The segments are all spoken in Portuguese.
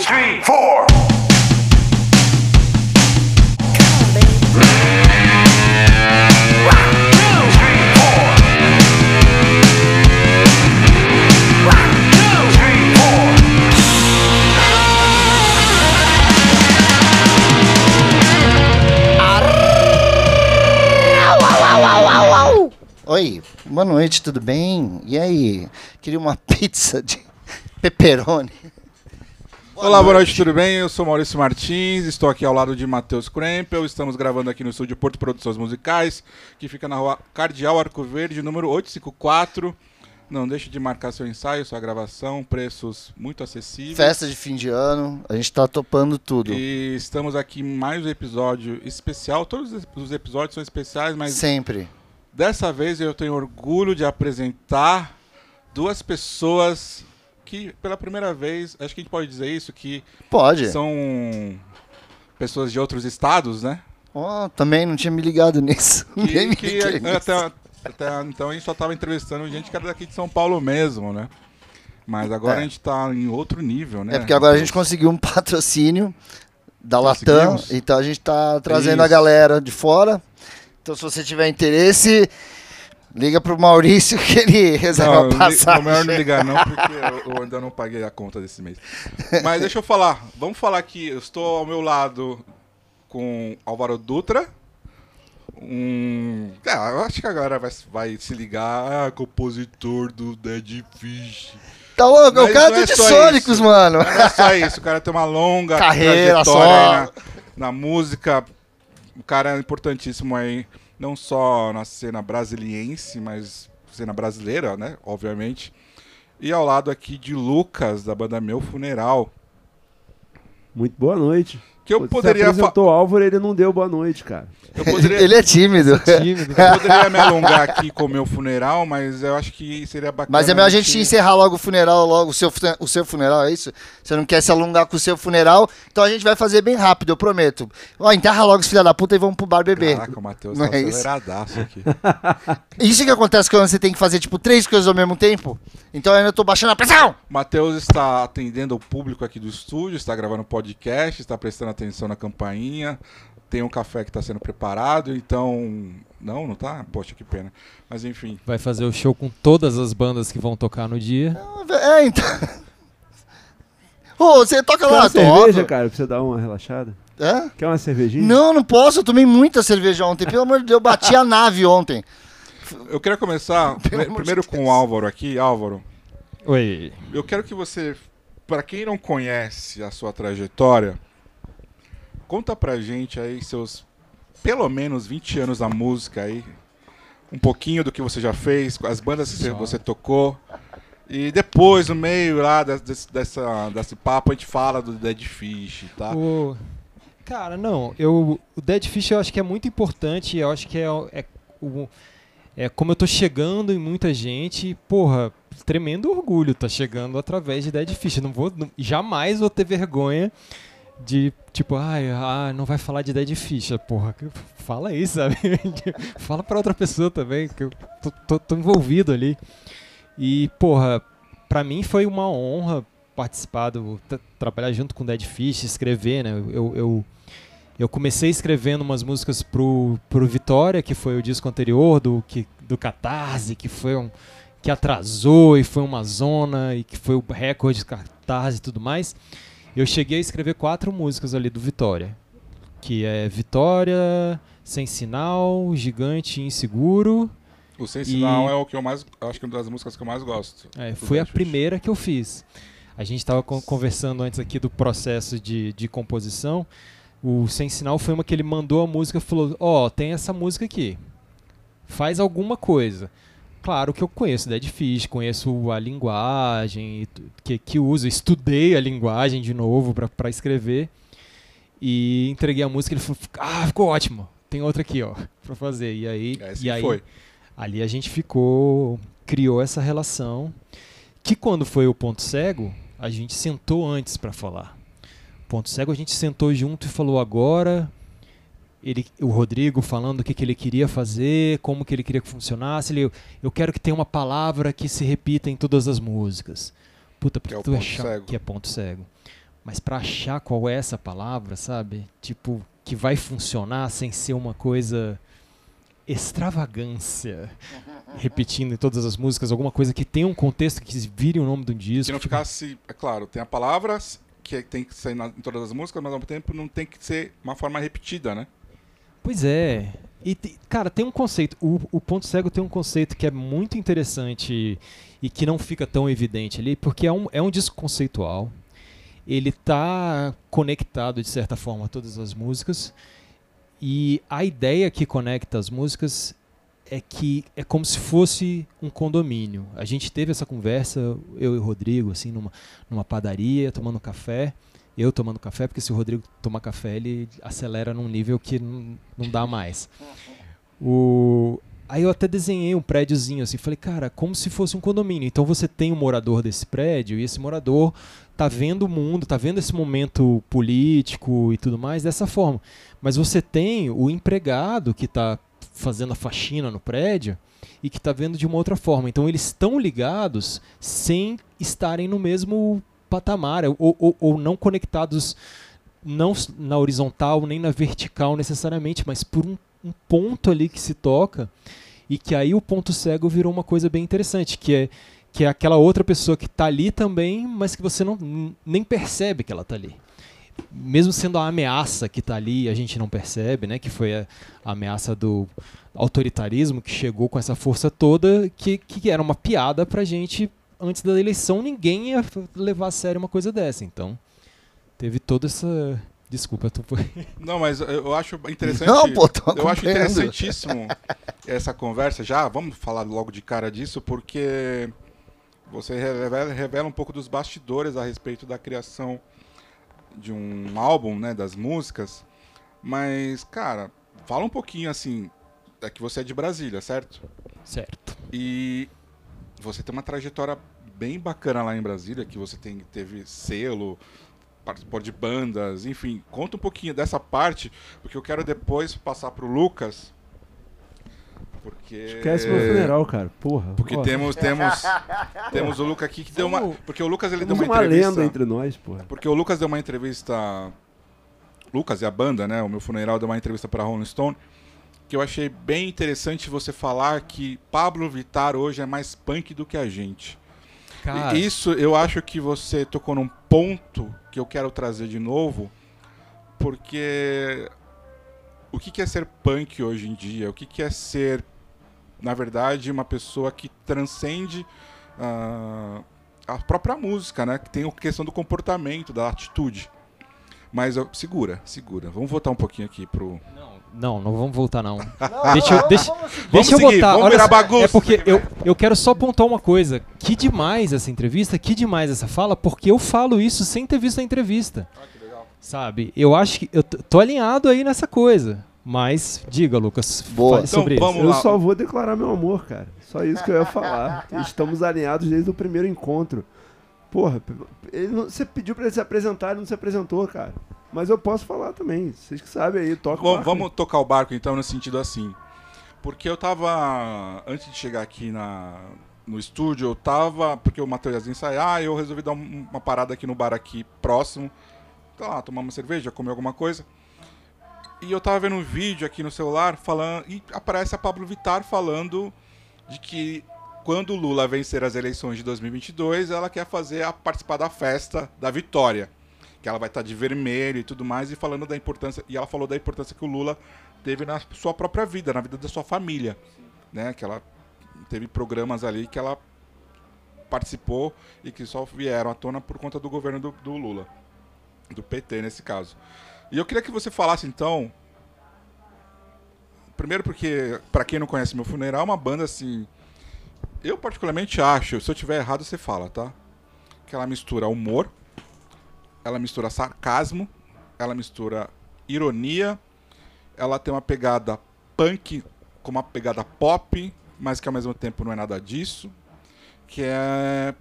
three, four. Oi, boa noite, tudo bem? E aí? Queria uma pizza de pepperoni. Olá, boa noite, tudo bem? Eu sou Maurício Martins, estou aqui ao lado de Matheus Krempel. Estamos gravando aqui no estúdio Porto Produções Musicais, que fica na rua Cardeal Arco Verde, número 854. Não deixe de marcar seu ensaio, sua gravação, preços muito acessíveis. Festa de fim de ano, a gente tá topando tudo. E estamos aqui em mais um episódio especial. Todos os episódios são especiais, mas Sempre. Dessa vez eu tenho orgulho de apresentar duas pessoas que, pela primeira vez, acho que a gente pode dizer isso, que Pode. são pessoas de outros estados, né? Ó, também não tinha me ligado nisso. Que, que nisso. até, até então a gente só tava entrevistando gente que era daqui de São Paulo mesmo, né? Mas agora É. a gente tá em outro nível, né? É porque agora a gente conseguiu um patrocínio da Latam, então a gente tá trazendo a Isso. galera de fora. Então se você tiver interesse, liga pro Maurício que ele reserva Não, a passagem. melhor não ligar não, porque eu, eu ainda não paguei a conta desse mês. Mas deixa eu falar, vamos falar aqui, eu estou ao meu lado com Álvaro Dutra, um... É, eu acho que a galera vai, vai se ligar, ah, compositor do Dead Fish. Tá louco? É Mas o cara é de Sônicos, isso. mano. Não é só isso, o cara tem uma longa Carreira trajetória só. na, na música. O cara é importantíssimo aí, não só na cena brasiliense, mas cena brasileira, né? Obviamente. E ao lado aqui de Lucas, da banda Meu Funeral. Muito boa noite. Que eu Você poderia, fa- apresentou o Álvaro ele não deu boa noite, cara. eu poderia, Ele é tímido. tímido. eu poderia me alongar aqui com o meu funeral, mas eu acho que seria bacana. Mas é melhor a gente encerrar logo o funeral, logo o seu, o seu funeral, é isso? Você não quer se alongar com o seu funeral, então a gente vai fazer bem rápido, eu prometo. Ó, enterra logo os filha da puta e vamos pro bar beber. Caraca, o Matheus Não tá é isso? aceleradaço aqui. Isso que acontece quando você tem que fazer, tipo, três coisas ao mesmo tempo. Então eu ainda tô baixando a pressão. Matheus está atendendo o público aqui do estúdio, está gravando podcast, está prestando atenção na campainha. Tem um café que está sendo preparado, então. Não, não tá? Poxa, que pena. Mas enfim. Vai fazer o show com todas as bandas que vão tocar no dia. É, então. Ô, você toca Quer lá, uma cerveja, toca. cara, pra você dar uma relaxada? Hã? Quer uma cervejinha? Não, não posso, eu tomei muita cerveja ontem. Pelo amor de Deus, eu bati a nave ontem. Eu queria começar Pelo primeiro de com Deus. o Álvaro aqui. Álvaro, Oi. eu quero que você, para quem não conhece a sua trajetória, conta pra gente aí seus pelo menos 20 anos da música aí. Um pouquinho do que você já fez, as bandas que você- Só. você tocou. E depois, no meio lá des- desse, dessa, desse papo, a gente fala do Dead Fish, tá? O... Cara, não, eu, o Dead Fish eu acho que é muito importante, eu acho que é, é, o, é como eu tô chegando em muita gente, porra, tremendo orgulho tá chegando através de Dead Fish, eu não vou, não- jamais vou ter vergonha de, tipo, ai, ah, não vai falar de Dead Fish, porra, que- fala aí, sabe? fala pra outra pessoa também, que eu tô, tô- tô envolvido ali. E, porra, pra mim foi uma honra participar do. tra- trabalhar junto com Dead Fish, escrever, né? Eu, eu, eu comecei escrevendo umas músicas pro, pro Vitória, que foi o disco anterior do, que, do Catarse, que foi um. que atrasou e foi uma zona, e que foi o recorde de Catarse e tudo mais. Eu cheguei a escrever quatro músicas ali do Vitória. Que é Vitória, Sem Sinal, Gigante e Inseguro. O Sem E- Sinal é o que eu mais. Acho que é uma das músicas que eu mais gosto. É, foi a primeira que eu fiz. A gente estava conversando antes aqui do processo de, de composição. O Sem Sinal foi uma que ele mandou a música e falou: Ó, tem essa música aqui. Faz alguma coisa. Claro que eu conheço Dead Fish, conheço a linguagem que, que usa, estudei a linguagem de novo para escrever. E entreguei a música ele falou: Ah, ficou ótimo. Tem outra aqui, ó, pra fazer. E aí, Essa e aí foi. Ali a gente ficou, criou essa relação que quando foi o ponto cego, a gente sentou antes para falar. Ponto cego a gente sentou junto e falou agora ele, o Rodrigo falando o que, que ele queria fazer, como que ele queria que funcionasse. Ele, eu quero que tenha uma palavra que se repita em todas as músicas. Puta, Que é tu ponto chato, cego. que é ponto cego. mas pra achar qual é essa palavra, sabe? Tipo, que vai funcionar sem ser uma coisa extravagância, repetindo em todas as músicas, alguma coisa que tenha um contexto que vire o nome do disco. Que não tipo, ficasse, é claro, tem a palavra que tem que ser na- em todas as músicas, mas ao mesmo tempo não tem que ser uma forma repetida, né? Pois é. E, cara, tem um conceito. O, o Ponto Cego tem um conceito que é muito interessante e que não fica tão evidente ali, porque é um, é um disco conceitual. Ele tá conectado, de certa forma, a todas as músicas. E a ideia que conecta as músicas é que é como se fosse um condomínio. A gente teve essa conversa, eu e o Rodrigo, assim, numa, numa padaria, tomando café. Eu tomando café, porque se o Rodrigo tomar café, ele acelera num nível que não, não dá mais. O... Aí eu até desenhei um prédiozinho assim, falei, cara, como se fosse um condomínio. Então você tem um morador desse prédio e esse morador tá vendo o mundo, tá vendo esse momento político e tudo mais dessa forma. Mas você tem o empregado que tá fazendo a faxina no prédio e que tá vendo de uma outra forma. Então eles estão ligados sem estarem no mesmo patamar ou, ou, ou não conectados não na horizontal nem na vertical necessariamente, mas por um, um ponto ali que se toca e que aí o ponto cego virou uma coisa bem interessante, que é que é aquela outra pessoa que está ali também, mas que você não nem percebe que ela está ali. Mesmo sendo a ameaça que está ali, a gente não percebe, né? Que foi a, a ameaça do autoritarismo que chegou com essa força toda, que, que era uma piada pra gente antes da eleição. Ninguém ia levar a sério uma coisa dessa. Então, teve toda essa. Desculpa, eu tô. Não, mas eu acho interessante. Não, pô, tô Eu acho interessantíssimo essa conversa já. Vamos falar logo de cara disso, porque você revela, revela um pouco dos bastidores a respeito da criação de um álbum, né, das músicas. Mas, cara, fala um pouquinho assim. É que você é de Brasília, certo? certo. E você tem uma trajetória bem bacana lá em Brasília, que você tem, teve selo, participou de bandas, enfim. Conta um pouquinho dessa parte, porque eu quero depois passar pro Lucas. Porque. Esquece meu funeral, cara. Porra. Porque Ó, temos, temos, temos o Lucas aqui que deu uma. Porque o Lucas ele deu uma uma entrevista. lenda entre nós, porra. Porque o Lucas deu uma entrevista. Lucas e a banda, né? O meu funeral deu uma entrevista para Rolling Stone. Que eu achei bem interessante você falar que Pablo Vittar hoje é mais punk do que a gente. Cara, E Isso eu acho que você tocou num ponto que eu quero trazer de novo. Porque o que é ser punk hoje em dia? O que é ser, na verdade, uma pessoa que transcende ah, a própria música, né? Que tem a questão do comportamento, da atitude. Mas segura, segura. Vamos voltar um pouquinho aqui pro. não, não vamos voltar não. Não, Deixa eu- não, deixa- vamos. Deixa eu seguir, botar. vamos olha bagunça. É porque eu, eu quero só pontuar uma coisa. Que demais essa entrevista, que demais essa fala, porque eu falo isso sem ter visto a entrevista. Sabe? Eu acho que. Eu tô alinhado aí nessa coisa. Mas, diga, Lucas, Boa. Então, sobre vamos isso. Eu só vou declarar meu amor, cara. Só isso que eu ia falar. Estamos alinhados desde o primeiro encontro. Porra, ele não- você pediu pra ele se apresentar, ele não se apresentou, cara. Mas eu posso falar também. Vocês que sabem aí, toca o Vamos, barco. vamos tocar o barco então no sentido assim. Porque eu tava. Antes de chegar aqui na, no estúdio, eu tava. Porque o Matheus ia ensaiar, eu resolvi dar um- uma parada aqui no bar aqui próximo. Tá lá, tomar uma cerveja, comer alguma coisa. E eu tava vendo um vídeo aqui no celular falando. E aparece a Pablo Vittar falando de que quando o Lula vencer as eleições de 2022, ela quer fazer a participar da festa da vitória. Que ela vai estar de vermelho e tudo mais, e falando da importância. E ela falou da importância que o Lula teve na sua própria vida, na vida da sua família. Né? Que ela teve programas ali que ela participou e que só vieram à tona por conta do governo do, do Lula. Do PT, nesse caso. E eu queria que você falasse, então. Primeiro, porque, pra quem não conhece meu funeral, é uma banda assim. Eu, particularmente, acho, se eu tiver errado, você fala, tá? Que ela mistura humor, ela mistura sarcasmo, ela mistura ironia, ela tem uma pegada punk com uma pegada pop, mas que ao mesmo tempo não é nada disso. Que é.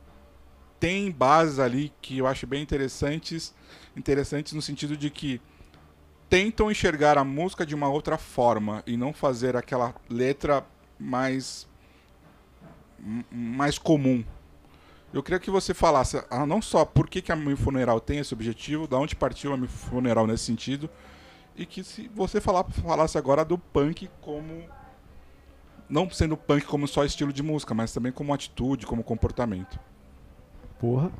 Tem bases ali que eu acho bem interessantes, interessantes no sentido de que tentam enxergar a música de uma outra forma e não fazer aquela letra mais mais comum. Eu queria que você falasse ah, não só por que, que a Mi Funeral tem esse objetivo, da onde partiu a Mi Funeral nesse sentido, e que se você falar, falasse agora do punk como. Não sendo punk como só estilo de música, mas também como atitude, como comportamento. Porra.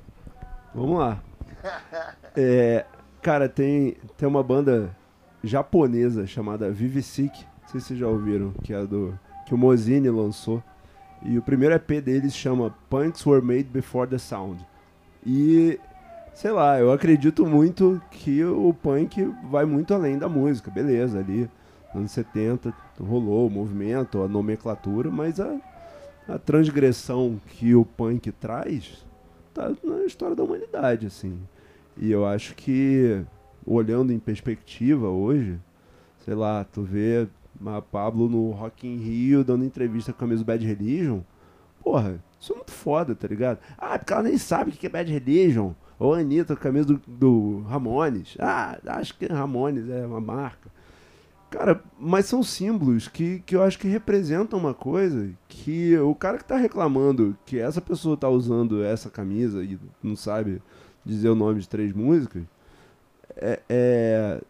Vamos lá. É, cara, tem, tem uma banda japonesa chamada Vivisic. Não sei se vocês já ouviram, que é do. que o Mozini lançou. E o primeiro EP deles chama Punks Were Made Before the Sound. E, sei lá, eu acredito muito que o punk vai muito além da música, beleza, ali, anos 70 rolou o movimento, a nomenclatura, mas a, a transgressão que o punk traz tá na história da humanidade, assim. E eu acho que, olhando em perspectiva hoje, sei lá, tu vê a Pablo no Rock in Rio dando entrevista com a camisa Bad Religion. Porra, isso é muito foda, tá ligado? Ah, porque ela nem sabe o que é Bad Religion. Ou a Anitta com a camisa do, do Ramones. Ah, acho que Ramones é uma marca. Cara, mas são símbolos que, que eu acho que representam uma coisa que o cara que tá reclamando que essa pessoa tá usando essa camisa e não sabe dizer o nome de três músicas, é, é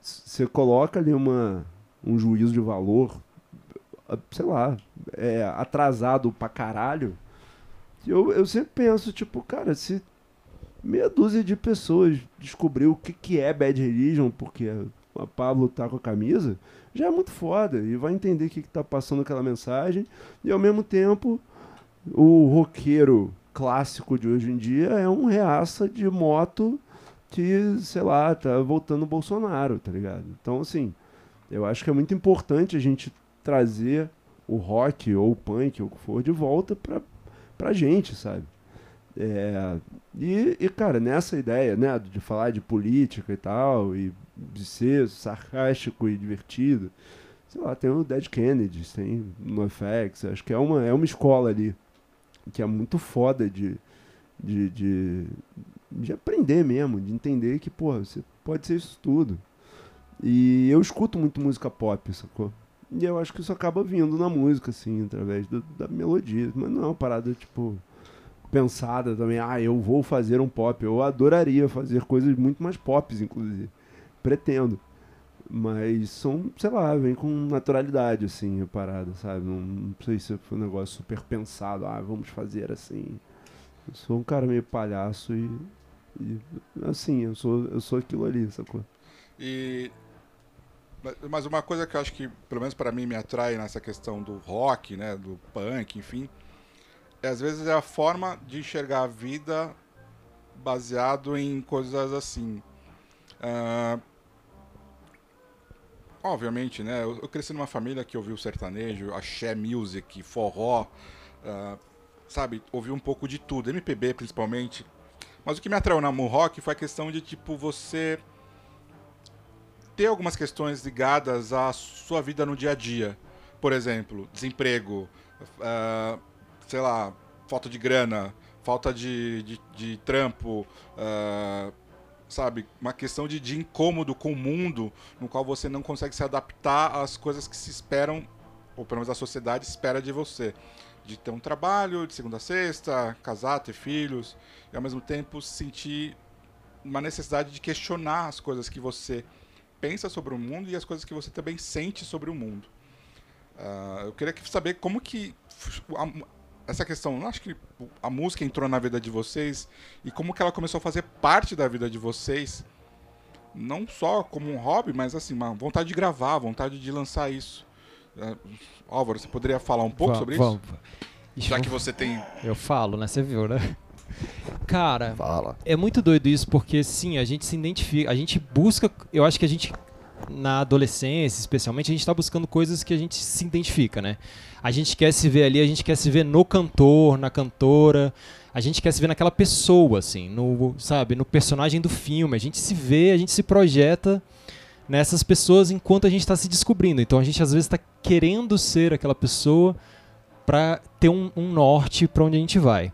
você coloca ali uma, um juízo de valor, sei lá, é, atrasado pra caralho. Eu, eu sempre penso, tipo, cara, se meia dúzia de pessoas descobriu o que, que é Bad Religion, porque a Pablo tá com a camisa, já é muito foda. E vai entender o que, que tá passando aquela mensagem. E ao mesmo tempo, o roqueiro clássico de hoje em dia é um reaça de moto que, sei lá, tá voltando o Bolsonaro, tá ligado? Então, assim, eu acho que é muito importante a gente trazer o rock ou o punk ou o que for de volta pra, pra gente, sabe? É, e, e, cara, nessa ideia, né, de falar de política e tal, e de ser sarcástico e divertido, sei lá, tem o Dead Kennedy, tem no FX, acho que é uma, é uma escola ali que é muito foda de, de, de, de aprender mesmo, de entender que, pô, você pode ser isso tudo. E eu escuto muito música pop, sacou? E eu acho que isso acaba vindo na música, assim, através do, da melodia. Mas não é uma parada, tipo, pensada também. Ah, eu vou fazer um pop. Eu adoraria fazer coisas muito mais pops, inclusive. Pretendo. Mas são, sei lá, vem com naturalidade, assim, a parada, sabe? Não, não sei se foi um negócio super pensado. Ah, vamos fazer assim. Eu sou um cara meio palhaço e, e assim, eu sou, eu sou aquilo ali, sacou? E mas uma coisa que eu acho que, pelo menos para mim, me atrai nessa questão do rock, né, do punk, enfim, é às vezes é a forma de enxergar a vida baseado em coisas assim. Uh, obviamente, né, eu, eu, cresci numa família que ouviu sertanejo, axé music, forró, uh, sabe, ouvi um pouco de tudo, MPB principalmente. Mas o que me atraiu na rock foi a questão de, tipo, você ter algumas questões ligadas à sua vida no dia a dia. Por exemplo, desemprego, uh, sei lá, falta de grana, falta de, de, de trampo, uh, sabe? Uma questão de, de incômodo com o mundo no qual você não consegue se adaptar às coisas que se esperam, ou pelo menos a sociedade espera de você. De ter um trabalho de segunda a sexta, casar, ter filhos, e ao mesmo tempo sentir uma necessidade de questionar as coisas que você pensa sobre o mundo e as coisas que você também sente sobre o mundo. Uh, eu queria saber como que a, essa questão, não acho que a música entrou na vida de vocês e como que ela começou a fazer parte da vida de vocês, não só como um hobby, mas assim, uma vontade de gravar, vontade de lançar isso. Uh, Álvaro, você poderia falar um pouco sobre vamos. isso? Já que você tem. Eu falo, né? Você viu, né? Cara, Fala. é muito doido isso, porque sim, a gente se identifica, a gente busca, eu acho que a gente, na adolescência especialmente, a gente está buscando coisas que a gente se identifica, né? A gente quer se ver ali, a gente quer se ver no cantor, na cantora, a gente quer se ver naquela pessoa, assim, no, sabe, no personagem do filme, a gente se vê, a gente se projeta nessas pessoas enquanto a gente está se descobrindo. Então a gente às vezes está querendo ser aquela pessoa para ter um, um norte para onde a gente vai.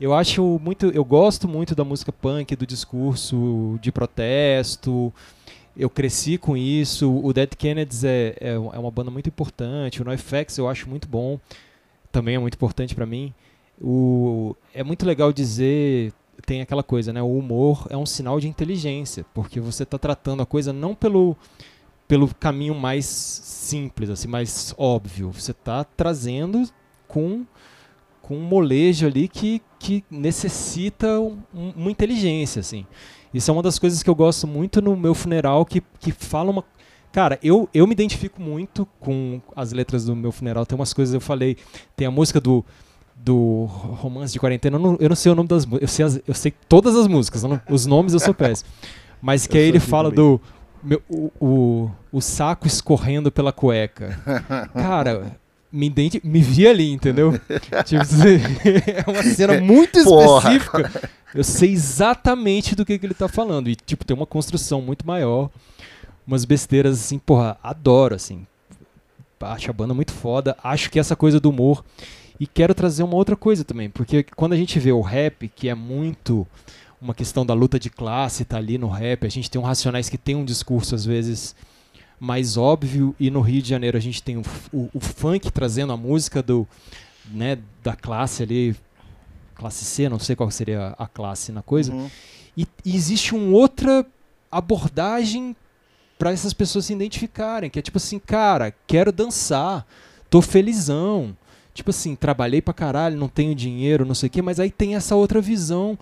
Eu acho muito, eu gosto muito da música punk, do discurso de protesto. Eu cresci com isso. O Dead Kennedys é, é, é uma banda muito importante. O NoFX eu acho muito bom. Também é muito importante para mim. o, é muito legal dizer tem aquela coisa, né? O humor é um sinal de inteligência, porque você está tratando a coisa não pelo pelo caminho mais simples, assim, mais óbvio. Você está trazendo com com um molejo ali que, que necessita um, uma inteligência, assim. Isso é uma das coisas que eu gosto muito no meu funeral, que, que fala uma... Cara, eu, eu me identifico muito com as letras do meu funeral. Tem umas coisas, eu falei, tem a música do, do Romance de Quarentena, eu não, eu não sei o nome das músicas, eu sei, as, eu sei todas as músicas, não, os nomes eu sou péssimo. Mas que aí ele fala também. do meu, o, o, o saco escorrendo pela cueca. Cara, me, identi me vi ali, entendeu? tipo, é uma cena muito específica. Porra. Eu sei exatamente do que, que ele tá falando. E, tipo, tem uma construção muito maior. Umas besteiras, assim, porra, adoro, assim. Acho a banda muito foda. Acho que essa coisa do humor. E quero trazer uma outra coisa também. Porque quando a gente vê o rap, que é muito uma questão da luta de classe, tá ali no rap. A gente tem um Racionais que tem um discurso, às vezes mais óbvio e no Rio de Janeiro a gente tem o, o, o funk trazendo a música do né, da classe ali classe C, não sei qual seria a classe na coisa. Uhum. E, e, existe uma outra abordagem para essas pessoas se identificarem, que é tipo assim, cara, quero dançar, tô felizão. Tipo assim, trabalhei pra caralho, não tenho dinheiro, não sei o quê, mas aí tem essa outra visão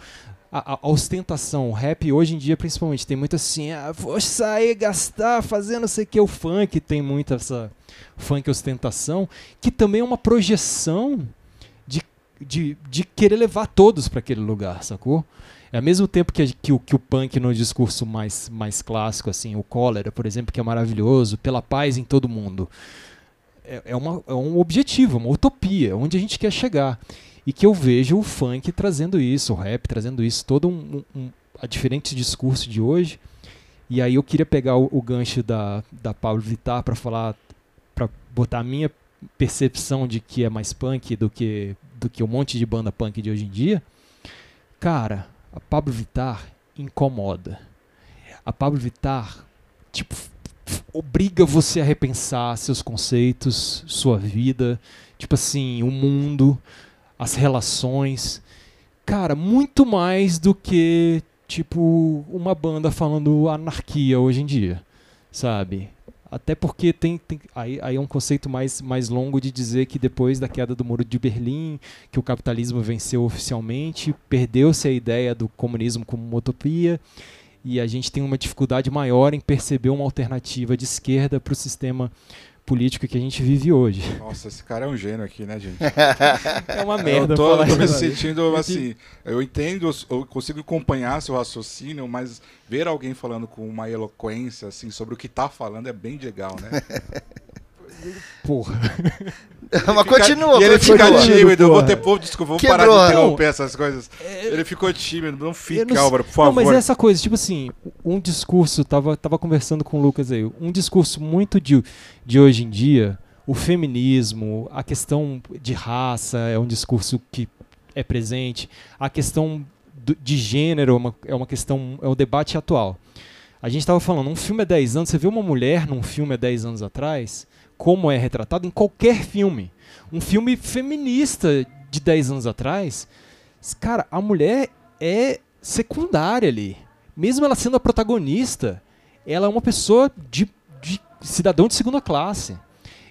a, a, ostentação, o rap hoje em dia principalmente tem muito assim, ah, vou sair gastar fazendo não sei o que, o funk tem muito essa funk ostentação, que também é uma projeção de, de, de querer levar todos para aquele lugar, sacou? É ao mesmo tempo que, que, o, que o punk no discurso mais, mais clássico, assim, o cólera, por exemplo, que é maravilhoso, pela paz em todo mundo. É, é, uma, é um objetivo, uma utopia, onde a gente quer chegar e que eu vejo o funk trazendo isso, o rap trazendo isso, todo um, um, a diferente discurso de hoje. E aí eu queria pegar o, o gancho da, da Pablo Vittar para falar, para botar a minha percepção de que é mais punk do que do que um monte de banda punk de hoje em dia. Cara, a Pablo Vittar incomoda. A Pablo Vittar, tipo, obriga você a repensar seus conceitos, sua vida, tipo assim, o mundo as relações. Cara, muito mais do que, tipo, uma banda falando anarquia hoje em dia, sabe? Até porque tem, tem aí, aí é um conceito mais, mais longo de dizer que depois da queda do muro de Berlim, que o capitalismo venceu oficialmente, perdeu-se a ideia do comunismo como uma utopia, e a gente tem uma dificuldade maior em perceber uma alternativa de esquerda para o sistema político que a gente vive hoje. Nossa, esse cara é um gênio aqui, né, gente? é uma merda. Eu tô, eu tô me sentindo assim. Eu entendo, eu consigo acompanhar seu raciocínio, mas ver alguém falando com uma eloquência assim sobre o que tá falando é bem legal, né? Porra. Mas continua, E ele fica tímido. Vou ter povo, desculpa, vou Quebrou. parar de interromper essas coisas. É, ele ficou tímido. Não fique, não, Álvaro, por favor. Não, mas é essa coisa, tipo assim, um discurso, tava, tava conversando com o Lucas aí, um discurso muito de, de hoje em dia, o feminismo, a questão de raça é um discurso que é presente, a questão do, de gênero é uma, é uma questão, é um debate atual. A gente estava falando, um filme é 10 anos, você vê uma mulher num filme há 10 anos atrás, como é retratado em qualquer filme. Um filme feminista de 10 anos atrás, cara, a mulher é secundária ali. Mesmo ela sendo a protagonista, ela é uma pessoa de, de cidadão de segunda classe.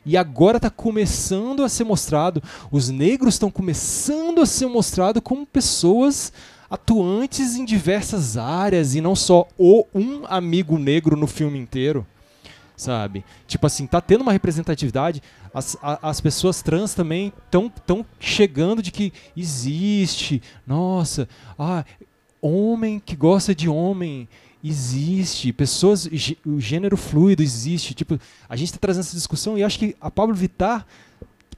E agora está começando a ser mostrado, os negros estão começando a ser mostrados como pessoas atuantes em diversas áreas e não só o um amigo negro no filme inteiro sabe? Tipo assim, tá tendo uma representatividade, as, a, as pessoas trans também estão tão chegando de que existe, nossa, ah, homem que gosta de homem existe, pessoas, o gênero fluido existe, tipo, a gente está trazendo essa discussão e acho que a Pablo Vittar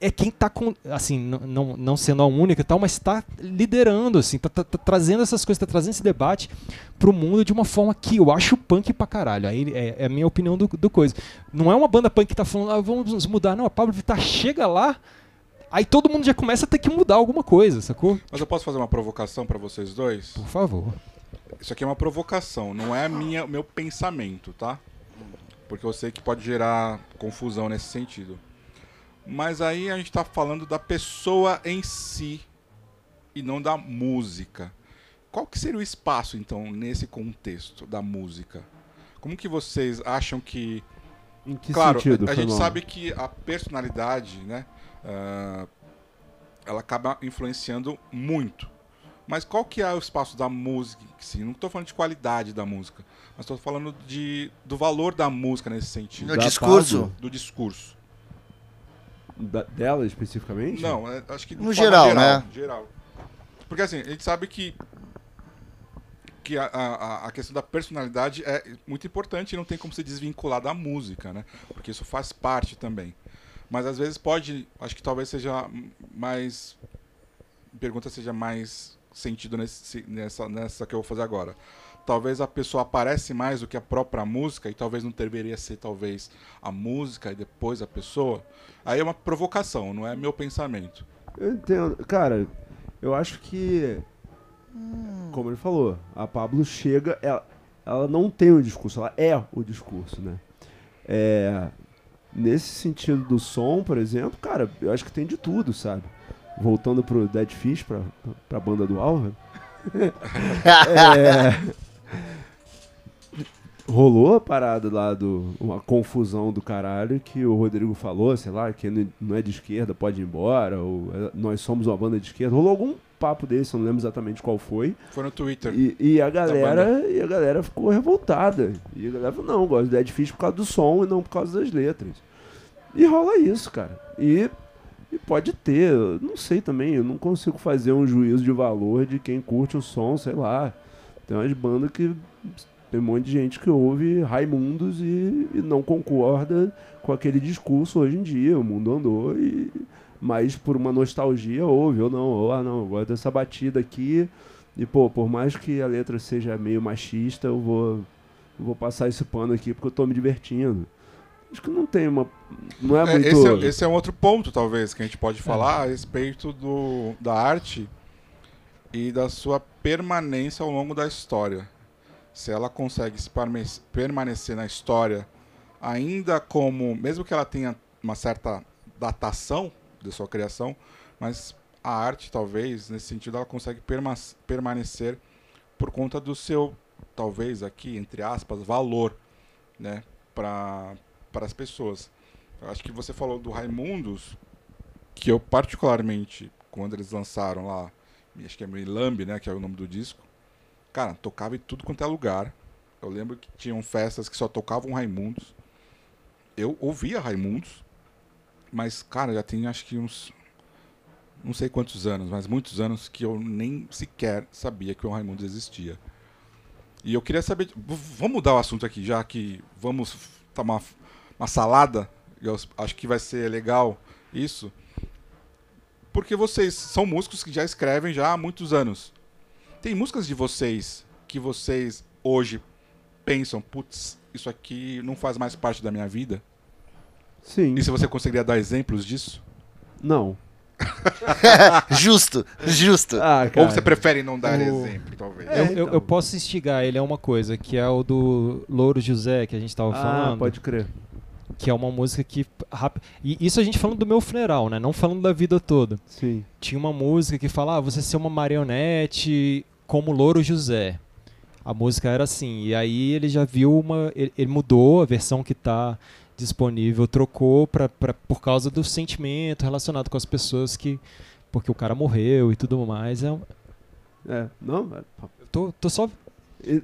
é quem está com, assim, não, não sendo a única e tal, mas está liderando, assim, tá, tá, tá, trazendo essas coisas, tá trazendo esse debate pro mundo de uma forma que eu acho punk pra caralho. Aí é, é a minha opinião do, do, coisa. Não é uma banda punk que tá falando, ah, vamos mudar, não. A Pablo Vittar chega lá, aí todo mundo já começa a ter que mudar alguma coisa, sacou? Mas eu posso fazer uma provocação para vocês dois? Por favor. Isso aqui é uma provocação, não é minha, meu pensamento, tá? Porque eu sei que pode gerar confusão nesse sentido. Mas aí a gente está falando da pessoa em si. e não da música. Qual que seria o espaço, então, nesse contexto da música? Como que vocês acham que... Em que claro, sentido? a, a gente sabe que a personalidade, né, ah, ela acaba influenciando muito. Mas qual que é o espaço da música? Sim, não estou falando de qualidade da música, mas estou falando de, do valor da música nesse sentido, No Da discurso. Do discurso. Da- dela especificamente? Não, é- acho que No forma geral, né? Geral. Porque assim, a gente sabe que que a, a, a questão da personalidade é muito importante e não tem como se desvincular da música, né? Porque isso faz parte também. Mas às vezes pode, acho que talvez seja mais a pergunta seja mais sentido nesse, nessa nessa que eu vou fazer agora. Talvez a pessoa aparece mais do que a própria música e talvez não deveria ser talvez a música e depois a pessoa. Aí é uma provocação, não é meu pensamento. Eu entendo. Cara, eu acho que. Como ele falou, a Pablo chega. Ela, ela não tem o discurso, ela é o discurso, né? É, nesse sentido do som, por exemplo, cara, eu acho que tem de tudo, sabe? Voltando pro Dead Fish, pra, pra banda do Álvaro. é, rolou a parada lá do. Uma confusão do caralho que o Rodrigo falou, sei lá, que não é de esquerda, pode ir embora, ou é, nós somos uma banda de esquerda. Rolou algum papo desse, eu não lembro exatamente qual foi. Foi no Twitter. E, e a galera, e a galera ficou revoltada. E a galera falou, não, gosto do Dead Fish por causa do som e não por causa das letras. E rola isso, cara. E, e pode ter, não sei também, eu não consigo fazer um juízo de valor de quem curte o som, sei lá. Tem umas bandas que tem um monte de gente que ouve Raimundos e, e não concorda com aquele discurso hoje em dia. O mundo andou e. Mas por uma nostalgia ouve, ou não, ou ah não, eu gosto dessa batida aqui. E pô, por mais que a letra seja meio machista, eu vou, eu vou passar esse pano aqui porque eu tô me divertindo. Acho que não tem uma. Não é, É, muito. esse, é, esse é um outro ponto, talvez, que a gente pode falar a respeito do, da arte e da sua permanência ao longo da história. Se ela consegue permanecer na história ainda como, mesmo que ela tenha uma certa datação de sua criação, mas a arte, talvez, nesse sentido, ela consegue perma- permanecer por conta do seu, talvez aqui, entre aspas, valor, né, para as pessoas. Eu acho que você falou do Raimundos, que eu particularmente, quando eles lançaram lá, acho que é Milambi, né, que é o nome do disco, cara, tocava em tudo quanto é lugar. Eu lembro que tinham festas que só tocavam Raimundos. Eu ouvia Raimundos, mas, cara, já tem acho que uns. Não sei quantos anos, mas muitos anos que eu nem sequer sabia que o Raimundos existia. E eu queria saber. Vamos mudar o assunto aqui, já que vamos tomar uma salada. Eu acho que vai ser legal isso. Porque vocês são músicos que já escrevem já há muitos anos. Tem músicas de vocês que vocês hoje pensam, putz, isso aqui não faz mais parte da minha vida? Sim. E se você conseguiria dar exemplos disso? Não. justo, justo. Ah, Ou você prefere não dar o- exemplo, talvez? É, eu, eu- então. eu posso instigar ele a uma coisa, que é o do Louro José, que a gente tava Ah, falando. pode crer. Que é uma música que. rap- E isso a gente falando do meu funeral, né? Não falando da vida toda. Sim. Tinha uma música que fala, ah, você ser uma marionete como Louro José. A música era assim. E aí ele já viu uma. Ele, ele mudou a versão que tá disponível, trocou pra, pra, por causa do sentimento relacionado com as pessoas que. Porque o cara morreu e tudo mais. É, um- É, não, é- eu tô, tô só.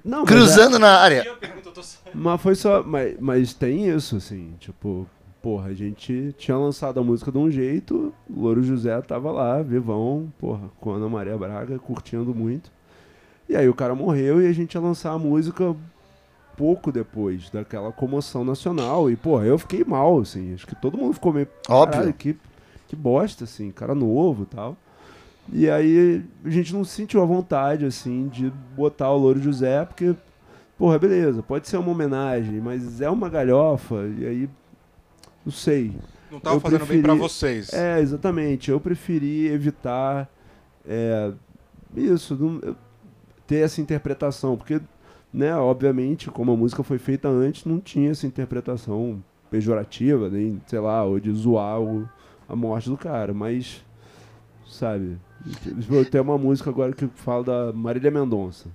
não, Cruzando na área. é- mas foi só, mas, mas tem isso assim, tipo, porra, a gente tinha lançado a música de um jeito, o Louro José tava lá, vivão, porra, com a Ana Maria Braga, curtindo muito. E aí o cara morreu e a gente ia lançar a música pouco depois daquela comoção nacional e, porra, eu fiquei mal, assim, acho que todo mundo ficou meio Óbvio. Caralho, que, que bosta, assim, cara novo e tal. E aí a gente não se sentiu à vontade, assim, de botar o Louro José, porque, porra, beleza, pode ser uma homenagem, mas é uma galhofa, e aí, não sei. Não tava Eu fazendo bem pra preferi- vocês. É, exatamente, eu preferi evitar é, isso, não- eu- ter essa interpretação, porque, né, obviamente, como a música foi feita antes, não tinha essa interpretação pejorativa, nem, sei lá, ou de zoar o- a morte do cara, mas, sabe, Tem uma música agora que fala da Marília Mendonça.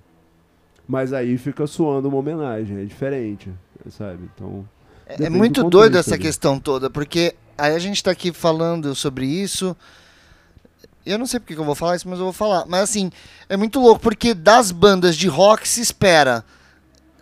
Mas aí fica soando uma homenagem, é diferente, sabe? Então. É, é muito do doido essa ali. questão toda, porque aí a gente tá aqui falando sobre isso. Eu não sei porque que eu vou falar isso, mas eu vou falar. Mas assim, é muito louco, porque das bandas de rock se espera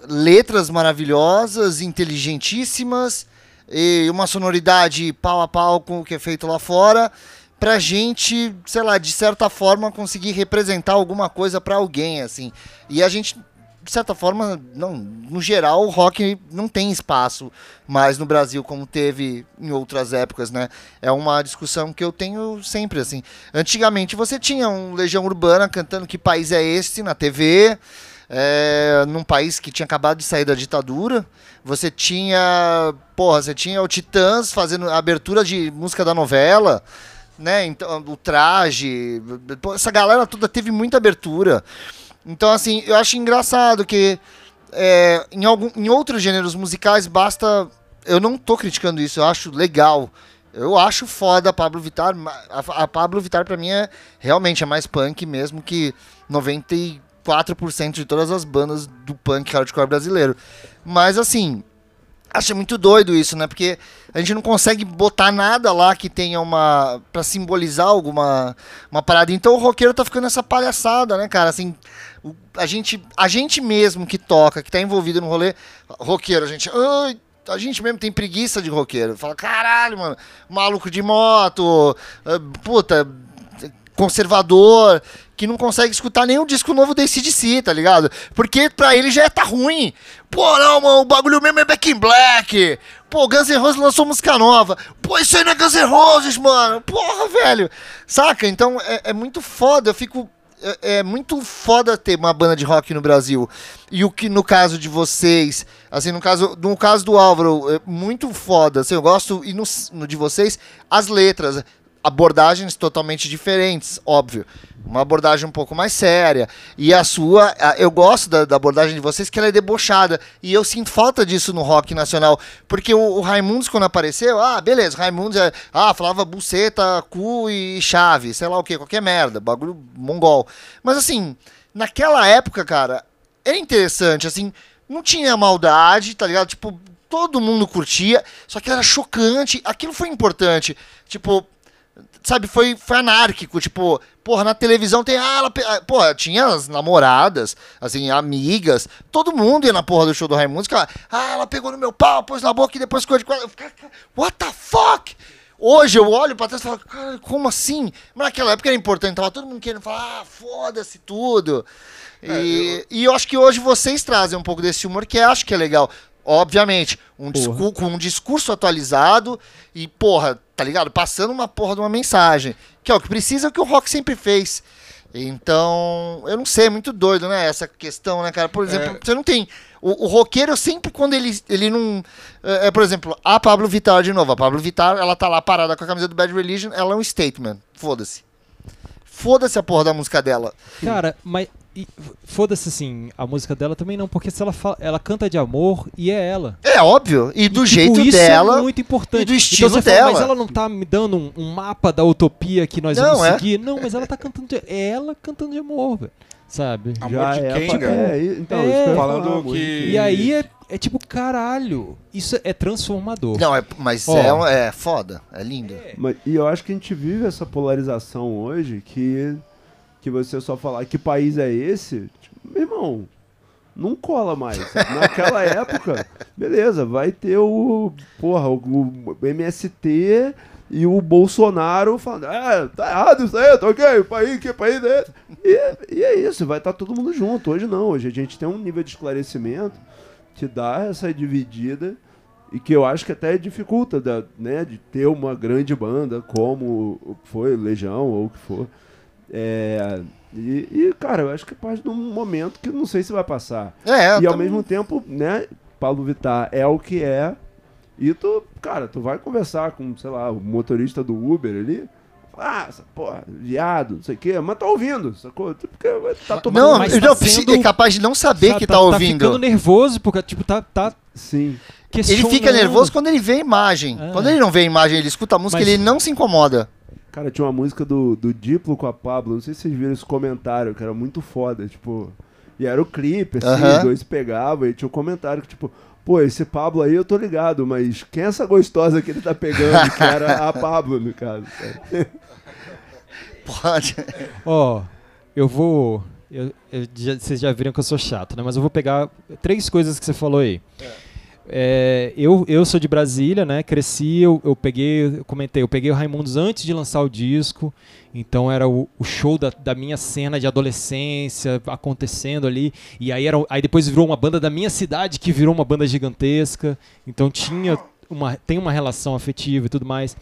letras maravilhosas, inteligentíssimas, e uma sonoridade pau a pau com o que é feito lá fora, pra gente, sei lá, de certa forma conseguir representar alguma coisa pra alguém, assim. E a gente, de certa forma, não, no geral, o rock não tem espaço mais no Brasil como teve em outras épocas, né? É uma discussão que eu tenho sempre, assim. Antigamente você tinha um Legião Urbana cantando Que País é Este na TV, é, num país que tinha acabado de sair da ditadura. Você tinha, porra, você tinha o Titãs fazendo a abertura de música da novela, né? Então, o traje, essa galera toda teve muita abertura. Então, assim, eu acho engraçado que é, em, algum, em outros gêneros musicais basta. Eu não tô criticando isso, eu acho legal. Eu acho foda a Pablo Vittar. A, a Pablo Vittar, pra mim, é realmente é mais punk mesmo que 94% de todas as bandas do punk hardcore brasileiro. Mas, assim, acho muito doido isso, né? Porque a gente não consegue botar nada lá que tenha uma. pra simbolizar alguma uma parada. Então o roqueiro tá ficando essa palhaçada, né, cara? Assim, o- a gente, a gente mesmo que toca, que tá envolvido no rolê, roqueiro, a gente. Ai, a gente mesmo tem preguiça de roqueiro. Fala, caralho, mano, maluco de moto, ah, puta, conservador, que não consegue escutar o disco novo da ACDC, tá ligado? Porque pra ele já tá ruim. Pô, não, mano, o bagulho mesmo é Back in Black. Pô, Guns N' Roses lançou música nova. Pô, isso aí não é Guns N' Roses, mano. Porra, velho. Saca? Então é, é muito foda. Eu fico. É, é muito foda ter uma banda de rock no Brasil. E o que no caso de vocês, assim, no caso, no caso do Álvaro, é muito foda. Assim, eu gosto, e no, no de vocês, as letras abordagens totalmente diferentes, óbvio. Uma abordagem um pouco mais séria. E a sua, a- eu gosto da, da abordagem de vocês, que ela é debochada. E eu sinto falta disso no rock nacional. Porque o, o Raimundos, quando apareceu, ah, beleza, Raimundos é, ah, falava buceta, cu e chave, sei lá o que, qualquer merda, bagulho mongol. Mas assim, naquela época, cara, era interessante, assim, não tinha maldade, tá ligado? Tipo, todo mundo curtia, só que era chocante, aquilo foi importante. Tipo, sabe, foi, foi anárquico, tipo, porra, na televisão tem, ah, ela, ah, porra, tinha as namoradas, assim, amigas, todo mundo ia na porra do show do Raimundo, cara, ah, ela pegou no meu pau, pôs na boca e depois ficou de quatro, eu what the fuck? Hoje eu olho pra trás e falo, cara, como assim? Mas naquela época era importante, tava todo mundo querendo falar, ah, foda-se tudo. E, e eu acho que hoje vocês trazem um pouco desse humor que eu acho que é legal. Obviamente, um um discurso atualizado e, porra, tá ligado? Passando uma porra de uma mensagem. Que é o que precisa, é o que o rock sempre fez. Então, eu não sei, é muito doido, né? Essa questão, né, cara? Por exemplo, É. você não tem. O, o roqueiro, sempre quando ele, ele não. É, é, por exemplo, a Pablo Vittar de novo. A Pablo Vittar, ela tá lá parada com a camisa do Bad Religion, ela é um statement. Foda-se. Foda-se a porra da música dela. Cara, mas foda-se assim, a música dela também não, porque se ela fala, ela canta de amor e é ela. É óbvio. E do E, jeito tipo, isso dela. é muito importante. e do estilo então você fala, dela. mas ela não tá me dando um, um mapa da utopia que nós Não, vamos é. seguir. Não, mas ela tá cantando de, é ela cantando de amor, velho. Sabe? Amor de é, Kenga. É, e- então, É. Falando falar, que-. E aí é, é tipo, caralho, isso é transformador. Não, é, mas Ó. é, é foda. É lindo. Mas- e eu acho que a gente vive essa polarização hoje que, que você só falar que país é esse, tipo, meu irmão, não cola mais. Naquela época, beleza, vai ter o, porra, o, o MST e o Bolsonaro falando, ah, tá errado isso aí, tá ok, país, que país é? E, e é isso, vai estar todo mundo junto. Hoje não, hoje a gente tem um nível de esclarecimento que dá essa dividida e que eu acho que até dificulta da, né, de ter uma grande banda como foi Legião ou o que for. É, e, e, cara, eu acho que parte de um momento que não sei se vai passar. É, e ao tam- mesmo tempo, né, Paulo Vittar é o que é. E tu, cara, tu vai conversar com, sei lá, o motorista do Uber ali. Ah, essa porra, viado, não sei o quê, mas tá ouvindo, sacou? Porque tá tomando. Não, Mas tá não, sendo- é capaz de não saber Tá- que tá, tá, Tá ouvindo. ficando nervoso, porque, tipo, tá, tá Sim. ele fica nervoso quando ele vê a imagem. É. Quando ele não vê a imagem, ele escuta a música, Mas- ele não se incomoda. Cara, tinha uma música do, do Diplo com a Pablo, não sei se vocês viram esse comentário, que era muito foda, tipo. E era o clipe, assim, Aham. os dois pegavam e tinha um comentário que, tipo, pô, esse Pablo aí eu tô ligado, mas quem é essa gostosa que ele tá pegando? que era a Pablo, no caso. Pode. Ó, eu vou. eu- eu já- vocês já viram que eu sou chato, né? Mas eu vou pegar três coisas que você falou aí. É, eu, eu sou de Brasília, né? Cresci, eu, eu peguei, eu comentei, eu peguei o Raimundos antes de lançar o disco, então era o, o show da, da minha cena de adolescência acontecendo ali, e aí, era, aí depois virou uma banda da minha cidade que virou uma banda gigantesca, então tinha uma, tem uma relação afetiva e tudo mais.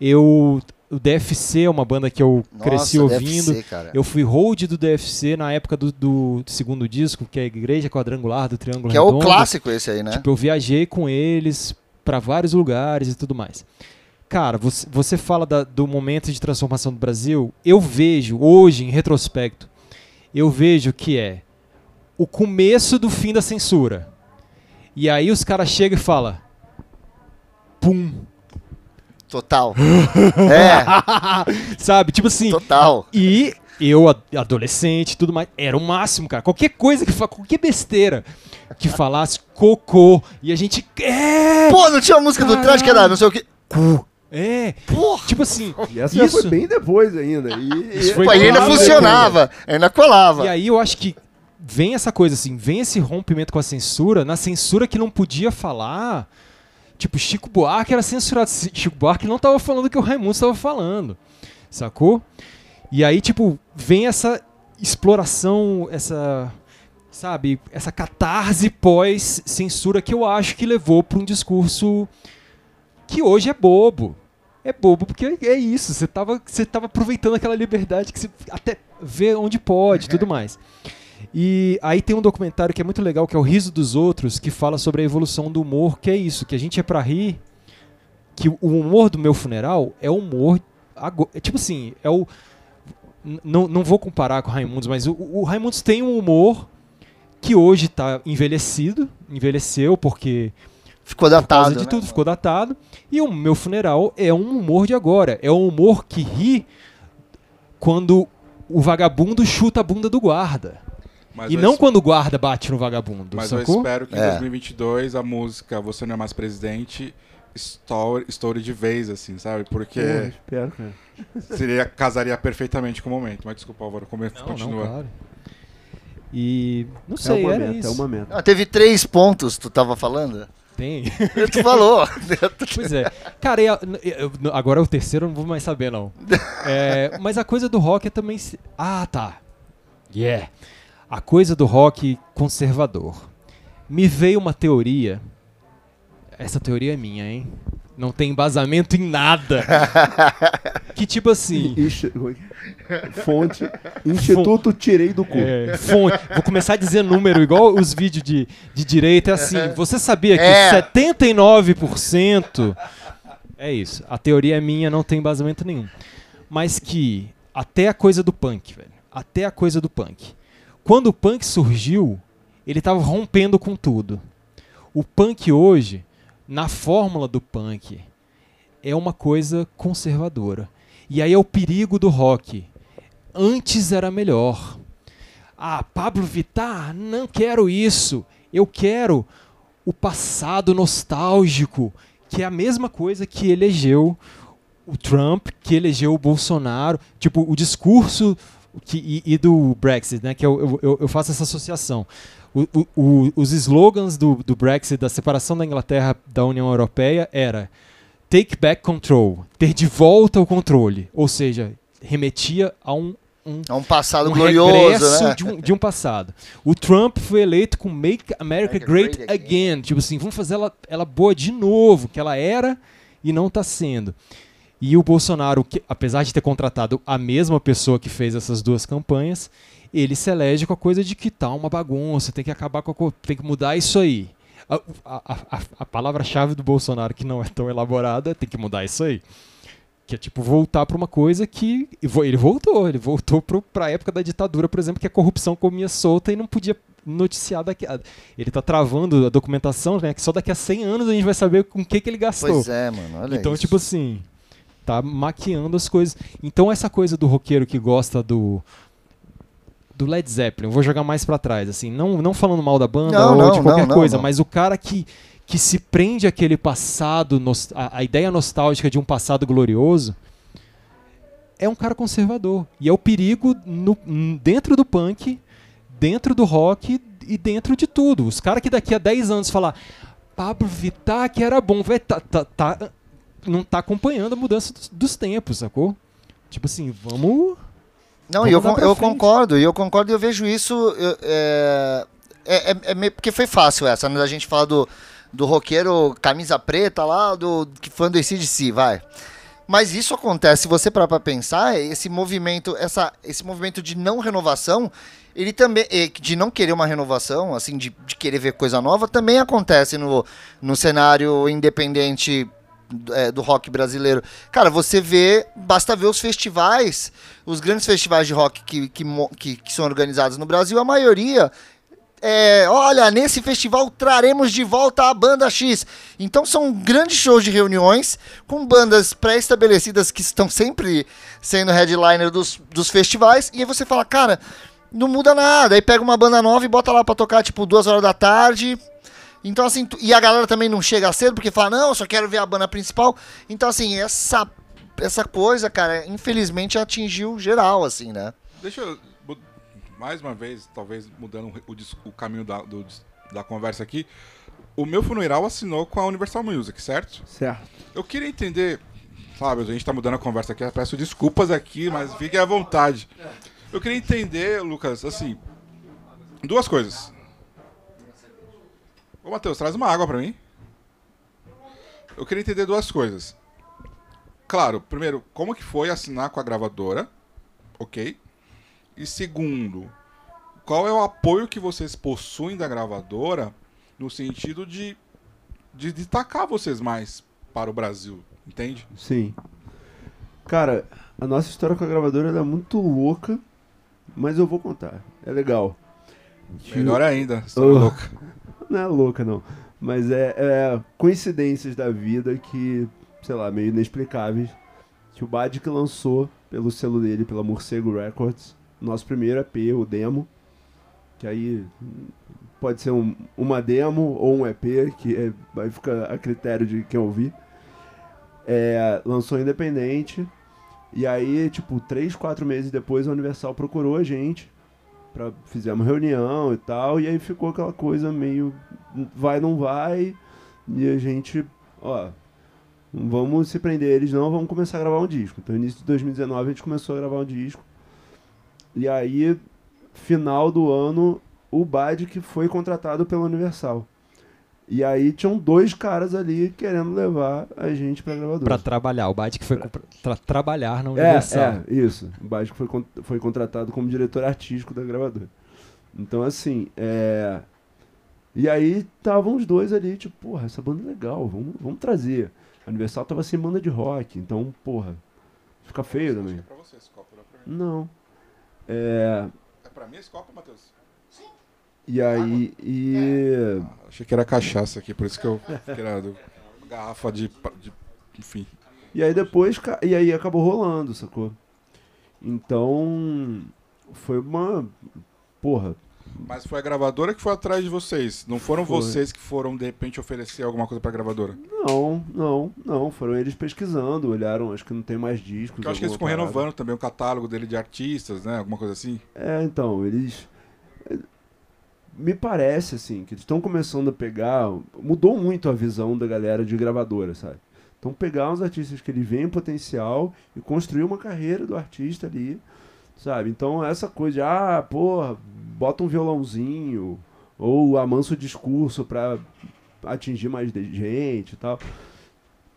Eu, o DFC é uma banda que eu cresci Nossa, ouvindo. DFC. Eu fui hold do DFC na época do, do segundo disco, que é a Igreja Quadrangular do Triângulo Que é o Redondo. clássico esse aí, né? Tipo, eu viajei com eles pra vários lugares e tudo mais. Cara, você, você fala da- do momento de transformação do Brasil. Eu vejo, hoje, em retrospecto, eu vejo que é o começo do fim da censura. E aí os caras chegam e falam. Pum. Total. é, Sabe? Tipo assim. total. E eu, a- adolescente e tudo mais, era o máximo, cara. Qualquer coisa que qualquer besteira que falasse cocô e a gente. É! Pô, não tinha uma música do Caralho. trash que era não sei o que. É! Porra. Tipo assim. E essa já isso, foi bem depois ainda. E, Isso foi Pô, e ainda funcionava, ainda colava. E aí eu acho que vem essa coisa assim, vem esse rompimento com a censura, na censura que não podia falar. Tipo, Chico Buarque era censurado. Chico Buarque não tava falando o que o Raimundo estava falando. Sacou? E aí, tipo, vem essa exploração, essa. Sabe? Essa catarse pós-censura que eu acho que levou para um discurso que hoje é bobo. É bobo porque é isso. Você tava, você tava aproveitando aquela liberdade que você até vê onde pode e tudo mais. E aí tem um documentário que é muito legal, que é o Riso dos Outros, que fala sobre a evolução do humor, que é isso, que a gente é pra rir, que o humor do meu funeral é o humor. É tipo assim, é o. Não, não vou comparar com o Raimundos, mas o, o Raimundos tem um humor que hoje tá envelhecido, envelheceu porque Ficou por causa datado. de né? tudo, ficou datado. E o meu funeral é um humor de agora. É um humor que ri quando o vagabundo chuta a bunda do guarda. Mas e eu não es- quando o guarda bate no vagabundo, Mas eu sacou? espero que em É. 2022 a música Você Não É Mais Presidente estoure, estoure de vez, assim, sabe? Porque Pô, espero, cara. seria, casaria perfeitamente com o momento. Mas desculpa, Álvaro, como Não, continua. não, claro. E não É sei, uma era meta, isso. é uma meta. Ah, teve três pontos, tu tava falando? Tem. tu falou. Pois é. Cara, eu- eu- agora o terceiro eu não vou mais saber, não. É, mas a coisa do rock é também. Ah, tá. Yeah. A coisa do rock conservador. Me veio uma teoria. Essa teoria é minha, hein? Não tem embasamento em nada. que tipo assim. Fonte, Instituto Tirei do Cu. É, fonte. Vou começar a dizer número, igual os vídeos de, de direita. É assim, você sabia que É. 79%. É isso. A teoria é minha, não tem embasamento nenhum. Mas que até a coisa do punk, velho. Até a coisa do punk. Quando o punk surgiu, ele tava rompendo com tudo. O punk hoje, na fórmula do punk, é uma coisa conservadora. E aí é o perigo do rock. Antes era melhor. Ah, Pablo Vittar, não quero isso. Eu quero o passado nostálgico, que é a mesma coisa que elegeu o Trump, que elegeu o Bolsonaro. Tipo, o discurso que, e, e do Brexit, né? Que eu, eu, eu faço essa associação. O- o- o- os slogans do, do Brexit, da separação da Inglaterra da União Europeia, era Take back control, ter de volta o controle. Ou seja, remetia a um, um É um passado um glorioso, né? de, um, de um passado. O Trump foi eleito com Make America America Great, Great Again. Again. Tipo assim, vamos fazer ela, ela boa de novo, que ela era e não está sendo. E o Bolsonaro, que, apesar de ter contratado a mesma pessoa que fez essas duas campanhas, ele se elege com a coisa de que tá uma bagunça, tem que acabar com a tem que mudar isso aí. A, a- a- palavra-chave do Bolsonaro, que não é tão elaborada, é tem que mudar isso aí. Que é tipo voltar para uma coisa que. Ele voltou, ele voltou para a época da ditadura, por exemplo, que a corrupção comia solta e não podia noticiar daqui. a- Ele tá travando a documentação, né? Que só daqui a 100 anos a gente vai saber com o que, que ele gastou. Pois é, mano. Olha então, isso. tipo assim. Tá maquiando as coisas. Então essa coisa do roqueiro que gosta do do Led Zeppelin, vou jogar mais pra trás, assim, não, não falando mal da banda Não, ou não, de qualquer não, coisa, mas o cara que, que se prende àquele passado, a, a ideia nostálgica de um passado glorioso, é um cara conservador. E é o perigo no- dentro do punk, dentro do rock e dentro de tudo. Os caras que daqui a 10 anos falar Pablo Vittar que era bom, velho, tá, tá, tá- não tá acompanhando a mudança dos, dos tempos, sacou? Tipo assim, vamos. Não, Vamos eu, con- eu concordo, e eu concordo e eu vejo isso. eu- é, é, é- é meio- porque foi fácil essa, né? Da gente falar do, do roqueiro camisa preta lá, do que fã do ACDC, vai. Mas isso acontece, se você parar pra pensar, esse movimento, essa, esse movimento de não renovação, ele também, de não querer uma renovação, assim, de, de querer ver coisa nova, também acontece no, no cenário independente é, do rock brasileiro. Cara, você vê, basta ver os festivais, os grandes festivais de rock que, que, que, que são organizados no Brasil, a maioria é, olha, nesse festival traremos de volta a banda X. Então são grandes shows de reuniões com bandas pré-estabelecidas que estão sempre sendo headliner dos, dos festivais. E aí você fala, cara, não muda nada. Aí pega uma banda nova e bota lá pra tocar tipo duas horas da tarde. Então assim, tu- e a galera também não chega cedo porque fala, não, eu só quero ver a banda principal. Então assim, essa, essa coisa, cara, infelizmente atingiu geral, assim, né? Deixa eu, mais uma vez, talvez mudando o, o caminho da, do da conversa aqui. O meu funeral assinou com a Universal Music, certo? Certo. Eu queria entender, Fábio, a gente tá mudando a conversa aqui, eu peço desculpas aqui, mas fiquem à vontade. Eu queria entender, Lucas, assim, duas coisas. Ô, Matheus, traz uma água pra mim. Eu queria entender duas coisas. Claro, primeiro, como que foi assinar com a gravadora? Ok. E segundo, qual é o apoio que vocês possuem da gravadora no sentido de, de destacar vocês mais para o Brasil, entende? Sim. Cara, a nossa história com a gravadora é muito louca, mas eu vou contar. É legal. Melhor ainda, estou Oh. louca. Não é louca, não. Mas é, é coincidências da vida que, sei lá, meio inexplicáveis. Que o Bad que lançou pelo selo dele, pela Morcego Records, nosso primeiro EP, o demo. Que aí pode ser um- uma demo ou um EP, que é- vai ficar a critério de quem ouvir. É, lançou independente. E aí, tipo, três, quatro meses depois, a Universal procurou a gente. Pra, fizemos reunião e tal. E aí ficou aquela coisa meio vai, não vai. E a gente, ó, vamos se prender eles não, vamos começar a gravar um disco. Então, início de 2019, a gente começou a gravar um disco. E aí, final do ano, o Bad que foi contratado pela Universal. E aí tinham dois caras ali querendo levar a gente pra gravadora. Pra trabalhar. O que foi pra tra- trabalhar na É, Universal. é, isso. O Básico foi, con- foi contratado como diretor artístico da gravadora. Então, assim, é... E aí estavam os dois ali, tipo, porra, essa banda é legal, vamos, vamos trazer. A Universal tava sem banda de rock, então, porra, fica feio também. É pra você esse copo, não é pra mim. Não. É... É pra mim esse copo, Matheus? E aí, e... Achei que era cachaça aqui, por isso que eu que era do- garrafa de, de- enfim. E aí depois, e aí acabou rolando, sacou? Então, foi uma... Porra, Mas foi a gravadora que foi atrás de vocês. Não foram Foi. vocês que foram, de repente, oferecer alguma coisa pra gravadora. Não, não, não. Foram eles pesquisando, olharam, acho que não tem mais discos. Porque eu acho que eles ficam renovando também o catálogo dele de artistas, né? Alguma coisa assim. É, então, eles. Me parece, assim, que eles estão começando a pegar. Mudou muito a visão da galera de gravadora, sabe? Então, pegar uns artistas que eles veem potencial e construir uma carreira do artista ali, sabe? Então, essa coisa de, ah, porra, bota um violãozinho, ou amansa o discurso pra atingir mais gente e tal.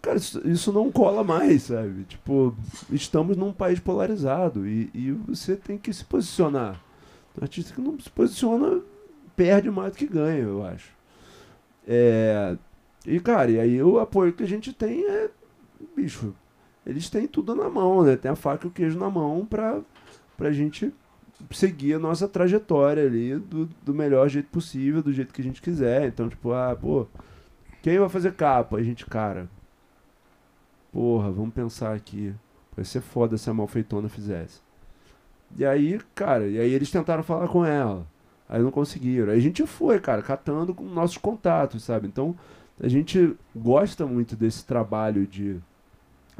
Cara, isso, isso não cola mais, sabe? Tipo, estamos num país polarizado e, e você tem que se posicionar. O artista que não se posiciona perde mais do que ganha, eu acho. É, e, cara, e aí o apoio que a gente tem é, bicho, eles têm tudo na mão, né? Tem a faca e o queijo na mão pra, pra gente seguir a nossa trajetória ali do, do melhor jeito possível, do jeito que a gente quiser. Então, tipo, ah, pô, quem vai fazer capa? A gente, cara, porra, vamos pensar aqui. Vai ser foda se a malfeitona fizesse. E aí, cara, e aí eles tentaram falar com ela. Aí não conseguiram. Aí a gente foi, cara, catando com nossos contatos, sabe? Então, a gente gosta muito desse trabalho de,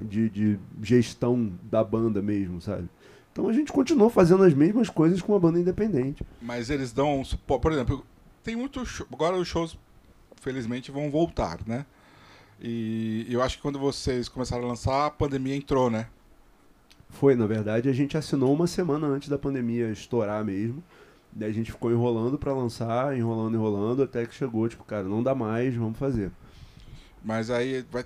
de, de gestão da banda mesmo, sabe? Então a gente continuou fazendo as mesmas coisas com uma banda independente. Mas eles dão. Por exemplo, tem muito show, Agora os shows, felizmente, vão voltar, né? E eu acho que quando vocês começaram a lançar, a pandemia entrou, né? Foi, na verdade, a gente assinou uma semana antes da pandemia estourar mesmo. Daí a gente ficou enrolando para lançar, enrolando, enrolando, até que chegou, tipo, cara, não dá mais, vamos fazer. Mas aí vai.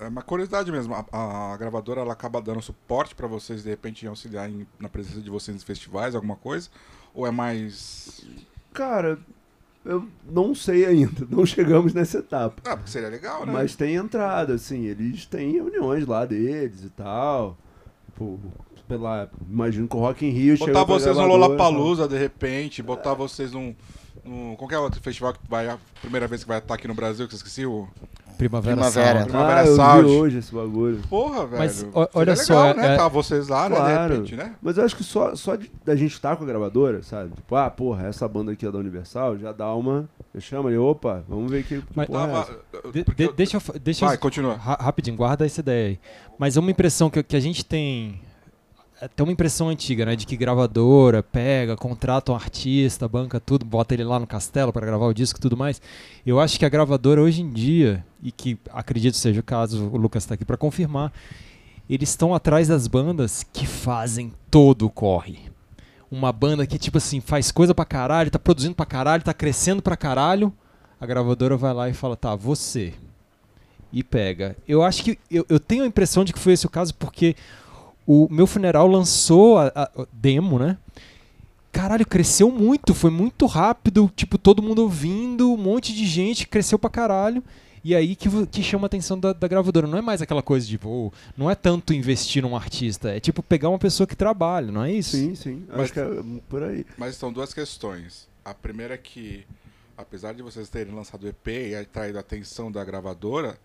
É uma curiosidade mesmo. A, a gravadora ela acaba dando suporte para vocês, de repente, auxiliar em, na presença de vocês em festivais, alguma coisa? Ou é mais. Cara, eu não sei ainda, não chegamos nessa etapa. Ah, porque seria legal, né? Mas tem entrada, assim, eles têm reuniões lá deles e tal. Tipo, lá, imagino que o Rock in Rio Botar vocês no Lollapalooza, de repente, botar vocês num, num... Qualquer outro festival que vai... A primeira vez que vai estar aqui no Brasil, que você esqueci, o... Primavera, Primavera. Sound. Primavera ah, eu Sound. vi hoje esse bagulho. Porra, velho. Mas, o- olha legal, só, né? é- Tá vocês lá, né? De Claro. repente, né? Mas eu acho que só, só de, da gente estar com a gravadora, sabe? Tipo, ah, porra, essa banda aqui é da Universal, já dá uma. Eu chamo ali, opa, vamos ver que, que Mas porra é Tava- essa. De- de- eu- deixa eu, deixa Vai, eu continua. Ra- rapidinho, guarda essa ideia aí. Mas é uma impressão que, que a gente tem. Até uma impressão antiga, né? De que gravadora pega, contrata um artista, banca tudo, bota ele lá no castelo para gravar o disco e tudo mais. Eu acho que a gravadora hoje em dia, e que acredito seja o caso, o Lucas está aqui para confirmar, eles estão atrás das bandas que fazem todo o corre. Uma banda que, tipo assim, faz coisa pra caralho, tá produzindo pra caralho, tá crescendo pra caralho. A gravadora vai lá e fala, tá, você e pega. Eu acho que. Eu, eu tenho a impressão de que foi esse o caso, porque o meu funeral lançou a, a- demo, né? Caralho, cresceu muito, foi muito rápido, tipo, todo mundo ouvindo, um monte de gente, cresceu pra caralho. E aí que, que chama a atenção da, da gravadora. Não é mais aquela coisa de, pô, não é tanto investir num artista, é tipo pegar uma pessoa que trabalha, não é isso? Sim, sim. Mas- Acho que é por aí. Mas são duas questões. A primeira é que, apesar de vocês terem lançado o EP e atraído a atenção da gravadora,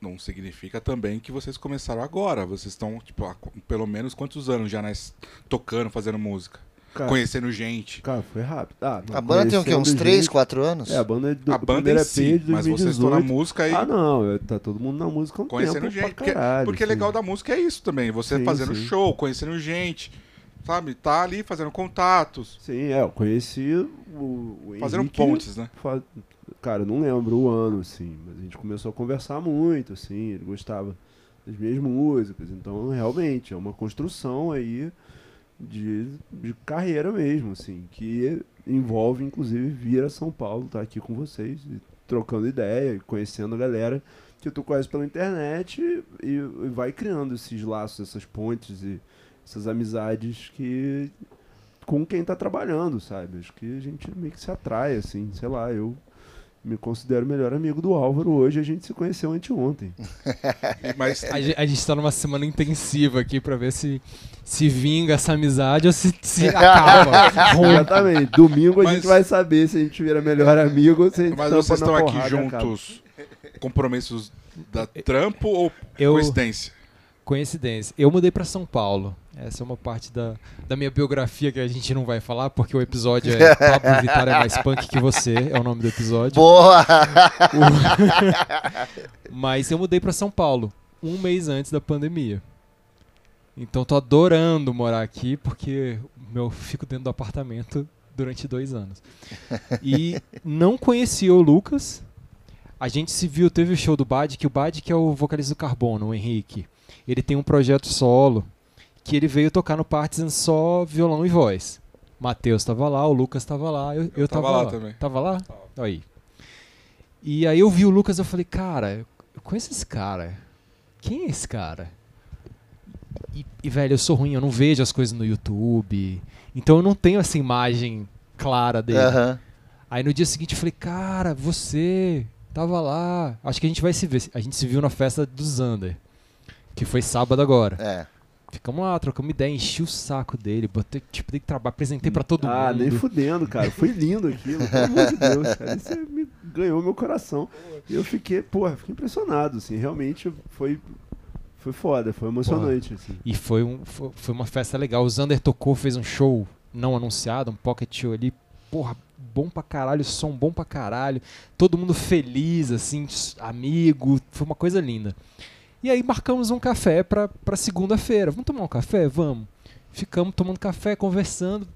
não significa também que vocês começaram agora. Vocês estão, tipo, há pelo menos quantos anos já nas, tocando, fazendo música? Cara, Conhecendo gente. cara, foi rápido. Ah, não, A banda tem o quê? Uns conhecendo 3, gente- 4 anos? É, a banda é do a banda em si, de mas vocês estão na 2018. música e Ah, não, é, tá todo mundo na música um conhecendo tempo gente. pra Porque, caralho. porque sim. legal da música é isso também. Você Sim, fazendo sim. show, conhecendo gente. Sabe? Tá ali fazendo contatos. Sim, é, eu conheci o, o Fazendo Henrique pontes, né? fa- Cara, não lembro o ano, assim, mas a gente começou a conversar muito, assim, ele gostava das minhas músicas, então realmente é uma construção aí de, de carreira mesmo, assim, que envolve inclusive vir a São Paulo, estar aqui com vocês, trocando ideia, conhecendo a galera que tu conhece pela internet e, e vai criando esses laços, essas pontes e essas amizades que com quem tá trabalhando, sabe? Acho que a gente meio que se atrai, assim, sei lá, eu me considero o melhor amigo do Álvaro hoje, a gente se conheceu anteontem. Mas A, a gente tá numa semana intensiva aqui pra ver se se vinga essa amizade ou se, se acaba. Exatamente. Domingo a Mas- gente vai saber se a gente vira melhor amigo ou se a gente Mas vocês estão aqui e acaba. juntos, compromissos da trampo ou Eu- coincidência? Coincidência. Eu mudei pra São Paulo. Essa é uma parte da, da minha biografia que a gente não vai falar, porque o episódio é Pablo Vittar é mais punk que você, é o nome do episódio. Boa! Mas eu mudei pra São Paulo um mês antes da pandemia. Então tô adorando morar aqui porque eu fico dentro do apartamento durante dois anos. E não conhecia o Lucas. A gente se viu, teve o show do Bad, que o Bad que é o vocalista do Carbono, o Henrique. Ele tem um projeto solo que ele veio tocar no Partisan só violão e voz. Matheus tava lá, o Lucas tava lá, eu, eu, tava tava, lá lá. também. Tava lá? Aí. E aí eu vi o Lucas eu falei, cara, eu conheço esse cara. Quem é esse cara? E, e, velho, eu sou ruim, eu não vejo as coisas no YouTube. Então eu não tenho essa imagem clara dele. Aham. Aí no dia seguinte eu falei, cara, você tava lá. Acho que a gente vai se ver. A gente se viu na festa do Zander. Que foi sábado agora. É. Ficamos lá, trocamos ideia, enchi o saco dele, botei, tipo, dei que trabalhar, apresentei pra todo ah, mundo. nem fudendo, cara. Foi lindo aquilo, pelo amor de Deus, cara. Isso me ganhou meu coração. E eu fiquei, porra, fiquei impressionado, assim. Realmente foi Foi foda, foi emocionante, assim. E foi, um, foi, foi uma festa legal. O Zander tocou, fez um show não anunciado, um pocket show ali. Porra, bom pra caralho, som bom pra caralho. Todo mundo feliz, assim, amigo. Foi uma coisa linda. E aí marcamos um café pra, pra segunda-feira. Vamos tomar um café? Vamos. Ficamos tomando café, conversando.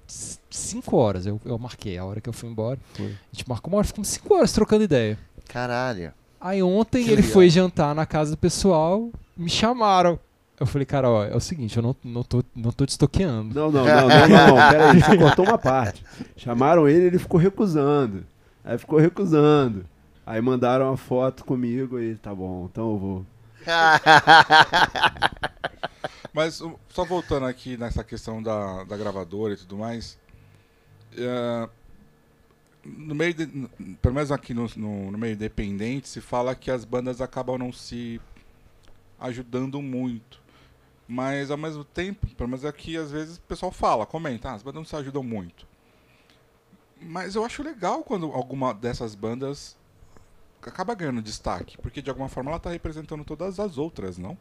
Cinco horas eu, eu marquei, a hora que eu fui embora. Foi. A gente marcou uma hora, ficamos cinco horas trocando ideia. Caralho. Aí ontem Que ele legal. foi jantar na casa do pessoal, me chamaram. Eu falei, cara, ó, é o seguinte, eu não, não, tô, não tô te estoqueando. Não, não, não, não, não, não. Pera aí, você cortou uma parte. Chamaram ele, ele ficou recusando. Aí ficou recusando. Aí mandaram uma foto comigo e tá bom, então eu vou. Mas só voltando aqui nessa questão da, da gravadora e tudo mais. é, no meio de- pelo menos aqui no, no, no meio independente se fala que as bandas acabam não se ajudando muito. Mas ao mesmo tempo, pelo menos aqui às vezes o pessoal fala, comenta, ah, as bandas não se ajudam muito. Mas eu acho legal quando alguma dessas bandas acaba ganhando destaque, porque de alguma forma ela está representando todas as outras, não?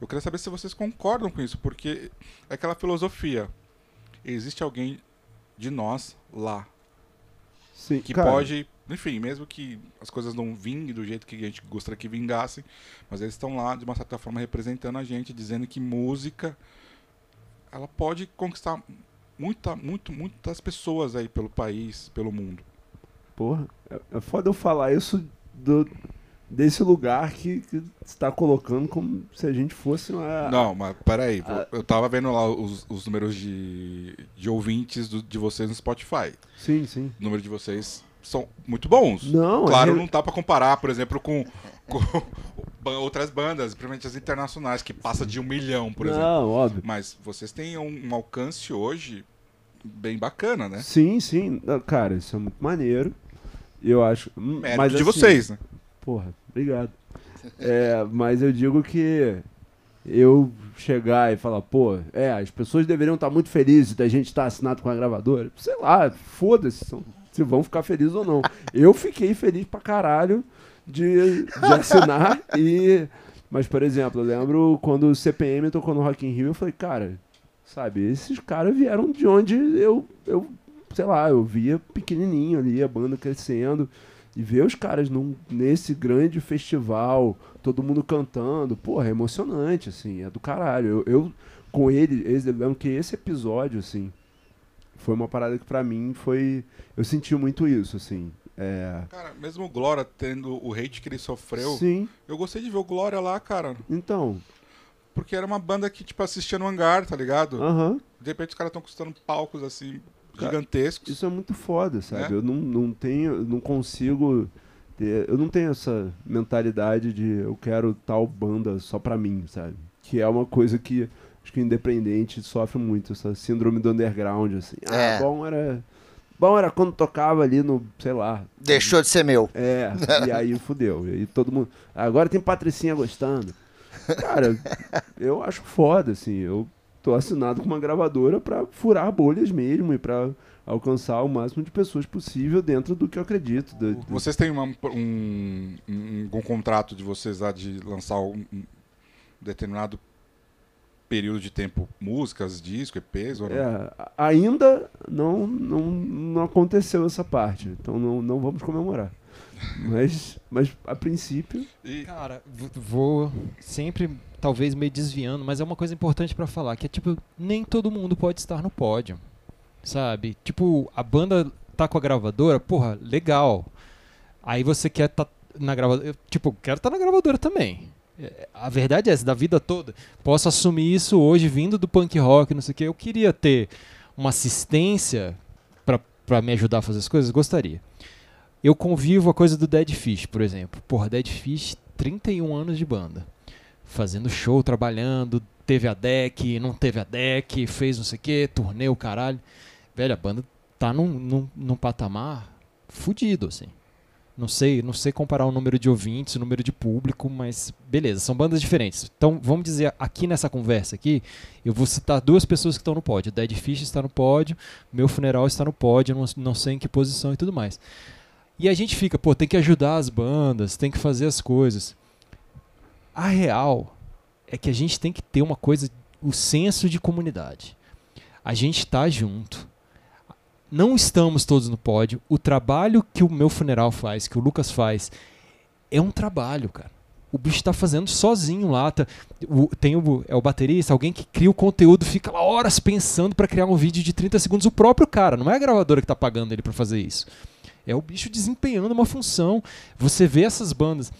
Eu queria saber se vocês concordam com isso, porque é aquela filosofia. Existe alguém de nós lá Sim, que cara, pode, enfim, mesmo que as coisas não vinguem do jeito que a gente gostaria que vingassem, mas eles estão lá de uma certa forma representando a gente, dizendo que música ela pode conquistar muita, muito, muitas pessoas aí pelo país, pelo mundo. Porra, é, é foda eu falar isso do, desse lugar que, que você tá colocando como se a gente fosse uma. Não, mas peraí, Ah. eu tava vendo lá os, os números de, de ouvintes do- de vocês no Spotify. Sim, sim. O número de vocês são muito bons. Não, Claro, é, não dá pra comparar, por exemplo, com, com outras bandas, principalmente as internacionais, que passa de um milhão, por exemplo. Não, óbvio. Mas vocês têm um, um alcance hoje bem bacana, né? Sim, sim. Não, Cara, isso é muito maneiro. Eu acho. hum, Mérito mas de assim, vocês, né? Porra, obrigado. É, mas eu digo que eu chegar e falar, pô, é, as pessoas deveriam estar muito felizes da gente estar assinado com a gravadora. Sei lá, foda-se se vão ficar felizes ou não. Eu fiquei feliz pra caralho de, de assinar e. Mas, por exemplo, eu lembro quando o CPM tocou no Rock in Rio, eu falei, cara, sabe, esses caras vieram de onde eu, eu sei lá, eu via pequenininho ali, a banda crescendo. E ver os caras num, nesse grande festival, todo mundo cantando, porra, é emocionante, assim, é do caralho. Eu, eu com ele, eu lembro que esse episódio, assim, foi uma parada que pra mim foi. Eu senti muito isso, assim. É. Cara, mesmo o Glória tendo o hate que ele sofreu, Sim, eu gostei de ver o Glória lá, cara. então. Porque era uma banda que, tipo, assistia no hangar, tá ligado? Aham. De repente os caras estão custando palcos, assim, gigantescos. Isso é muito foda, sabe? É? Eu não, não tenho, não consigo ter, eu não tenho essa mentalidade de eu quero tal banda só pra mim, sabe? Que é uma coisa que acho que o independente sofre muito, essa síndrome do underground, assim. Ah, É. bom era bom era quando tocava ali no, sei lá. Deixou de ser meu. É, e aí fudeu. E aí todo mundo. Agora tem Patricinha gostando. Cara, eu acho foda, assim. Eu tô assinado com uma gravadora pra furar bolhas mesmo e pra alcançar o máximo de pessoas possível dentro do que eu acredito. do- do- Vocês têm uma- um, um, um contrato de vocês lá de lançar um, um determinado período de tempo músicas, disco, EPs ou não? É, ainda não, não, não aconteceu essa parte, então não, não vamos comemorar. Mas, mas a princípio. E, Cara, vou sempre, talvez meio desviando, mas é uma coisa importante pra falar, que é tipo, nem todo mundo pode estar no pódio, sabe? Tipo, a banda tá com a gravadora, porra, legal. Aí você quer tá na gravadora, tipo, quero estar na gravadora também. É, A verdade é essa, da vida toda. Posso assumir isso hoje, vindo do punk rock, não sei o que. Eu queria ter uma assistência pra me ajudar a fazer as coisas, gostaria. Eu convivo a coisa do Dead Fish, por exemplo. Porra, Dead Fish, 31 anos de banda. Fazendo show, trabalhando, teve a deck, não teve a deck, fez não sei o que, turnê o caralho. Velho, a banda tá num, num, num patamar fudido, assim. Não sei, não sei comparar o número de ouvintes, o número de público, mas beleza, são bandas diferentes. Então, vamos dizer, aqui nessa conversa aqui, eu vou citar duas pessoas que estão no pódio. Dead Fish está no pódio, meu funeral está no pódio, não, não sei em que posição e tudo mais. E a gente fica, pô, tem que ajudar as bandas, tem que fazer as coisas. A real é que a gente tem que ter uma coisa, o senso de comunidade. A gente tá junto. Não estamos todos no pódio. O trabalho que o meu funeral faz, que o Lucas faz, é um trabalho, cara. O bicho tá fazendo sozinho lá. Tá, o- tem o, é o baterista, alguém que cria o conteúdo, fica lá horas pensando pra criar um vídeo de 30 segundos. O próprio cara, não é a gravadora que tá pagando ele pra fazer isso. É o bicho desempenhando uma função. Você vê essas bandas,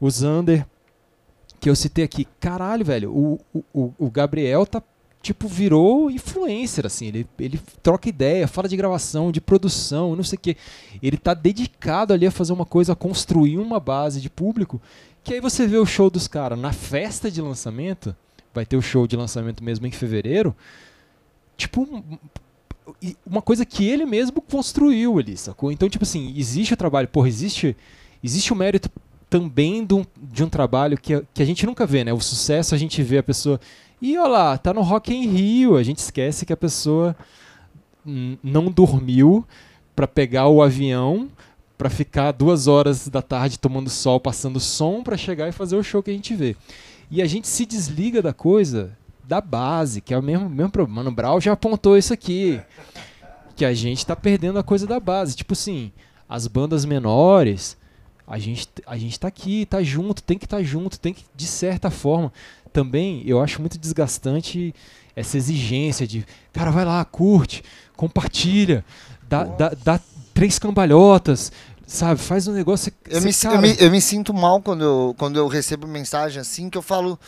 o Zander, que eu citei aqui, caralho, velho, o, o- o, Gabriel tá, tipo, virou influencer, assim, ele, ele troca ideia, fala de gravação, de produção, não sei o quê. Ele tá dedicado ali a fazer uma coisa, a construir uma base de público, que aí você vê o show dos caras na festa de lançamento, vai ter o show de lançamento mesmo em fevereiro, tipo, uma coisa que ele mesmo construiu ali, sacou? Então, tipo assim, existe o trabalho, porra, existe, existe o mérito também de um, de um trabalho que, que a gente nunca vê, né? O sucesso a gente vê a pessoa. E olha lá, tá no Rock em Rio. A gente esquece que a pessoa não dormiu pra pegar o avião, pra ficar duas horas da tarde tomando sol, passando som, pra chegar e fazer o show que a gente vê. E a gente se desliga da coisa da base, que é o mesmo, mesmo problema. Mano, o Brau já apontou isso aqui. Que a gente tá perdendo a coisa da base. Tipo assim, as bandas menores, a gente, a gente tá aqui, tá junto, tem que estar tá junto, tem que, de certa forma. Também eu acho muito desgastante essa exigência de, cara, vai lá, curte, compartilha, dá, dá, dá três cambalhotas, sabe? Faz um negócio. Eu me, eu, me, eu me sinto mal quando eu, quando eu recebo mensagem assim, que eu falo.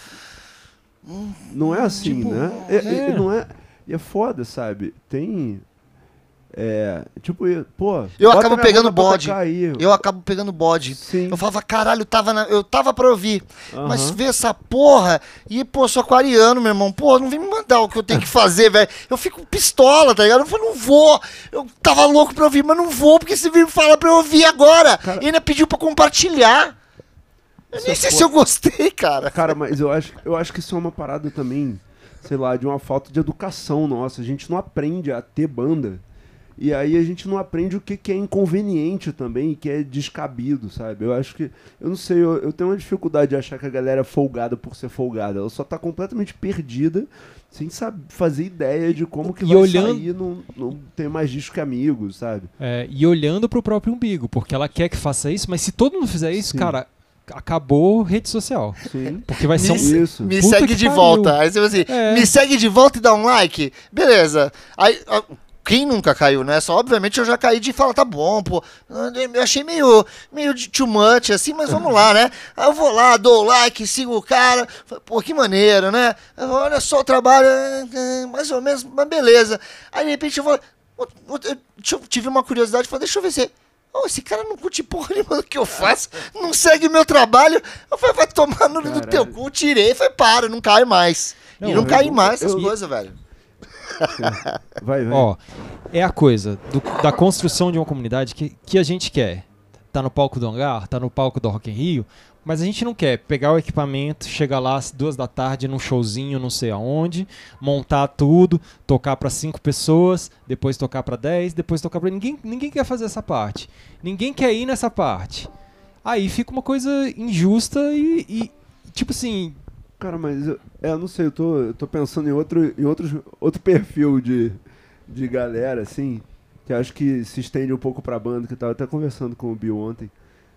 Não é assim, Tipo, né? É, é- é. não é. É foda, sabe? Tem. É. Tipo, pô. Eu acabo pegando bode. Eu acabo pegando bode. Sim. Eu falava, caralho, tava na- eu tava pra ouvir. Mas vê essa porra. E, pô, sou aquariano, meu irmão. Pô, não vem me mandar o que eu tenho que fazer, velho. Eu fico pistola, tá ligado? Eu falo, não vou. Eu tava louco pra ouvir, mas não vou, porque você veio falar pra eu ouvir agora. Cara- E ainda pediu pra compartilhar. Eu nem sei se eu gostei, cara. Cara, mas eu acho, eu acho que isso é uma parada também, sei lá, de uma falta de educação nossa. A gente não aprende a ter banda. E aí a gente não aprende o que, que é inconveniente também que é descabido, sabe? Eu acho que. Eu não sei, eu, eu tenho uma dificuldade de achar que a galera é folgada por ser folgada. Ela só tá completamente perdida, sem saber fazer ideia de como que E vai olhando- sair não, não ter mais disco que amigos, sabe? É, e olhando pro próprio umbigo, porque ela quer que faça isso, mas se todo mundo fizer isso, Sim. cara, acabou rede social. Sim. Porque vai ser um. Isso. Me Puta segue de pariu. volta. Aí você vai assim, É. me segue de volta e dá um like. Beleza. Aí. ó, Quem nunca caiu, né? Só, obviamente, eu já caí de falar, tá bom, pô. Eu achei meio, meio de too much, assim, mas vamos lá, né? Aí eu vou lá, dou like, sigo o cara. Pô, que maneiro, né? Olha só o trabalho, é, mais ou menos, mas beleza. Aí, de repente, eu vou... eu- eu- eu- tive uma curiosidade, falei, deixa eu ver se... Ô, esse cara não curte porra nenhuma do que eu faço, não segue o meu trabalho. Eu falei, vai tomar no do teu cu, tirei, foi para, não cai mais. Não, e não eu- cai mais essas eu- coisas, velho. Vai, vai. Ó, é a coisa do- da construção de uma comunidade que, que a gente quer. Tá no palco do hangar, tá no palco do Rock in Rio, mas a gente não quer pegar o equipamento, chegar lá às duas da tarde num showzinho, não sei aonde, montar tudo, tocar pra cinco pessoas, depois tocar pra dez, depois tocar pra ninguém. Ninguém quer fazer essa parte. Ninguém quer ir nessa parte. Aí fica uma coisa injusta e, e, tipo assim, Cara, mas eu, é, eu não sei, eu tô, eu tô pensando em outro, em outros, outro perfil de, de galera, assim, que acho que se estende um pouco pra banda, que eu tava até conversando com o Bill ontem,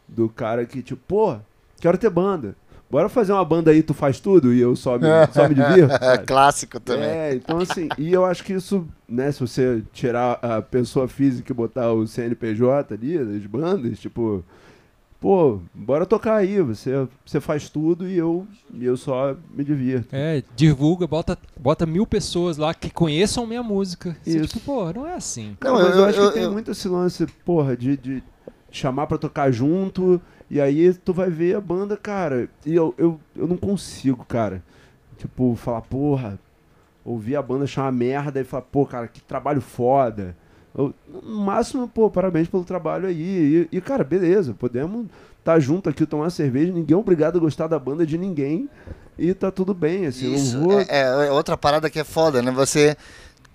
do cara que, tipo, pô, quero ter banda. Bora fazer uma banda aí, tu faz tudo e eu só me, só me divirto. É sabe? clássico também. É, então assim, e eu acho que isso, né, se você tirar a pessoa física e botar o CNPJ ali, das bandas, tipo, pô, bora tocar aí, você, você faz tudo e eu, e eu só me divirto. É, divulga, bota, bota mil pessoas lá que conheçam minha música. Você, Isso. tipo, pô, não é assim. Não, mas eu, eu- acho eu- que tem eu- muito esse lance, porra, de, de chamar pra tocar junto, e aí tu vai ver a banda, cara, e eu, eu, eu não consigo, cara, tipo, falar, porra, ouvir a banda chamar merda e falar, pô, cara, que trabalho foda. Eu- no máximo, pô, parabéns pelo trabalho aí. E, e, cara, beleza, podemos estar junto aqui, tomar uma cerveja, ninguém é obrigado a gostar da banda de ninguém, e tá tudo bem, assim, Isso, vou... é, é outra parada que é foda, né? Você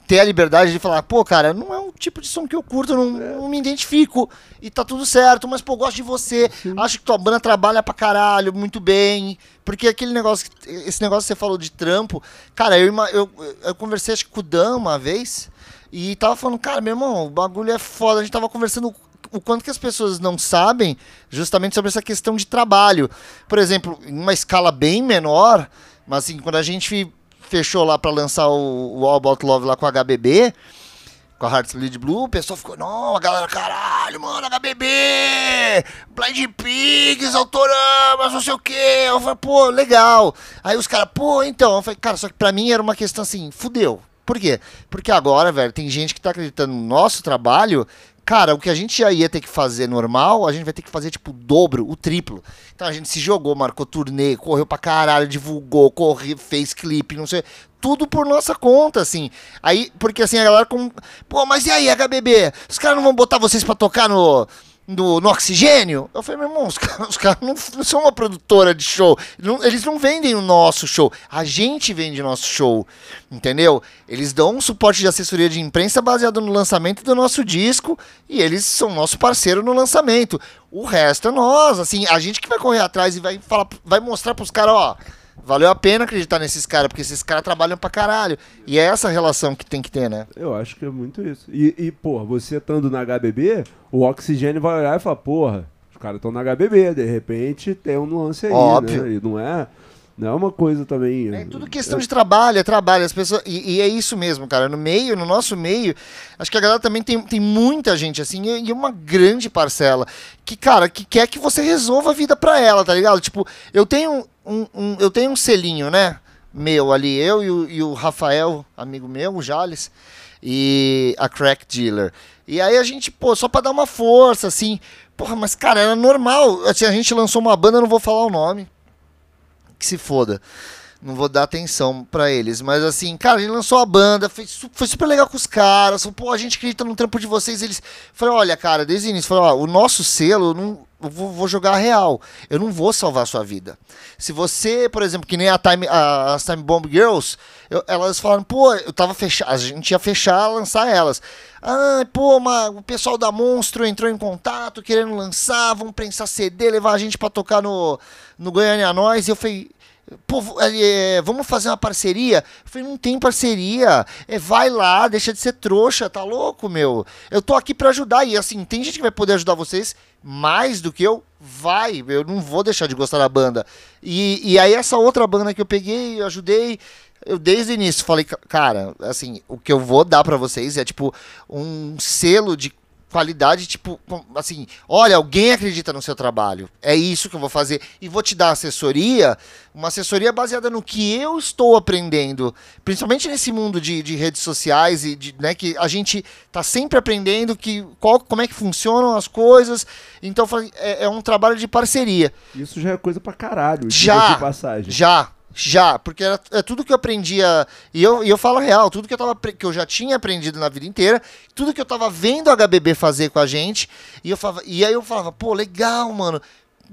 ter a liberdade de falar, pô, cara, não é um tipo de som que eu curto, não, não me identifico. E tá tudo certo, mas, pô, gosto de você. Acho que tua banda trabalha pra caralho, muito bem. Porque aquele negócio, que- esse negócio que você falou de trampo, cara, eu, eu, eu conversei acho que com o Dan uma vez e tava falando, cara, meu irmão, o bagulho é foda. A gente tava conversando o quanto que as pessoas não sabem justamente sobre essa questão de trabalho. Por exemplo, em uma escala bem menor, mas assim, quando a gente fechou lá pra lançar o, o All About Love lá com a HBB, com a Hearts Bleed Blue, o pessoal ficou, não, a galera, caralho, mano, HBB, Blind Pigs, Autoramas, não sei o quê. Eu falei, pô, legal. Aí os caras, pô, então. Eu falei, cara, só que pra mim era uma questão assim, fudeu. Por quê? Porque agora, velho, tem gente que tá acreditando no nosso trabalho. Cara, o que a gente já ia ter que fazer normal, a gente vai ter que fazer, tipo, o dobro, o triplo. Então a gente se jogou, marcou turnê, correu pra caralho, divulgou, correu, fez clipe, não sei. Tudo por nossa conta, assim. Aí, porque assim, a galera com. Pô, mas e aí, HBB? Os caras não vão botar vocês pra tocar no. No, no oxigênio? Eu falei, meu irmão, os caras os caras não, não são uma produtora de show. Não- eles não vendem o nosso show. A gente vende o nosso show. Entendeu? Eles dão um suporte de assessoria de imprensa baseado no lançamento do nosso disco. E eles são nosso parceiro no lançamento. O resto é nós. Assim, a gente que vai correr atrás e vai falar, vai mostrar pros caras, ó. Valeu a pena acreditar nesses caras, porque esses caras trabalham pra caralho. E é essa relação que tem que ter, né? Eu acho que é muito isso. E, e porra, você estando na HBB, o oxigênio vai olhar e falar, porra, os caras estão na HBB, de repente tem um lance aí, Óbvio. né? E não é, não é uma coisa também... É tudo questão de trabalho, é trabalho. As pessoas, e, e é isso mesmo, cara. No meio, no nosso meio, acho que a galera também tem, tem muita gente assim, e e uma grande parcela que, cara, que quer que você resolva a vida pra ela, tá ligado? Tipo, eu tenho um, um- eu tenho um selinho, né? Meu ali, eu e o, e o Rafael, amigo meu, o Jales, e a Crack Dealer. E aí a gente, pô, só pra dar uma força, assim. Porra, mas, cara, era normal. Assim, a gente lançou uma banda, eu não vou falar o nome que se foda. Não vou dar atenção pra eles. Mas assim, cara, ele lançou a banda, su- foi super legal com os caras. Falou, pô, a gente acredita no trampo de vocês. Eles. Falei, olha, cara, desde o início, falei, ó, o nosso selo, eu não. Eu vou, vou jogar real. Eu não vou salvar a sua vida. Se você, por exemplo, que nem a Time, a, as Time Bomb Girls, eu- elas falaram, pô, eu tava fechado. A gente ia fechar, lançar elas. Ah, pô, mas o pessoal da Monstro entrou em contato, querendo lançar, vão prensar CD, levar a gente pra tocar no, no Goiânia Nós. E eu falei, pô, é, vamos fazer uma parceria? Eu falei, não tem parceria. É, vai lá, deixa de ser trouxa, tá louco, meu? Eu tô aqui pra ajudar. E assim, tem gente que vai poder ajudar vocês mais do que eu. Vai, eu não vou deixar de gostar da banda. E, e aí, essa outra banda que eu peguei, eu ajudei. Eu desde o início falei, "Ca- cara, assim, o que eu vou dar pra vocês é tipo um selo de qualidade, tipo, assim, olha, alguém acredita no seu trabalho. É isso que eu vou fazer. E vou te dar assessoria, uma assessoria baseada no que eu estou aprendendo. Principalmente nesse mundo de, de redes sociais e de, né, que a gente tá sempre aprendendo que, qual, como é que funcionam as coisas. Então, é, é um trabalho de parceria. Isso já é coisa pra caralho, Já, diga-se de passagem. Já, já, porque era, é tudo que eu aprendia, e eu, e eu falo real, tudo que eu, tava, que eu já tinha aprendido na vida inteira, tudo que eu tava vendo a HBB fazer com a gente, e, eu falava, e aí eu falava, pô, legal, mano,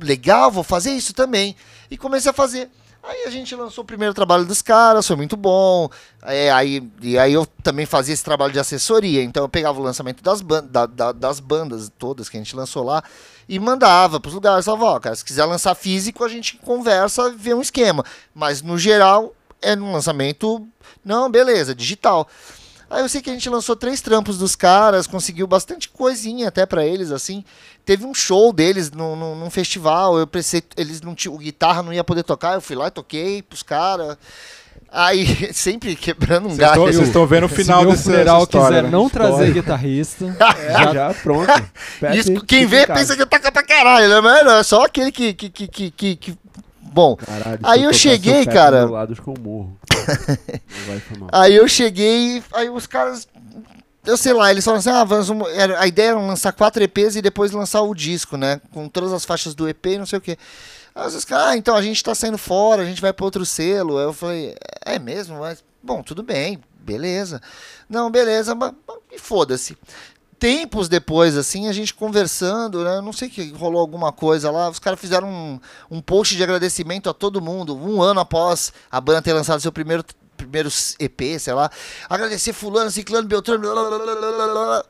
legal, vou fazer isso também. E comecei a fazer. Aí a gente lançou o primeiro trabalho dos caras, foi muito bom. É, aí, e aí eu também fazia esse trabalho de assessoria. Então eu pegava o lançamento das, ban da- da- das bandas todas que a gente lançou lá e mandava pros lugares. Falava, ó, cara, se quiser lançar físico, a gente conversa, vê um esquema. Mas no geral, é um lançamento. Não, beleza, digital. Aí eu sei que a gente lançou três trampos dos caras, conseguiu bastante coisinha até pra eles, assim. Teve um show deles num, num, num festival, eu pensei, eles não tinham, o guitarra não ia poder tocar, eu fui lá e toquei pros caras. Aí, sempre quebrando um galho. estão- Vocês estão vendo o final desse funeral história, quiser né? não trazer História. guitarrista, É, já, pronto. Pede Isso, quem vê pensa que toca pra caralho, né? Mas não, é só aquele que. que, que, que, que- que- Bom, Caralho, Aí eu cheguei, cara. Do. Aí eu cheguei, aí os caras. Eu sei lá, eles falaram assim: ah, vamos, a ideia era lançar quatro EPs e depois lançar o disco, né? Com todas as faixas do EP e não sei o quê. Aí os caras, ah, então a gente tá saindo fora, a gente vai pra outro selo. Aí eu falei: é mesmo? Mas, bom, tudo bem, beleza. Não, beleza, mas, mas foda-se. Tempos depois, assim, a gente conversando, né? Não sei que rolou alguma coisa lá. Os caras fizeram um, um post de agradecimento a todo mundo, um ano após a banda ter lançado seu primeiro primeiros EP, sei lá. Agradecer fulano, ciclano, beltrano, blá, blá, blá, blá, blá.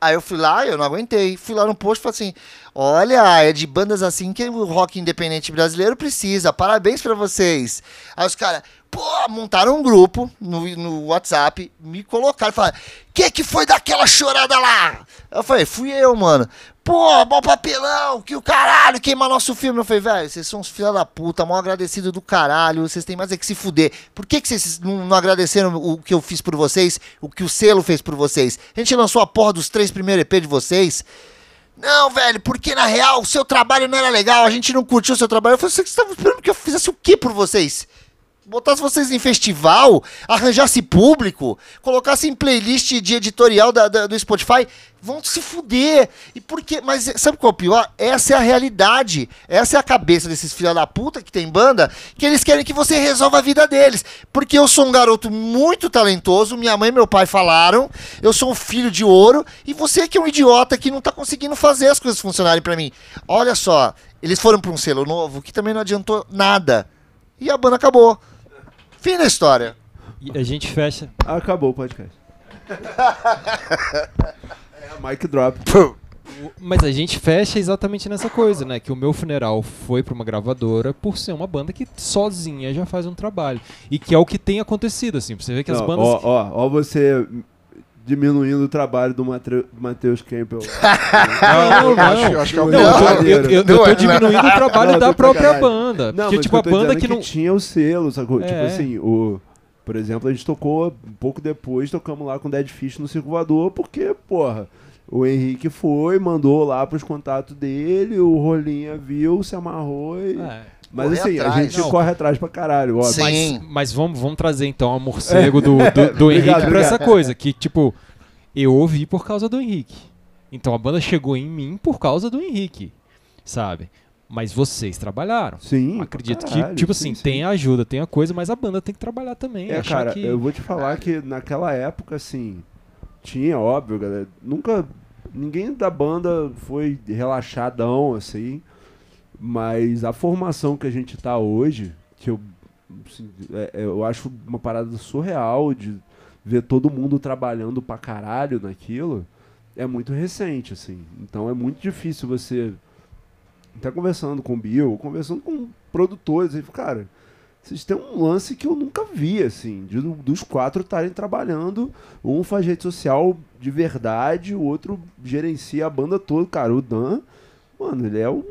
Aí eu fui lá, eu não aguentei. Fui lá no post e falei assim: Olha, é de bandas assim que o rock independente brasileiro precisa. Parabéns pra vocês. Aí os caras, pô, montaram um grupo no, no WhatsApp, me colocaram e falaram: Que que foi daquela chorada lá? Eu falei: Fui eu, mano. Pô, bom papelão, que o caralho, queima nosso filme. Eu falei, velho, vocês são uns filha da puta, mal agradecido do caralho, vocês têm mais é que se fuder. Por que, que vocês não, não agradeceram o que eu fiz por vocês, o que o selo fez por vocês? A gente lançou a porra dos três primeiros EP de vocês. Não, velho, porque na real o seu trabalho não era legal, a gente não curtiu o seu trabalho. Eu falei, vocês estavam esperando que eu fizesse o que por vocês? Botasse vocês em festival, arranjasse público, colocasse em playlist de editorial da- da- do Spotify, vão se fuder. E por quê? Mas sabe qual é o pior? Essa é a realidade. Essa é a cabeça desses filha da puta que tem banda, que eles querem que você resolva a vida deles. Porque eu sou um garoto muito talentoso, minha mãe e meu pai falaram, eu sou um filho de ouro, e você que é um idiota que não tá conseguindo fazer as coisas funcionarem pra mim. Olha só, eles foram pra um selo novo que também não adiantou nada. E a banda acabou. Fim da história. E a gente fecha. Acabou o podcast. é, mic drop. Mas a gente fecha exatamente nessa coisa, né? Que o meu funeral foi pra uma gravadora por ser uma banda que sozinha já faz um trabalho. E que é o que tem acontecido, assim. pra Você vê que as Não, bandas. ó, ó, ó você diminuindo o trabalho do Matheus Campbell. Não, não. acho, acho que é o Não, eu eu, eu- eu tô é, diminuindo o trabalho Não, da própria banda. Não, porque, mas tipo, eu a banda dizendo que não. tinha o selo, sacou? Tipo É. assim, o... Por exemplo, a gente tocou um pouco depois, tocamos lá com o Dead Fish no Circo Voador, porque, porra, o Henrique foi, mandou lá pros contatos dele, o Rolinha viu, se amarrou e... É. Mas Correr assim, atrás. a gente Não. corre atrás pra caralho, óbvio. Sim. Mas, mas vamos, vamos trazer então a morcego do, do, do Henrique Obrigado, pra essa coisa. Que, tipo, eu ouvi por causa do Henrique. Então a banda chegou em mim por causa do Henrique, sabe? Mas vocês trabalharam. Sim, Acredito caralho, que, tipo sim, assim, sim. tem a ajuda, tem a coisa, mas a banda tem que trabalhar também. É, cara, que... eu vou te falar que naquela época, assim, tinha, óbvio, galera, nunca, ninguém da banda foi relaxadão, assim, mas a formação que a gente tá hoje, que eu, assim, é- é, eu acho uma parada surreal de ver todo mundo trabalhando pra caralho naquilo, é muito recente, assim, então é muito difícil você tá conversando com o Bill, conversando com produtores, e cara, vocês têm um lance que eu nunca vi, assim, de- dos quatro estarem trabalhando. Um faz rede social de verdade, o outro gerencia a banda toda. Cara, o Dan, mano, ele é um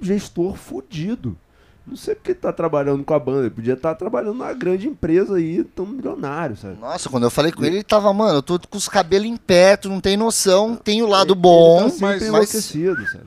gestor fudido. Não sei porque tá trabalhando com a banda. Ele podia estar trabalhando numa grande empresa aí, tão milionário, sabe? Nossa, quando eu falei com ele, ele tava, mano, eu tô com os cabelos em pé, tu não tem noção, tem o lado Ele- bom, ele tá mas- enlouquecido, sabe?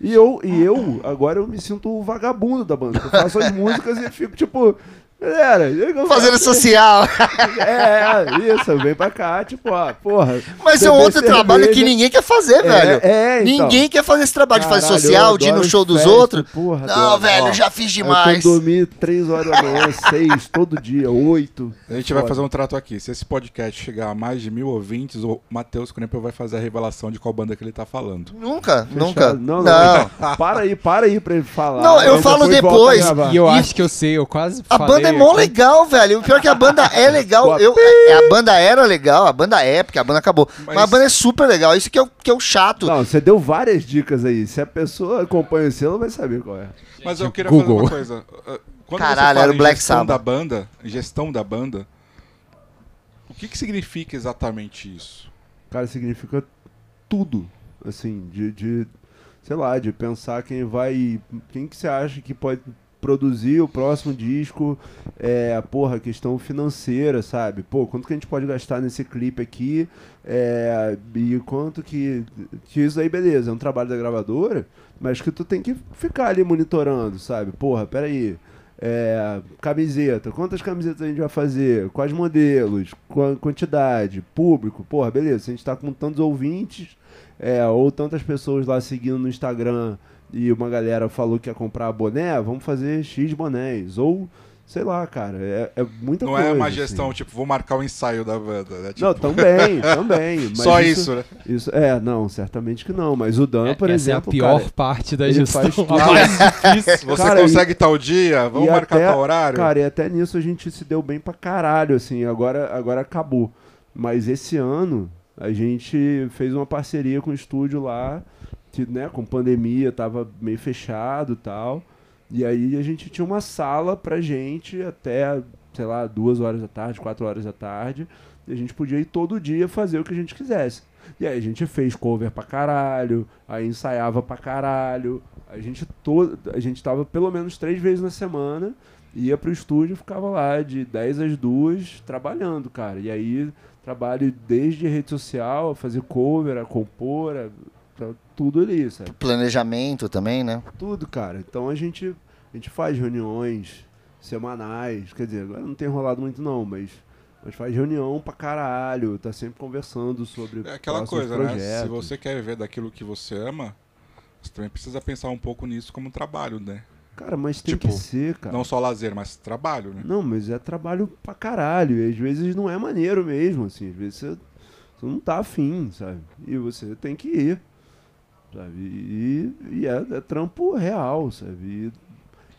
E eu, e eu, agora eu me sinto o vagabundo da banda. Eu faço as músicas e fico tipo, galera, eu- fazendo social. É, é, isso, vem pra cá, tipo, ó, porra. Mas é um outro trabalho que cerveja. ninguém quer fazer, velho. É, é, então. Ninguém quer fazer esse trabalho de fazer Caralho, social, eu de ir no show dos festa, outros. Porra, Não, adoro. velho, Ó, eu já fiz Eu demais. tô dormir 3 horas da manhã, 6, todo dia, 8. A gente vai fazer um trato aqui. Se esse podcast chegar a mais de mil ouvintes, o Matheus Krempel vai fazer a revelação de qual banda que ele tá falando. Nunca, nunca. Não, Não. não, Para aí, para aí pra ele falar. Não, eu Aí falo depois. E eu acho que eu sei, eu quase A falei banda é mó legal, velho. O pior é que a banda é legal. Eu, é, a banda era legal, a banda é, porque a banda acabou. Mas, Mas- a banda é super legal. Isso que é o, que é o chato. Não, você deu várias dicas aí. Se a pessoa acompanha o selo, vai saber qual é. Mas eu queria Google. fazer uma coisa. Uh, Quando Caralho, você fala era o Black gestão Sabbath. da banda, gestão da banda, o que, que significa exatamente isso? Cara, significa tudo. Assim, de, de, sei lá, de pensar quem vai. Quem que você acha que pode produzir o próximo disco, é, porra, questão financeira, sabe? Pô, quanto que a gente pode gastar nesse clipe aqui, é, e quanto que, que isso aí, beleza, é um trabalho da gravadora, mas que tu tem que ficar ali monitorando, sabe? Porra, peraí, é, camiseta, quantas camisetas a gente vai fazer, quais modelos, qua- quantidade, público, porra, beleza, se a gente tá com tantos ouvintes, é, ou tantas pessoas lá seguindo no Instagram e uma galera falou que ia comprar boné, vamos fazer X bonés. Ou Sei lá, cara, é, é muita Não coisa. é uma assim. gestão, tipo, vou marcar o ensaio da banda, né? Tipo, Não, também, também. mas só isso, né? Isso, é, não, certamente que não. Mas o Dan, por Essa exemplo, é a pior cara, parte da gestão. faz tudo. A mais difícil. Você Cara, consegue tal dia? Vamos e marcar até- tal horário? Cara, e até nisso a gente se deu bem pra caralho, assim, agora, agora acabou. Mas esse ano a gente fez uma parceria com o estúdio lá, né, com pandemia, tava meio fechado tal. E aí a gente tinha uma sala pra gente até, sei lá, duas horas da tarde, quatro horas da tarde. E a gente podia ir todo dia fazer o que a gente quisesse. E aí a gente fez cover pra caralho, aí ensaiava pra caralho. A gente, to a gente tava pelo menos três vezes na semana, ia pro estúdio e ficava lá de 10 às 2 trabalhando, cara. E aí trabalho desde rede social, a fazer cover, a compor, a, tá tudo ali, sabe? Planejamento também, né? Tudo, cara. Então a gente, a gente faz reuniões semanais, quer dizer, agora não tem rolado muito não, mas mas faz reunião pra caralho, tá sempre conversando sobre É aquela coisa, né? Se projetos. você quer viver daquilo que você ama, você também precisa pensar um pouco nisso como trabalho, né? Cara, mas tem Tipo, que ser, cara. Não só lazer, mas trabalho, né? Não, mas é trabalho pra caralho. E às vezes não é maneiro mesmo, assim. Às vezes você, você não tá afim, sabe? E você tem que ir. Sabe? E, e é, é trampo real, sabe?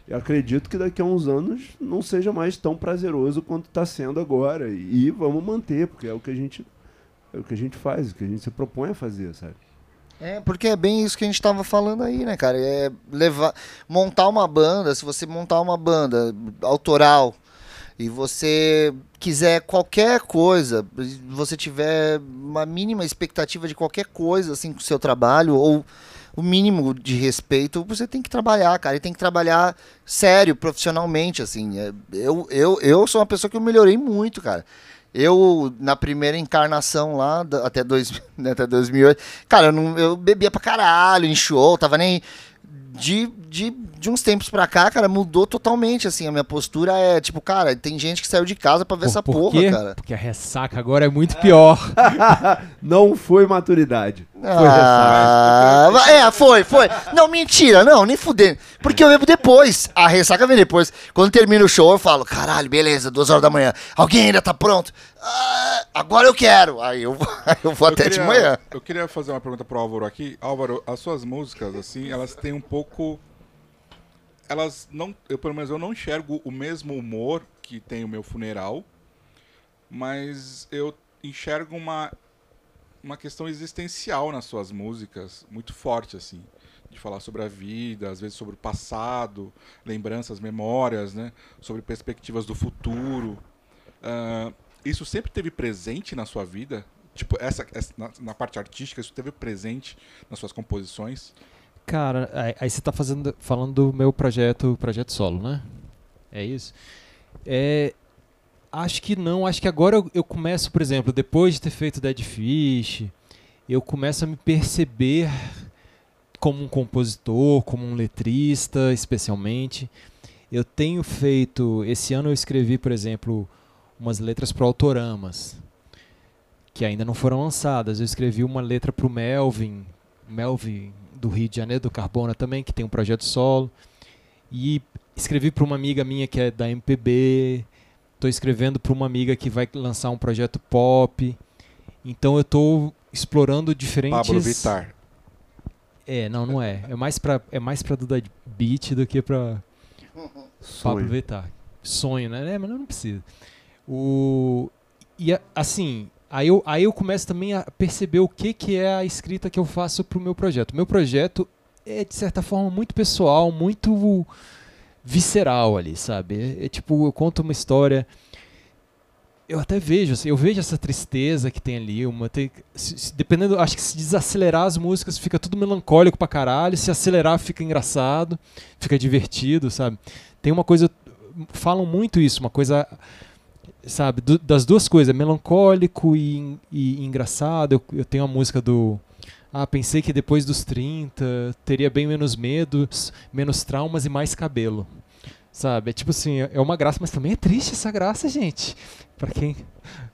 E acredito que daqui a uns anos não seja mais tão prazeroso quanto tá sendo agora. E vamos manter, porque é o que a gente. É o que a gente faz, o que a gente se propõe a fazer, sabe? É, porque é bem isso que a gente tava falando aí, né, cara? É levar, montar uma banda, se você montar uma banda autoral e você quiser qualquer coisa, você tiver uma mínima expectativa de qualquer coisa assim com o seu trabalho ou o mínimo de respeito, você tem que trabalhar, cara, e tem que trabalhar sério, profissionalmente, assim. É, Eu, eu, eu sou uma pessoa que eu melhorei muito, cara. Eu, na primeira encarnação lá, até, dois, né, até 2008, cara, eu, não, eu bebia pra caralho, show, tava nem. De, de, de uns tempos pra cá, cara, mudou totalmente, assim, a minha postura é, tipo, cara, tem gente que saiu de casa pra ver Por- essa por porra, quê? cara. Porque a ressaca agora é muito pior. não foi maturidade. Foi Ah, é, foi, foi. Não, mentira, não, nem fudendo. Porque eu bebo depois. A ressaca vem depois. Quando termina o show, eu falo, caralho, beleza, duas horas da manhã. Alguém ainda tá pronto? Ah, agora eu quero. Aí eu, eu vou até de queria, manhã. Eu queria fazer uma pergunta pro Álvaro aqui. Álvaro, as suas músicas, assim, elas têm um pouco. Elas não. Eu, pelo menos, eu não enxergo o mesmo humor que tem o meu funeral. Mas eu enxergo uma. Uma questão existencial nas suas músicas, muito forte, assim. De falar sobre a vida, às vezes sobre o passado, lembranças, memórias, né? Sobre perspectivas do futuro. Ah, isso sempre teve presente na sua vida? Tipo, essa, essa- na, na parte artística, isso teve presente nas suas composições? Cara, aí, você tá fazendo, falando do meu projeto, projeto solo, né? É isso? É, acho que não, acho que agora eu, eu começo, por exemplo, depois de ter feito Dead Fish, eu começo a me perceber como um compositor, como um letrista, especialmente. Eu tenho feito, esse ano eu escrevi, por exemplo, umas letras para autoramas, que ainda não foram lançadas. Eu escrevi uma letra para o Melvin, Melvin do Rio de Janeiro, do Carbona também, que tem um projeto solo. E escrevi para uma amiga minha que é da MPB. Estou escrevendo para uma amiga que vai lançar um projeto pop. Então eu estou explorando diferentes. Pablo Vittar. É, não, não é. É mais para é mais para Duda Beat do que para Pablo Sonho. Vittar. Sonho, né? É, mas não precisa. O e assim, aí eu, aí eu começo também a perceber o que que é a escrita que eu faço pro meu projeto. Meu projeto é de certa forma muito pessoal, muito visceral ali, sabe? É, é tipo, eu conto uma história eu até vejo, assim, eu vejo essa tristeza que tem ali, uma tem, se- se- dependendo, acho que se desacelerar as músicas fica tudo melancólico pra caralho, se acelerar fica engraçado, fica divertido, sabe? Tem uma coisa, falam muito isso, uma coisa, sabe, do- das duas coisas, melancólico e, e engraçado. Eu, eu tenho a música do ah, pensei que depois dos 30 teria bem menos medos, menos traumas e mais cabelo. Sabe? É tipo assim, é uma graça, mas também é triste essa graça, gente. Pra quem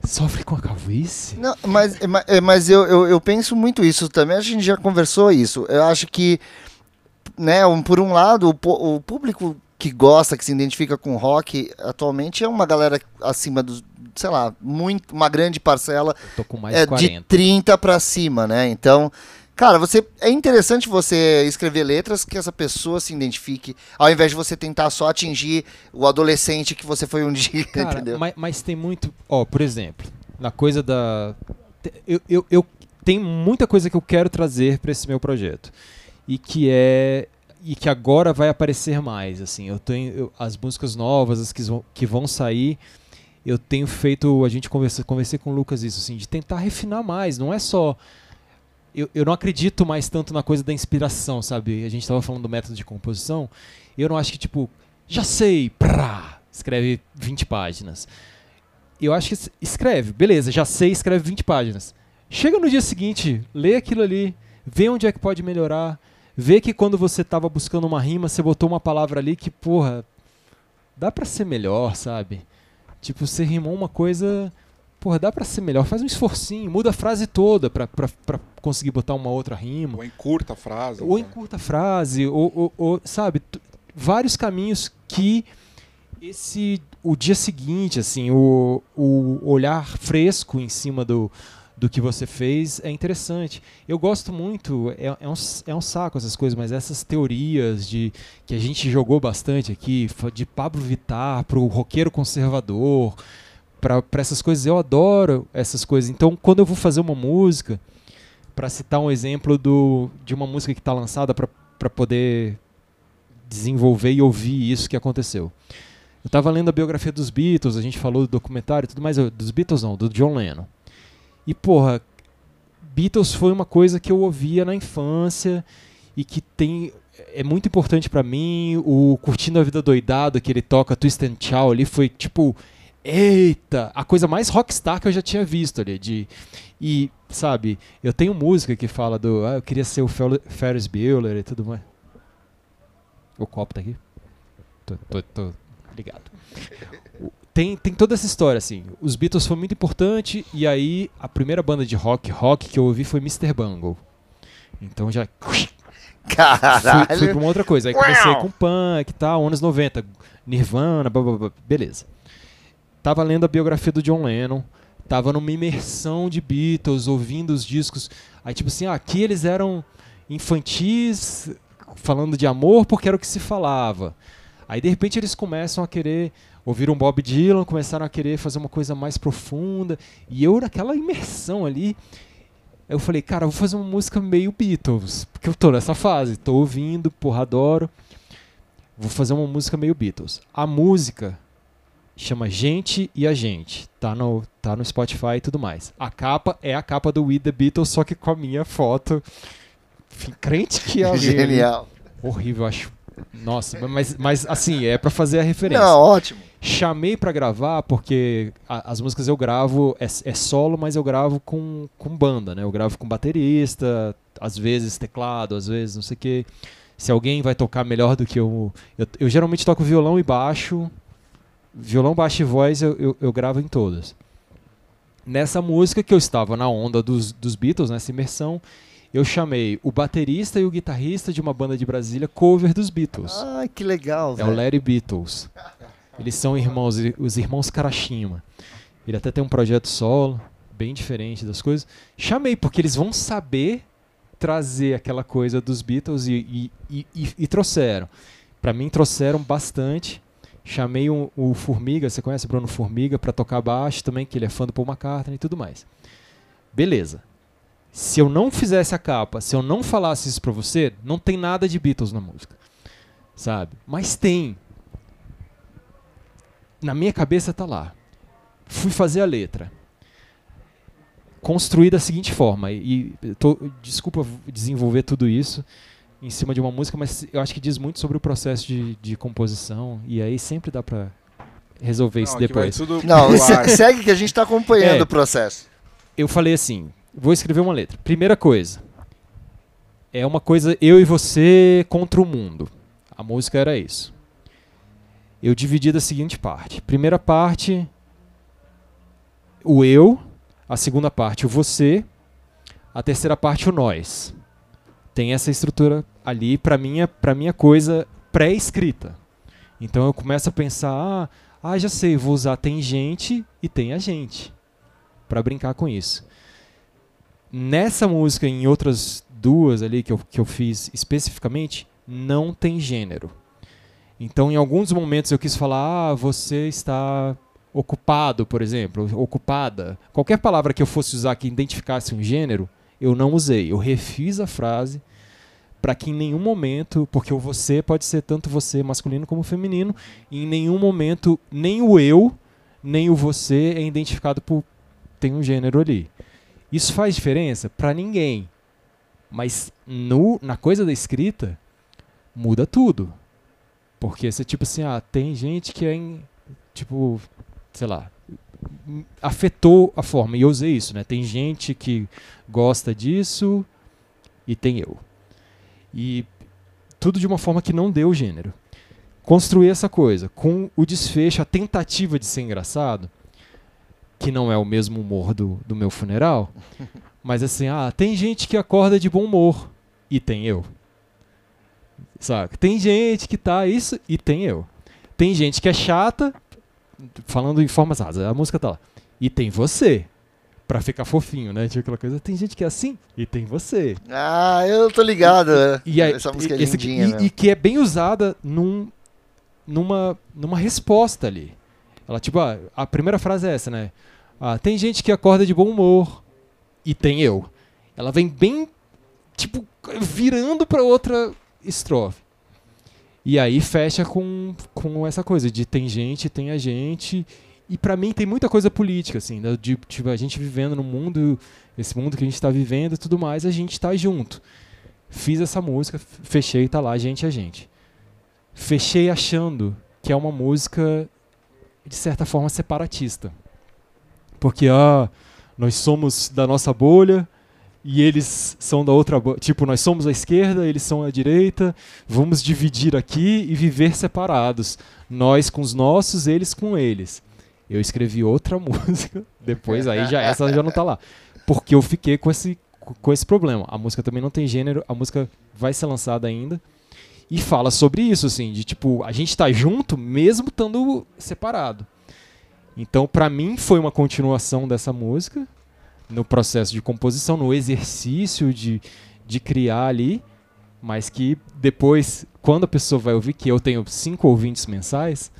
sofre com a calvície. Não, mas, é, é, mas eu, eu, eu penso muito isso também, a gente já conversou isso. Eu acho que, né, por um lado, o público que gosta, que se identifica com rock, atualmente é uma galera acima dos, sei lá, muito, uma grande parcela Tô com mais é, de de 40. 30 pra cima, né? Então, cara, você é interessante você escrever letras que essa pessoa se identifique, ao invés de você tentar só atingir o adolescente que você foi um dia, Cara, entendeu? Mas, mas tem muito. Ó, por exemplo, na coisa da. Eu, eu, eu tenho muita coisa que eu quero trazer para esse meu projeto. E que é. E que agora vai aparecer mais. Assim, eu tenho. eu- as músicas novas, as que vão, que vão sair. Eu tenho feito. A gente conversa, conversei com o Lucas isso, assim, de tentar refinar mais. Não é só. Eu, eu não acredito mais tanto na coisa da inspiração, sabe? A gente tava falando do método de composição. Eu não acho que, tipo, já sei, prá, escreve 20 páginas. Eu acho que es- escreve, beleza, já sei, escreve 20 páginas. Chega no dia seguinte, lê aquilo ali, vê onde é que pode melhorar, vê que quando você tava buscando uma rima, você botou uma palavra ali que, porra, dá pra ser melhor, sabe? Tipo, você rimou uma coisa, porra, dá pra ser melhor, faz um esforcinho, muda a frase toda pra, pra, pra conseguir botar uma outra rima. Ou encurta a frase. Ou né? encurta a frase, ou, ou- ou, sabe, vários caminhos que esse o dia seguinte, assim, o, o olhar fresco em cima do, do que você fez é interessante. Eu gosto muito, é, é, um, é um saco essas coisas, mas essas teorias de que a gente jogou bastante aqui, de Pablo Vittar pro roqueiro conservador, para essas coisas, eu adoro essas coisas. Então, quando eu vou fazer uma música, para citar um exemplo do, de uma música que está lançada para poder desenvolver e ouvir isso que aconteceu. Eu estava lendo a biografia dos Beatles, a gente falou do documentário e tudo mais, dos Beatles não, do John Lennon. E porra, Beatles foi uma coisa que eu ouvia na infância e que tem é muito importante para mim. O Curtindo a Vida Doidado que ele toca Twist and Shout ali foi tipo eita, a coisa mais rockstar que eu já tinha visto ali de e, sabe, eu tenho música que fala do. Ah, eu queria ser o Fel- Ferris Bueller e tudo mais. O copo tá aqui? Tô, tô, tô ligado. Tem, tem toda essa história, assim. Os Beatles foi muito importante, e aí a primeira banda de rock, rock que eu ouvi foi Mr. Bungle. Então já fui, fui pra Caralho. uma outra coisa. Aí comecei com punk e tal, anos 90, Nirvana, blá, blá, blá, beleza. Tava lendo a biografia do John Lennon, tava numa imersão de Beatles, ouvindo os discos. Aí, tipo assim, ah, aqui eles eram infantis, falando de amor porque era o que se falava. Aí, de repente, eles começam a querer ouvir um Bob Dylan, começaram a querer fazer uma coisa mais profunda. E eu, naquela imersão ali, eu falei, cara, eu vou fazer uma música meio Beatles, porque eu tô nessa fase, tô ouvindo, porra, adoro. Vou fazer uma música meio Beatles. A música chama Gente e a Gente, tá no, tá no Spotify e tudo mais. A capa é a capa do We The Beatles, só que com a minha foto. Enfim, crente que é. Genial. Horrível, acho. Nossa, mas, mas assim, é pra fazer a referência. Não, ótimo. Chamei pra gravar porque a- as músicas eu gravo, é, é solo, mas eu gravo com, com banda, né? Eu gravo com baterista, às vezes teclado, às vezes não sei o quê. Se alguém vai tocar melhor do que eu. Eu, eu geralmente toco violão e baixo. Violão, baixo e voz eu, eu, eu gravo em todas. Nessa música que eu estava na onda dos, dos Beatles, nessa imersão, eu chamei o baterista e o guitarrista de uma banda de Brasília cover dos Beatles. Ai, que legal, É o. Larry Beatles. Eles são irmãos, os irmãos Karashima. Ele até tem um projeto solo, bem diferente das coisas. Chamei, porque eles vão saber trazer aquela coisa dos Beatles e, e, e, e- trouxeram. Pra mim, trouxeram bastante. Chamei o, o Formiga, você conhece Bruno Formiga, pra tocar baixo também, que ele é fã do Paul McCartney e tudo mais. Beleza. Se eu não fizesse a capa, se eu não falasse isso pra você, não tem nada de Beatles na música. Sabe? Mas tem. Na minha cabeça tá lá. Fui fazer a letra. Construí da seguinte forma. E tô, desculpa desenvolver tudo isso em cima de uma música, mas eu acho que diz muito sobre o processo de, de composição. E aí sempre dá pra resolver isso Não, vai depois. tudo Não, segue que a gente tá acompanhando É. o processo. eu falei assim: vou escrever uma letra. Primeira coisa. É uma coisa eu e você contra o mundo. A música era isso. Eu dividi da seguinte parte. Primeira parte, o eu. A segunda parte, o você. A terceira parte, o nós. Tem essa estrutura ali para minha, pra minha coisa pré-escrita. Então eu começo a pensar, ah, ah já sei, vou usar tem gente e tem a gente para brincar com isso. Nessa música e em outras duas ali que eu, que eu fiz especificamente, não tem gênero. Então, em alguns momentos eu quis falar, ah, você está ocupado, por exemplo, ocupada. Qualquer palavra que eu fosse usar que identificasse um gênero, eu não usei. Eu refiz a frase para que em nenhum momento, porque o você pode ser tanto você masculino como feminino, e em nenhum momento nem o eu, nem o você é identificado por tem um gênero ali. Isso faz diferença para ninguém. Mas no, na coisa da escrita muda tudo. Porque você tipo assim, ah, tem gente que é em, tipo, sei lá, afetou a forma. E eu usei isso, né? Tem gente que gosta disso e tem eu. E tudo de uma forma que não deu gênero. Construir essa coisa com o desfecho, a tentativa de ser engraçado, que não é o mesmo humor do, do meu funeral, mas assim, ah, tem gente que acorda de bom humor e tem eu. Saca? Tem gente que tá isso e tem eu. Tem gente que é chata, falando em formas rasas, a música tá lá. E tem você pra ficar fofinho, né? Tipo aquela coisa. Tem gente que é assim e tem você. Ah, eu tô ligado. E, e essa música é esse, lindinha. E, e, que é bem usada num, numa, numa resposta ali. Ela, tipo, ah, a primeira frase é essa, né? Ah, tem gente que acorda de bom humor e tem eu. Ela vem bem, tipo, virando pra outra estrofe. E aí fecha com, com essa coisa de tem gente, tem a gente e para mim tem muita coisa política, assim, de tipo, a gente vivendo no mundo, esse mundo que a gente está vivendo e tudo mais, a gente está junto. Fiz essa música, fechei, tá lá, gente a gente. Fechei achando que é uma música, de certa forma, separatista. Porque, ah, nós somos da nossa bolha, e eles são da outra. Tipo, nós somos a esquerda, eles são a direita, vamos dividir aqui e viver separados. Nós com os nossos, eles com eles. Eu escrevi outra música, depois aí já essa já não tá lá. Porque eu fiquei com esse, com esse problema. A música também não tem gênero, a música vai ser lançada ainda. E fala sobre isso, assim, de tipo, a gente tá junto mesmo estando separado. Então, para mim, foi uma continuação dessa música no processo de composição, no exercício de, de criar ali, mas que depois, quando a pessoa vai ouvir, que eu tenho cinco ouvintes mensais,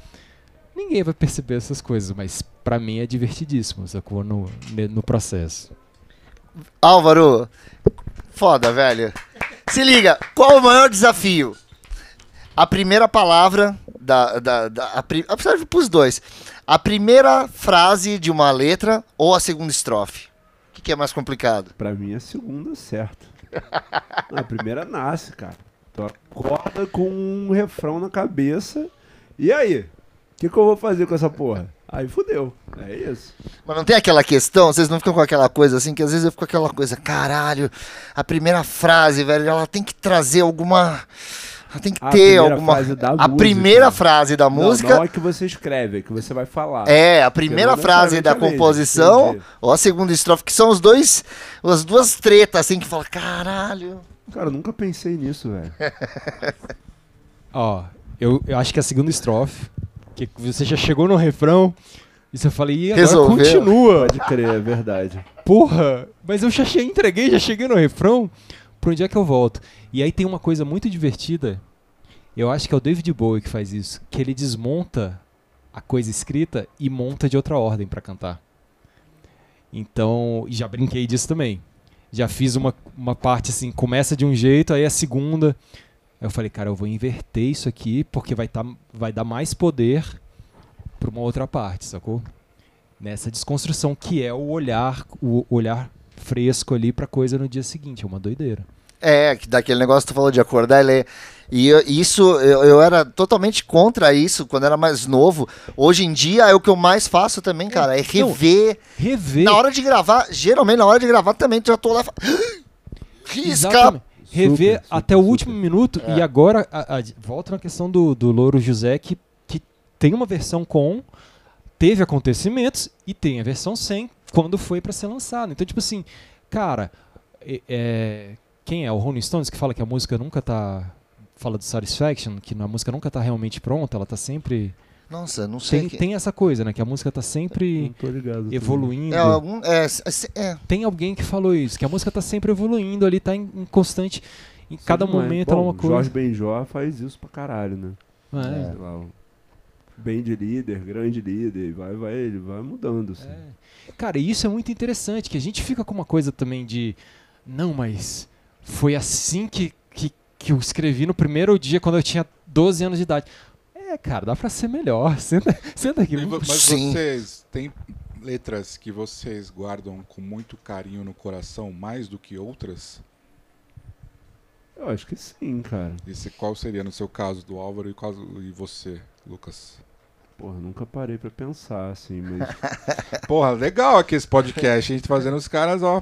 ninguém vai perceber essas coisas, mas para mim é divertidíssimo, sacou? No, no processo. Álvaro, foda, velho. Se liga, qual o maior desafio? A primeira palavra da. da, da a, serve pros dois. A primeira frase de uma letra ou a segunda estrofe? O que, que é mais complicado? Pra mim é a segunda, certo. a primeira nasce, cara. Tu acorda com um refrão na cabeça. E aí? que, que eu vou fazer com essa porra? Aí fudeu. É isso. Mas não tem aquela questão, vocês não ficam com aquela coisa assim, que às vezes eu fico com aquela coisa, caralho, a primeira frase, velho, ela tem que trazer alguma. Ela tem que a ter alguma. a música. primeira frase da música. Não, não é que você escreve, é que você vai falar. É, a primeira frase da composição, ou a segunda estrofe, que são os dois. As duas tretas, assim, que fala, caralho. Cara, eu nunca pensei nisso, velho. Ó, eu, eu acho que a segunda estrofe que você já chegou no refrão e você fala, e agora Resolveu. continua. Pode crer, é verdade. Porra, mas eu já entreguei, já cheguei no refrão. Pra onde é que eu volto? E aí tem uma coisa muito divertida. Eu acho que é o David Bowie que faz isso. Que ele desmonta a coisa escrita e monta de outra ordem para cantar. Então, já brinquei disso também. Já fiz uma, uma parte assim, começa de um jeito, aí a segunda Aí eu falei, cara, eu vou inverter isso aqui porque vai, tá, vai dar mais poder para uma outra parte, sacou? Nessa desconstrução que é o olhar, o olhar fresco ali para coisa no dia seguinte, é uma doideira. É, daquele negócio que tu falou de acordar ele e isso eu, eu, era totalmente contra isso quando era mais novo. Hoje em dia é o que eu mais faço também, cara, é rever. Não, rever. Na hora de gravar, geralmente na hora de gravar também tu já tô lá risca rever super, até super, o último super. minuto. É. E agora, a, a, volta na questão do, do Louro José, que, que tem uma versão com, teve acontecimentos, e tem a versão sem, quando foi para ser lançado. Então, tipo assim, cara, é, é, quem é? O Rolling Stones que fala que a música nunca tá fala do Satisfaction, que a música nunca tá realmente pronta, ela tá sempre. Nossa, não sei. Tem, que- tem essa coisa, né? Que a música tá Não sempre tô ligado. evoluindo. É, algum, é, é, é, Tem alguém que falou isso, que a música tá sempre evoluindo ali, tá em, em constante. Em cada Sempre mais. momento é Bom, uma coisa. Jorge Benjó faz isso pra caralho, né? É. Sei lá, bem de líder, grande líder, vai, vai, ele vai mudando, assim. É. Cara, e isso é muito interessante, que a gente fica com uma coisa também de. Não, mas foi assim que, que, que eu escrevi no primeiro dia, quando eu tinha 12 anos de idade. É, cara, dá pra ser melhor. Senta, senta aqui. Mas Sim. vocês têm letras que vocês guardam com muito carinho no coração, mais do que outras? Eu acho que sim, cara. E se- qual seria no seu caso do Álvaro e, caso, e você, Lucas? Porra, nunca parei pra pensar, assim, mas... Porra, legal aqui esse podcast, a gente fazendo os caras, ó.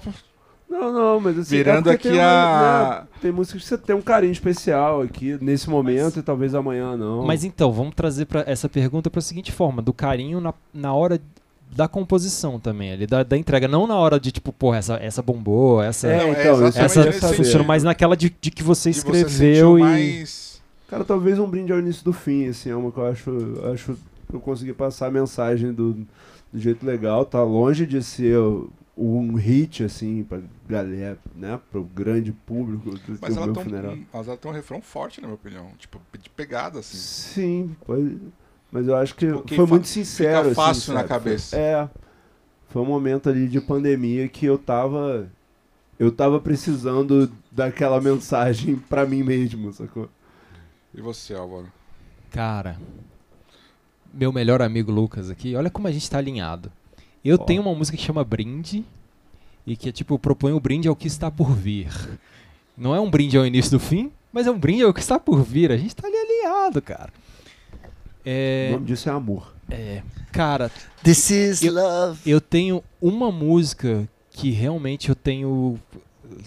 Não, não, mas assim... Virando é aqui tem a- né, tem músicas que você tem um carinho especial aqui, nesse momento, e talvez amanhã não. Mas então, vamos trazer pra essa pergunta para a seguinte forma: do carinho na, na hora da composição também, ali, da, da entrega. Não na hora de tipo, porra, essa, essa bombou, essa. É, Não, é então, exatamente essa funcionou, mas naquela de, de que você você escreveu sentiu e. mais. Cara, talvez um brinde ao início do fim, assim, é uma que eu acho, acho que eu consegui passar a mensagem do, do jeito legal, tá longe de ser um hit, assim, pra galera, né, pro grande público do Mas ela, meu tem funeral. um, mas ela tem um refrão forte, na minha opinião. Tipo, de pegada, assim. Sim, pode, mas eu acho que Tipo, que foi muito sincero, fica fácil assim, na sabe? cabeça. Foi- é, foi um momento ali de pandemia que eu tava, eu tava precisando daquela mensagem pra mim mesmo, sacou? E você, Álvaro? Cara, meu melhor amigo Lucas aqui, olha como a gente tá alinhado. Eu Ó. tenho uma música que chama Brinde, e que é tipo, propõe o brinde ao que está por vir. Não é um brinde ao início do fim, mas é um brinde ao que está por vir. A gente tá ali alinhado, cara. O É, nome disso é amor. é, cara, This is Eu- love. eu tenho uma música que realmente eu tenho,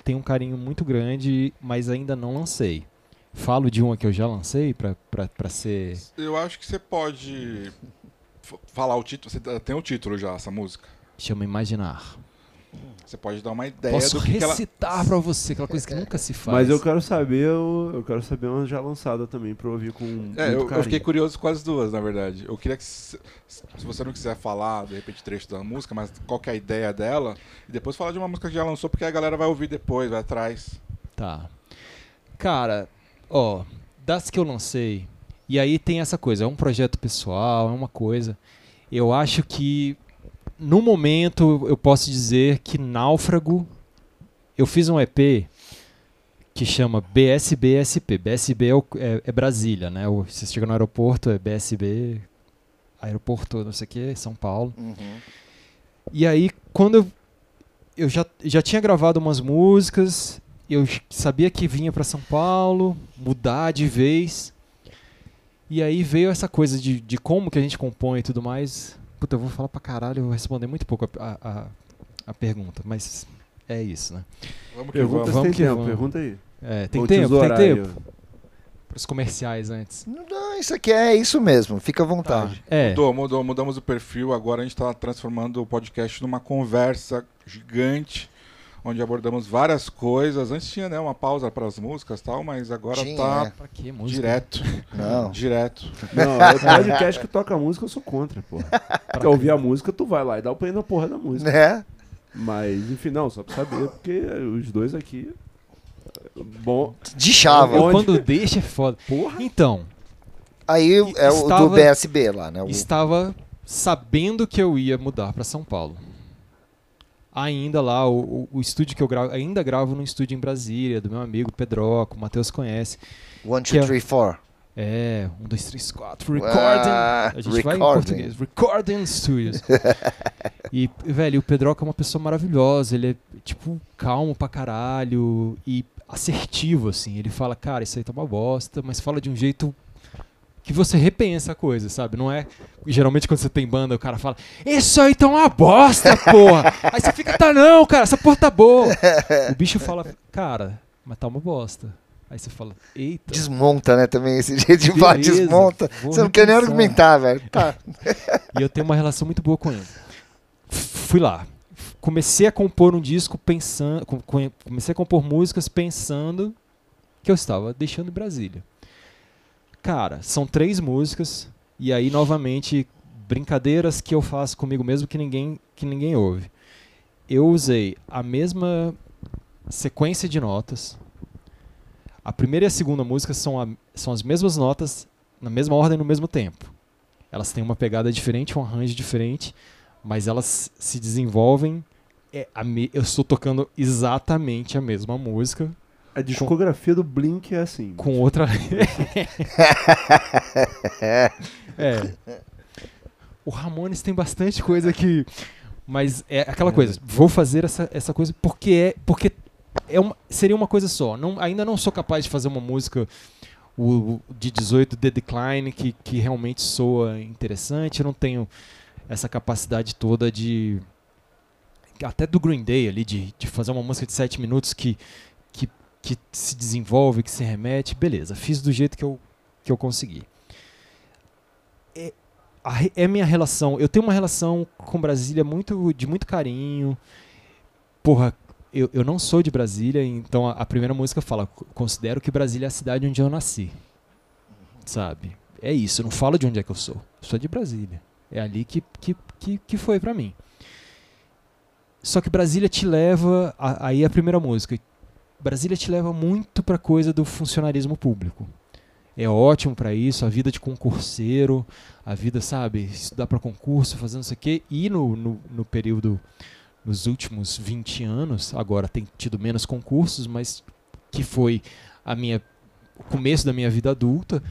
tenho um carinho muito grande, mas ainda não lancei. Falo de uma que eu já lancei pra, pra, pra ser. Eu acho que você pode falar o título. Você tem o título já, essa música. Chama Imaginar. Você pode dar uma ideia Posso do que, que ela. recitar pra você, aquela coisa que nunca se faz. Mas eu quero saber, eu, eu quero saber uma já lançada também pra eu ouvir com É, eu, eu fiquei curioso com as duas, na verdade. Eu queria que, se, se você não quiser falar, de repente, trecho da música, mas qual que é a ideia dela, e depois falar de uma música que já lançou, porque a galera vai ouvir depois, vai atrás. Tá. Cara, ó, das que eu lancei, e aí tem essa coisa, é um projeto pessoal, é uma coisa. Eu acho que no momento eu posso dizer que Náufrago, eu fiz um EP que chama BSBSP. BSB é, o- é- é Brasília, né? O- Você chega no aeroporto, é BSB, aeroporto, não sei o que, São Paulo. Uhum. E aí, quando eu, eu já, já tinha gravado umas músicas, eu sabia que vinha pra São Paulo, mudar de vez. E aí veio essa coisa de, de como que a gente compõe e tudo mais. Puta, eu vou falar pra caralho, eu vou responder muito pouco a, a, a- a pergunta, mas é isso, né? Vamos que vamos. Vamos tem que tempo, vamos. pergunta aí. É, tem tempo, tem tempo. Pros comerciais antes. Não, isso aqui é isso mesmo. Fica à Tá. vontade. É. Mudou, mudou, mudamos o perfil, agora a gente está transformando o podcast numa conversa gigante, onde abordamos várias coisas. Antes tinha né, uma pausa para as músicas e tal, mas agora Tinha, tá é. Pra que música? direto. Não. Direto. Não, é podcast que toca música, eu sou contra, porra. Quer ouvir a música, tu vai lá e dá o play na porra da música. Né? Mas, enfim, não, só pra saber, porque os dois aqui. Bom, De chava. Eu, Onde? quando deixa é foda. porra. Então, Aí é o do BSB lá, né? O- estava sabendo que eu ia mudar pra São Paulo. Ainda lá, o, o, estúdio que eu gravo, ainda gravo num estúdio em Brasília, do meu amigo Pedroco, o Matheus conhece. One, é- two, three, four. É, um, dois, três, quatro, recording. Ah, a gente vai em recording. português. Recording Studios. e, velho, o Pedroca é uma pessoa maravilhosa. Ele é, tipo, calmo pra caralho e assertivo, assim. Ele fala, cara, isso aí tá uma bosta, mas fala de um jeito que você repensa a coisa, sabe? Não é. Geralmente quando você tem banda, o cara fala, isso aí tá uma bosta, porra! aí você fica, tá não, cara, essa porra tá boa. o bicho fala, cara, mas tá uma bosta. Aí você fala, eita. Desmonta, né? Também esse jeito de falar, desmonta. Você não quer nem repensar." argumentar, velho. Tá. E eu tenho uma relação muito boa com ele. Fui lá. Comecei a compor um disco pensando. com- com- Comecei a compor músicas pensando que eu estava deixando Brasília. Cara, são três músicas e aí novamente brincadeiras que eu faço comigo mesmo que ninguém que ninguém ouve. Eu usei a mesma sequência de notas. A primeira e a segunda música são, a, são as mesmas notas na mesma ordem no mesmo tempo. Elas têm uma pegada diferente, um arranjo diferente, mas elas se desenvolvem. É, me, eu estou tocando exatamente a mesma música. A discografia com, do Blink é assim. Com outra. é. O Ramones tem bastante coisa que. Mas é aquela coisa. Vou fazer essa, essa coisa porque é. Porque é uma, seria uma coisa só. Não, ainda não sou capaz de fazer uma música o, de 18 The Decline que, que realmente soa interessante. Eu não tenho essa capacidade toda de. Até do Green Day ali, de, de fazer uma música de 7 minutos que, que, se desenvolve, que se remete. Beleza, fiz do jeito que eu, que eu consegui. É, a, é minha relação. Eu tenho uma relação com Brasília muito, de muito carinho. Porra, eu, eu não sou de Brasília, então a, a, primeira música fala: considero que Brasília é a cidade onde eu nasci. Sabe? É isso, eu não falo de onde é que eu sou. Eu sou de Brasília. É ali que, que, que, que foi para mim. Só que Brasília te leva. A, aí é a primeira música. Brasília te leva muito pra coisa do funcionarismo público. É ótimo para isso, a vida de concurseiro, a vida, sabe, estudar para concurso, fazendo isso aqui. E no, no, no período nos últimos 20 anos, agora tem tido menos concursos, mas que foi a minha o começo da minha vida adulta,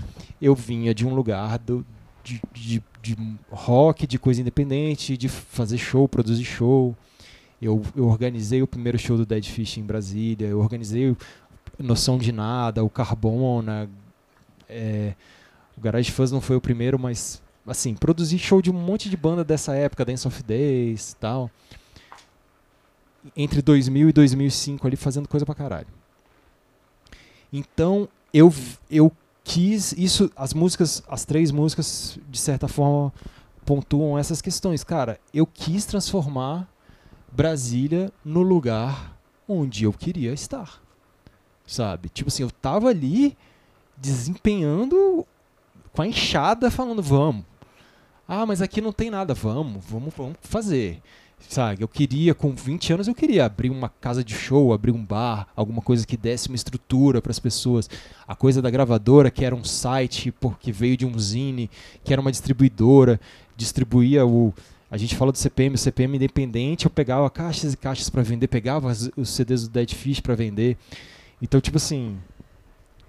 eu vinha de um lugar do, de, de, de rock, de coisa independente, de fazer show, produzir show. Eu, eu organizei o primeiro show do Dead Fish em Brasília, eu organizei Noção de Nada, o Carbona, é, o Garage Fuzz não foi o primeiro, mas assim, produzi show de um monte de banda dessa época, Dance of Days tal entre 2000 e 2005 ali fazendo coisa pra caralho. Então, eu, eu quis isso, as músicas, as três músicas, de certa forma, pontuam essas questões. Cara, eu quis transformar Brasília no lugar onde eu queria estar. Sabe? Tipo assim, eu tava ali desempenhando com a enxada falando, vamos. Ah, mas aqui não tem nada, vamos, vamos, vamos fazer. Sabe, eu queria, com 20 anos, eu queria abrir uma casa de show, abrir um bar, alguma coisa que desse uma estrutura para as pessoas. A coisa da gravadora, que era um site porque veio de um zine, que era uma distribuidora, distribuía o. A gente fala do CPM, o CPM independente, eu pegava caixas e caixas para vender, pegava os CDs do Dead Fish para vender. Então, tipo assim,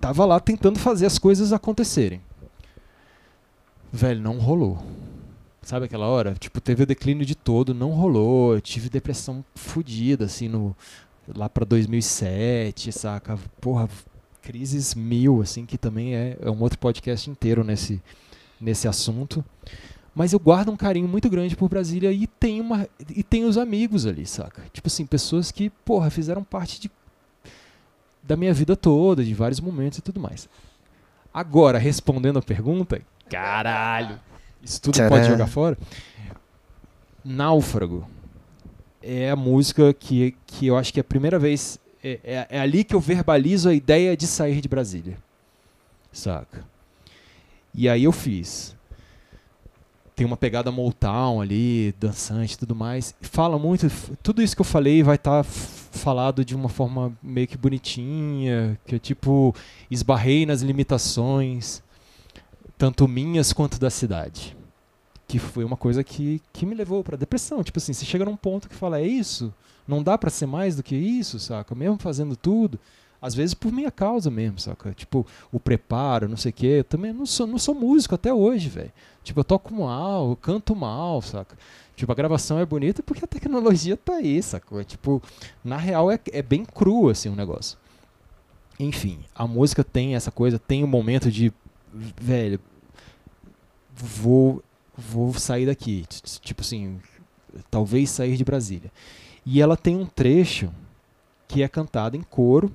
tava lá tentando fazer as coisas acontecerem. Velho, não rolou. Sabe aquela hora? Tipo, teve o declínio de todo, não rolou. Eu tive depressão fodida, assim, no, lá pra 2007, saca? Porra, crises mil, assim, que também é, é um outro podcast inteiro nesse, nesse assunto. Mas eu guardo um carinho muito grande por Brasília e tem, uma, e tem os amigos ali, saca? Tipo assim, pessoas que, porra, fizeram parte de, da minha vida toda, de vários momentos e tudo mais. Agora, respondendo a pergunta, caralho, isso tudo Tcharam. pode jogar fora. Náufrago é a música que, que eu acho que é a primeira vez. É, é, é, ali que eu verbalizo a ideia de sair de Brasília. Saca? E aí eu fiz. Tem uma pegada Motown ali, dançante e tudo mais. Fala muito. Tudo isso que eu falei vai estar tá falado de uma forma meio que bonitinha. Que é tipo, esbarrei nas limitações tanto minhas quanto da cidade. Que foi uma coisa que, que me levou para depressão. Tipo assim, você chega num ponto que fala, é isso? Não dá para ser mais do que isso, saca? Mesmo fazendo tudo. Às vezes por minha causa mesmo, saca? Tipo, o preparo, não sei o quê. Eu também não sou, não sou músico até hoje, velho. Tipo, eu toco mal, eu canto mal, saca? Tipo, a gravação é bonita porque a tecnologia tá aí, saca? Tipo, na real é, é bem cru, assim, o um negócio. Enfim, a música tem essa coisa, tem um momento de, velho, vou vou sair daqui, tipo assim, talvez sair de Brasília. E ela tem um trecho que é cantado em coro,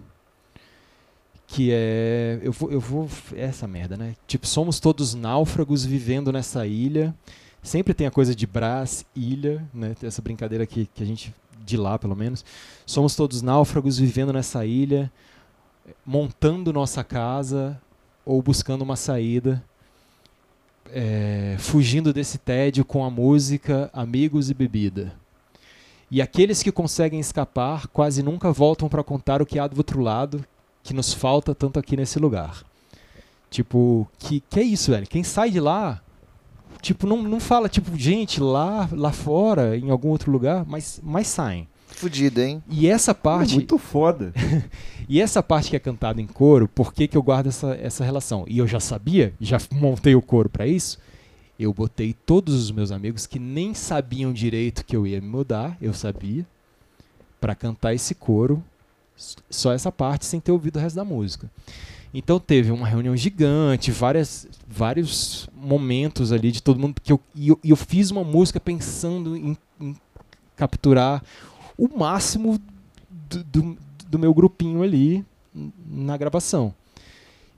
que é eu vou eu vou é essa merda, né? Tipo, somos todos náufragos vivendo nessa ilha. Sempre tem a coisa de Brás, ilha, né? Essa brincadeira que, que a gente de lá, pelo menos. Somos todos náufragos vivendo nessa ilha, montando nossa casa, ou buscando uma saída, é, fugindo desse tédio com a música, amigos e bebida. E aqueles que conseguem escapar quase nunca voltam para contar o que há do outro lado, que nos falta tanto aqui nesse lugar. Tipo, que, que é isso, velho? Quem sai de lá, tipo, não, não fala, tipo, gente, lá, lá fora, em algum outro lugar, mas, mas saem. Fudido, hein? E essa É parte. muito foda. E essa parte que é cantada em coro, por que, que eu guardo essa, essa relação? E eu já sabia, já montei o coro para isso. Eu botei todos os meus amigos que nem sabiam direito que eu ia me mudar, eu sabia, para cantar esse coro, só essa parte sem ter ouvido o resto da música. Então teve uma reunião gigante, várias, vários momentos ali de todo mundo que eu, e eu, eu fiz uma música pensando em, em capturar o máximo do, do, do meu grupinho ali na gravação.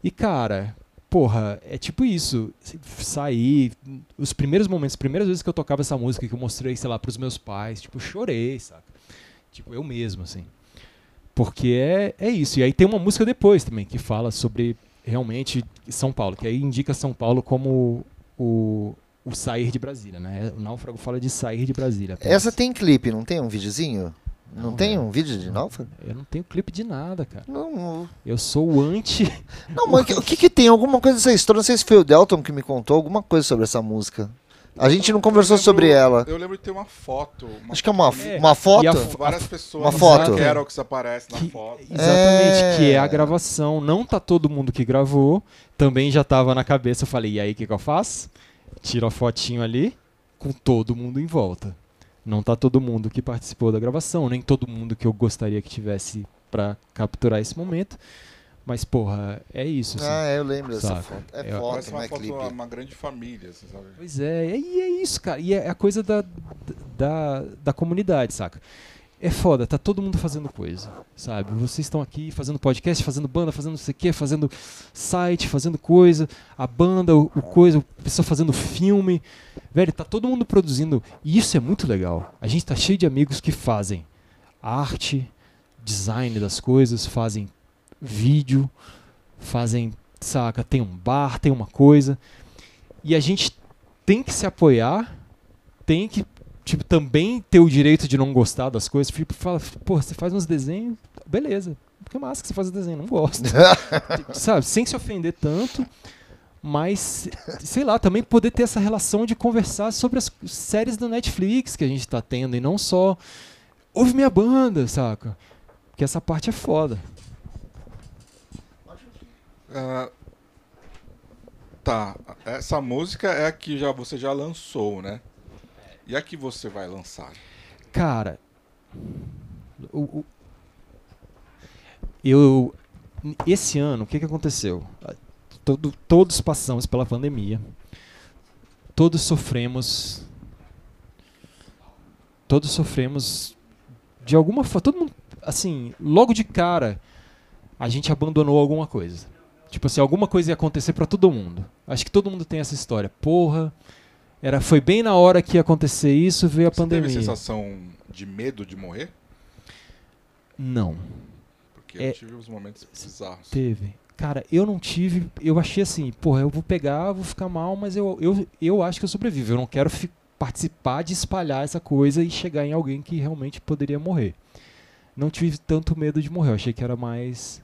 E cara, porra, é tipo isso. Sair, os primeiros momentos, as primeiras vezes que eu tocava essa música que eu mostrei, sei lá, pros meus pais, tipo, chorei, saca? Tipo, eu mesmo, assim. Porque é, é isso. E aí tem uma música depois também que fala sobre realmente São Paulo, que aí indica São Paulo como o, o sair de Brasília, né? O Náufrago fala de sair de Brasília. apenas. Essa tem clipe, não tem um videozinho? Não, Não, tem velho. um vídeo de Náufrago? Eu não tenho clipe de nada, cara. Não, não. Eu sou o anti. Não, mas o que que tem? Alguma coisa dessa história? Não sei se foi o Delton que me contou alguma coisa sobre essa música. A gente não conversou lembro- sobre ela. Eu lembro de ter uma foto. Uma Acho que é uma, É, uma foto. fo- várias pessoas. uma foto. Que era o que se aparece na que- foto. Exatamente, É. que é a gravação. Não tá todo mundo que gravou. Também já tava na cabeça. Eu falei, e aí o que, que eu faço? Tiro a fotinho ali com todo mundo em volta. Não tá todo mundo que participou da gravação, nem todo mundo que eu gostaria que tivesse pra capturar esse momento. Mas, porra, é isso. assim. Ah, é, eu lembro dessa foto. É, É, foto, Parece não uma é foto de clipe. uma, grande família, assim, sabe? Pois é, e é isso, cara. E é a coisa da, da, da comunidade, saca? É foda, tá todo mundo fazendo coisa, sabe? Vocês estão aqui fazendo podcast, fazendo banda, fazendo não sei o quê, fazendo site, fazendo coisa, a banda, o, o coisa, o pessoal fazendo filme. Velho, tá todo mundo produzindo. E isso é muito legal. A gente tá cheio de amigos que fazem arte, design das coisas, fazem vídeo, fazem, saca? Tem um bar, tem uma coisa. E a gente tem que se apoiar, tem que tipo, também ter o direito de não gostar das coisas. Tipo, fala, pô, você faz uns desenhos, beleza. Que massa que você faz desenho, não gosto. Sabe, sem se ofender tanto, mas, sei lá, também poder ter essa relação de conversar sobre as séries da Netflix que a gente tá tendo e não só ouve minha banda, saca? Porque essa parte é foda. Ah, tá, essa música é a que já, você já lançou, né? E a que você vai lançar? Cara, o- o- eu esse ano o que, que aconteceu? Todo- todos passamos pela pandemia, todos sofremos, todos sofremos de alguma forma, todo mundo, assim, logo de cara a gente abandonou alguma coisa. Tipo assim, alguma coisa ia acontecer pra todo mundo. Acho que todo mundo tem essa história. Porra, era foi bem na hora que ia acontecer isso, veio a Você pandemia. teve sensação de medo de morrer? Não, Porque É- eu tive uns momentos bizarros. teve. Cara, eu não tive. Eu achei assim, porra, eu vou pegar, vou ficar mal, mas eu, eu, eu acho que eu sobrevivo. Eu não quero participar de espalhar essa coisa e chegar em alguém que realmente poderia morrer. Não tive tanto medo de morrer. Eu achei que era mais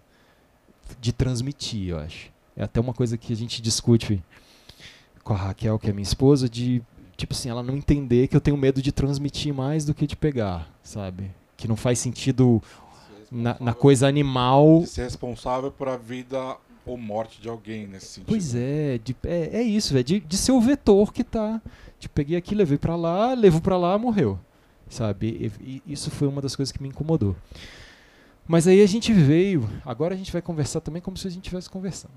de transmitir, eu acho. É até uma coisa que a gente discute com a Raquel, que é minha esposa, de tipo assim, ela não entender que eu tenho medo de transmitir mais do que de pegar, sabe? Que não faz sentido na, na coisa animal De ser responsável por a vida ou morte de alguém nesse sentido. Pois é, de- é, é isso, velho. De, de ser o vetor que tá. Tipo, peguei aqui, levei pra lá, levo pra lá, morreu. Sabe? E, e isso foi uma das coisas que me incomodou. Mas aí a gente veio. Agora a gente vai conversar também como se a gente estivesse conversando.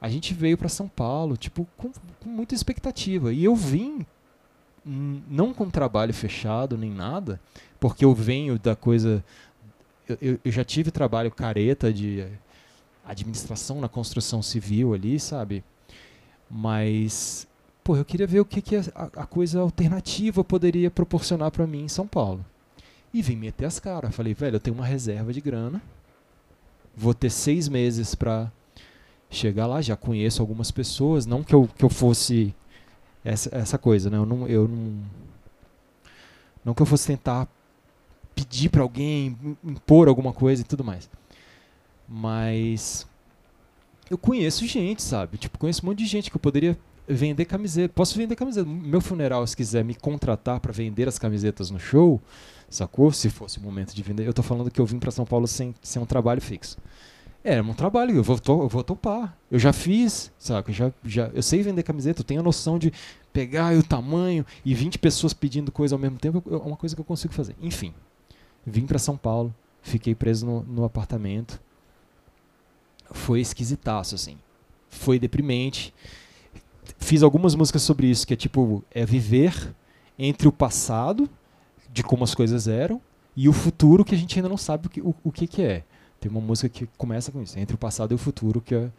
A gente veio pra São Paulo, tipo, com, com muita expectativa. E eu vim, hum, não com trabalho fechado nem nada, porque eu venho da coisa. Eu, eu- já tive trabalho careta de administração na construção civil ali, sabe? Mas, pô, eu queria ver o que, que a, a coisa alternativa poderia proporcionar pra mim em São Paulo. E vim meter as caras. Falei, velho, eu tenho uma reserva de grana. Vou ter seis meses pra chegar lá, já conheço algumas pessoas, não que eu, que eu fosse essa, essa coisa, né? Eu não, eu não, não que eu fosse tentar pedir para alguém im- impor alguma coisa e tudo mais. Mas eu conheço gente, sabe? Tipo, conheço um monte de gente que eu poderia vender camiseta. Posso vender camiseta. Meu funeral, se quiser me contratar para vender as camisetas no show, sacou? Se fosse o momento de vender. Eu tô falando que eu vim para São Paulo sem, sem um trabalho fixo. É, é um trabalho, eu vou, to- eu vou topar. Eu já fiz, saca? Eu, já, já, eu sei vender camiseta, eu tenho a noção de pegar o tamanho e 20 pessoas pedindo coisa ao mesmo tempo, é uma coisa que eu consigo fazer. Enfim, vim para São Paulo, fiquei preso no, no apartamento. Foi esquisitaço, assim. Foi deprimente. Fiz algumas músicas sobre isso, que é tipo, é viver entre o passado, de como as coisas eram, e o futuro que a gente ainda não sabe o que, o, o que, que é. Tem uma música que começa com isso, entre o passado e o futuro, que é,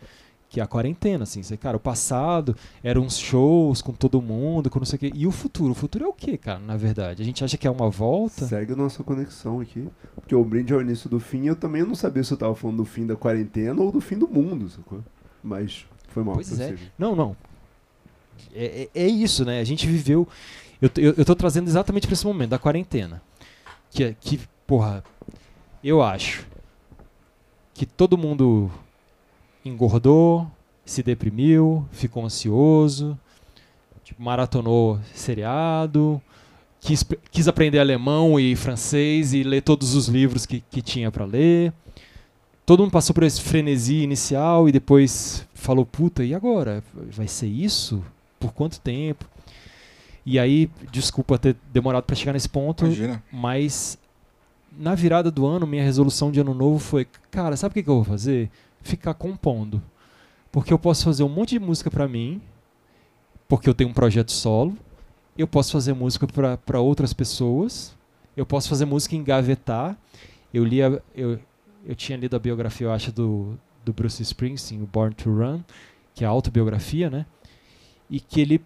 que é a quarentena, assim. Você, cara, o passado eram uns shows com todo mundo, com não sei o quê. E o futuro? O futuro é o quê, cara, na verdade? A gente acha que é uma volta. Segue a nossa conexão aqui. Porque o brinde ao início do fim, eu também não sabia se eu tava falando do fim da quarentena ou do fim do mundo, sacou? Mas foi mal. Pois é. Não, não. É, é, é isso, né? A gente viveu. Eu, eu, eu tô trazendo exatamente para esse momento, da quarentena. Que, é- que, porra, eu acho que todo mundo engordou, se deprimiu, ficou ansioso, tipo, maratonou seriado, quis, quis aprender alemão e francês e ler todos os livros que, que tinha para ler. Todo mundo passou por esse frenesi inicial e depois falou, puta, e agora? Vai ser isso? Por quanto tempo? E aí, desculpa ter demorado para chegar nesse ponto, Imagina. mas na virada do ano, minha resolução de ano novo foi, cara, sabe o que, que eu vou fazer? Ficar compondo. Porque eu posso fazer um monte de música pra mim, porque eu tenho um projeto solo. Eu posso fazer música pra outras pessoas. Eu posso fazer música e engavetar. Eu li a- eu, eu tinha lido a biografia, eu acho, do, do Bruce Springsteen, o Born to Run, que é a autobiografia, né? E que ele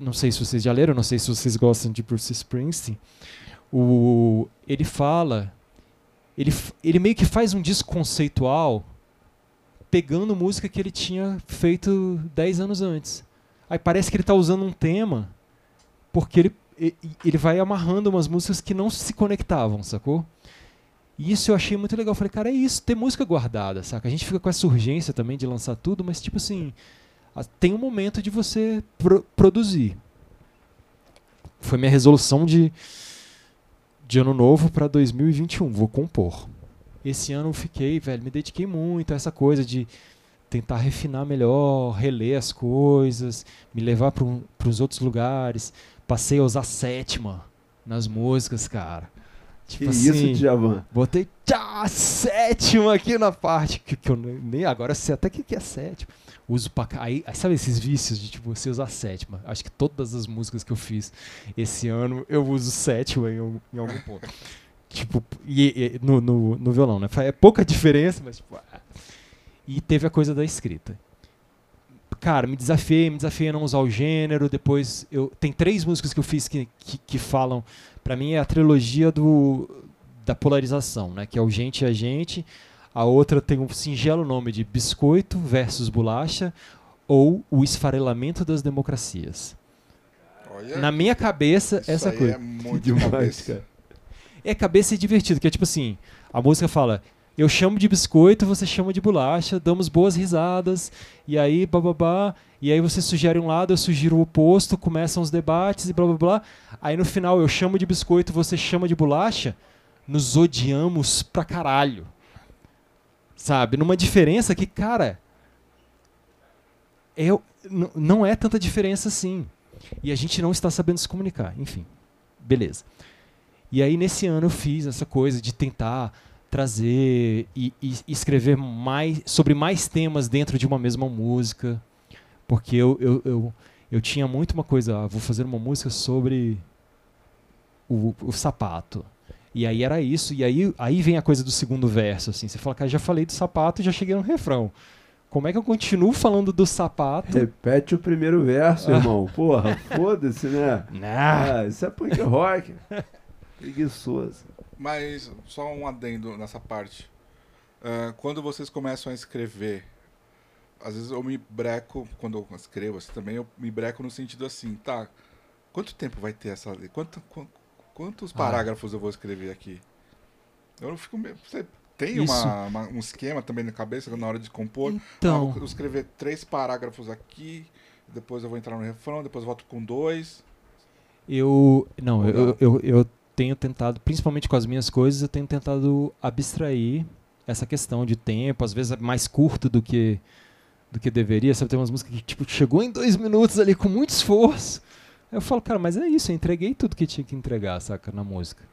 não sei se vocês já leram, não sei se vocês gostam de Bruce Springsteen. O, ele fala, ele, ele meio que faz um disco conceitual pegando música que ele tinha feito 10 anos antes. Aí parece que ele está usando um tema porque ele, ele vai amarrando umas músicas que não se conectavam, sacou? E isso eu achei muito legal. Eu falei, cara, é isso, ter música guardada, saca? A gente fica com essa urgência também de lançar tudo, mas tipo assim, tem um momento de você pro- produzir. Foi minha resolução de, de ano novo para 2021. Vou compor. Esse ano eu fiquei, velho, me dediquei muito a essa coisa de tentar refinar melhor, reler as coisas, me levar para os outros lugares. Passei a usar sétima nas músicas, cara. Que Tipo isso, assim, Djavan? Botei tchá, sétima aqui na parte. Que, que eu nem agora sei até o que, que é sétima. Uso pra. Aí, aí sabe esses vícios de tipo, você usar sétima? Acho que todas as músicas que eu fiz esse ano eu uso sétima em, em algum ponto. tipo, e, e- no, no, no violão, né? É pouca diferença, mas tipo. ah. E teve a coisa da escrita. Cara, me desafiei, me desafiei a não usar o gênero. Depois, eu tem três músicas que eu fiz que, que, que falam. Pra mim é a trilogia do, da polarização, né? Que é o gente e a gente. A outra tem um singelo nome de Biscoito versus Bolacha ou O Esfarelamento das Democracias. Olha, Na minha cabeça, isso essa aí coisa. é muito Demais, cabeça. cara. É cabeça e divertido, que é tipo assim, a música fala, eu chamo de biscoito, você chama de bolacha, damos boas risadas, e aí bababá, e aí você sugere um lado, eu sugiro o oposto, começam os debates e blá blá blá. Aí no final eu chamo de biscoito, você chama de bolacha, nos odiamos pra caralho. Sabe? Numa diferença que, cara, é, não é tanta diferença assim. E a gente não está sabendo se comunicar. Enfim, beleza. E aí nesse ano eu fiz essa coisa de tentar trazer e, e escrever mais sobre mais temas dentro de uma mesma música, porque eu, eu, eu, eu tinha muito uma coisa, ah, vou fazer uma música sobre o, o sapato. E aí era isso, e aí, aí vem a coisa do segundo verso, assim, você fala, cara, já falei do sapato e já cheguei no refrão. Como é que eu continuo falando do sapato? Repete o primeiro verso, irmão. Porra, foda-se, né? Nah. Ah, isso é punk rock. Preguiçoso. Mas só um adendo nessa parte. Ah, quando vocês começam a escrever, às vezes eu me breco, quando eu escrevo assim também, eu me breco no sentido assim, tá, quanto tempo vai ter essa lei? Quanto, qu- quantos Ah. parágrafos eu vou escrever aqui? Eu não fico meio... Você tem uma, uma- um esquema também na cabeça na hora de compor? Ah, Então, vou escrever três parágrafos aqui, depois eu vou entrar no refrão, depois volto com dois. eu. Não, eu, eu, eu tenho tentado, principalmente com as minhas coisas, eu tenho tentado abstrair essa questão de tempo, às vezes é mais curto do que do que deveria. Sabe, tem umas músicas que tipo, chegou em dois minutos ali com muito esforço. Eu falo, cara, mas é isso, eu entreguei tudo que tinha que entregar, saca, na música.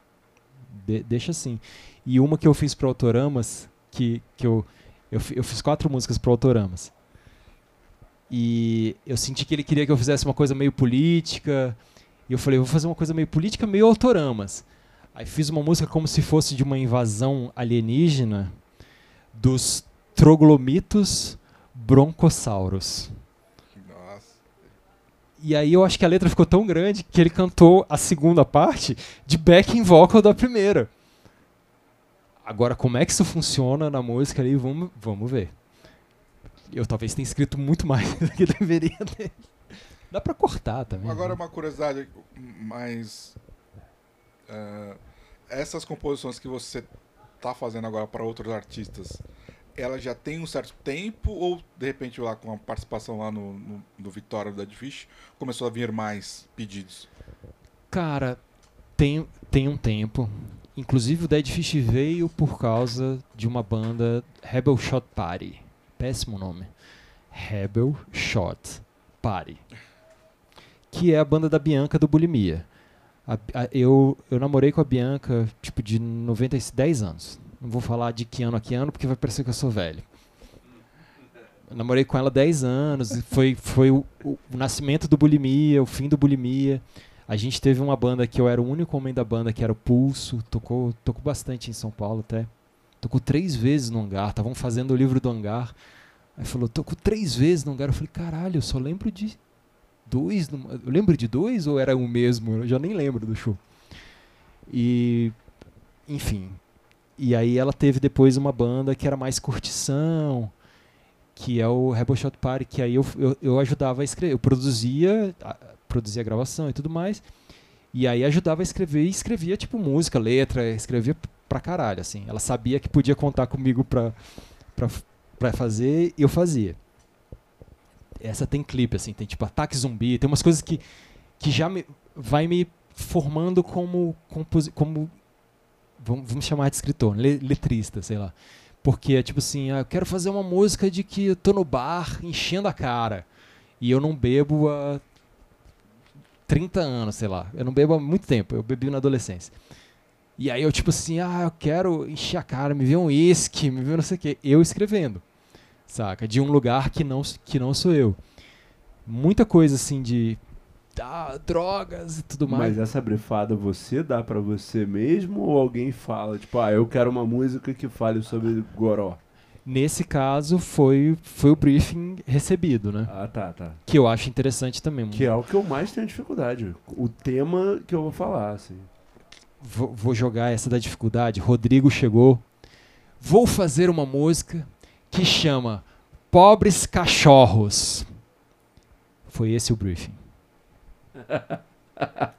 De- deixa assim. E uma que eu fiz para Autoramas, que, que eu, eu, eu fiz quatro músicas para Autoramas. E eu senti que ele queria que eu fizesse uma coisa meio política. E eu falei, vou fazer uma coisa meio política, meio Autoramas. Aí fiz uma música como se fosse de uma invasão alienígena dos troglomitos broncossauros. E aí eu acho que a letra ficou tão grande que ele cantou a segunda parte de backing vocal da primeira. Agora, como é que isso funciona na música ali, vamos, vamos ver. Eu talvez tenha escrito muito mais do que deveria ter. Dá pra cortar também. Agora né? uma curiosidade, mas eh, essas composições que você tá fazendo agora para outros artistas, ela já tem um certo tempo ou de repente lá com a participação lá no, no, no Vitória do Dead Fish começou a vir mais pedidos? Cara, tem, tem um tempo. Inclusive o Dead Fish veio por causa de uma banda Rebel Shot Party. Péssimo nome. Rebel Shot Party. Que é a banda da Bianca do Bulimia. A- a- eu, eu namorei com a Bianca, tipo, de 90, e 10 anos. Não vou falar de que ano a que ano, porque vai parecer que eu sou velho. Eu namorei com ela 10 anos. Foi, foi o, o- o nascimento do Bulimia, o fim do Bulimia. A gente teve uma banda que eu era o único homem da banda, que era o Pulso. Tocou, tocou bastante em São Paulo até. Tocou três vezes no hangar. Estavam fazendo o livro do hangar. Aí falou, tocou três vezes no hangar. Eu falei, caralho, eu só lembro de dois. Eu lembro de dois ou era o mesmo? Eu já nem lembro do show. E, enfim. E aí ela teve depois uma banda que era mais curtição, que é o Rebel Shot Party, que aí eu, eu, eu ajudava a escrever. Eu produzia, a- produzia a gravação e tudo mais. E aí ajudava a escrever e escrevia tipo música, letra, escrevia pra caralho, assim. Ela sabia que podia contar comigo pra, pra, pra fazer e eu fazia. Essa tem clipe, assim, tem tipo ataque zumbi, tem umas coisas que, que já me, vai me formando como, composi como vamos, vamos chamar de escritor, le- letrista, sei lá. Porque é tipo assim, ah, eu quero fazer uma música de que eu tô no bar enchendo a cara. E eu não bebo há 30 anos, sei lá. Eu não bebo há muito tempo, eu bebi na adolescência. E aí eu tipo assim, ah, eu quero encher a cara, me vê um uísque, me vê não sei o quê. Eu escrevendo, saca? De um lugar que não, que não sou eu. Muita coisa assim de ah, drogas e tudo mais. Mas essa brifada você dá pra você mesmo ou alguém fala, tipo, ah, eu quero uma música que fale sobre goró? Nesse caso foi, foi o briefing recebido, né? Ah, tá, tá. Que eu acho interessante também. Que é o que eu mais tenho dificuldade. O tema que eu vou falar, assim. vou, vou jogar essa da dificuldade. Rodrigo chegou. Vou fazer uma música que chama Pobres Cachorros. Foi esse o briefing.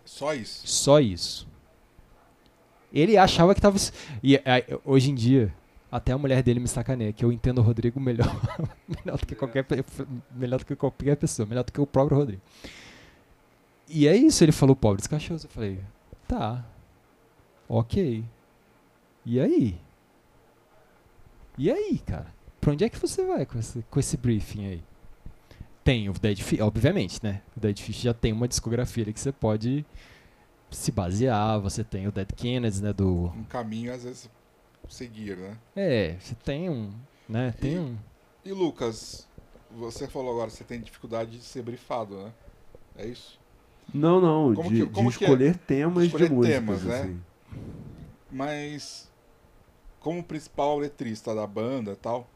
Só isso. Só isso. Ele achava que tava. E é, hoje em dia, até a mulher dele me sacaneia, que eu entendo o Rodrigo melhor, melhor do que qualquer melhor do que qualquer pessoa, melhor do que o próprio Rodrigo. E é isso, ele falou pobres cachorros. Eu falei, tá. Ok. E aí? E aí, cara? Pra onde é que você vai com esse, com esse briefing aí? Tem o Dead Fish, obviamente, né? O Dead Fish já tem uma discografia ali que você pode se basear. Você tem o Dead Kennedys, né? Do. Um caminho, às vezes, seguir, né? É, você tem um. Né? Tem E- um. E Lucas, você falou agora que você tem dificuldade de ser brifado, né? É isso? Não, não, Como de, que- como de que é? escolher temas Escolher de músicas, temas, né? assim. Mas, como principal letrista da banda e tal,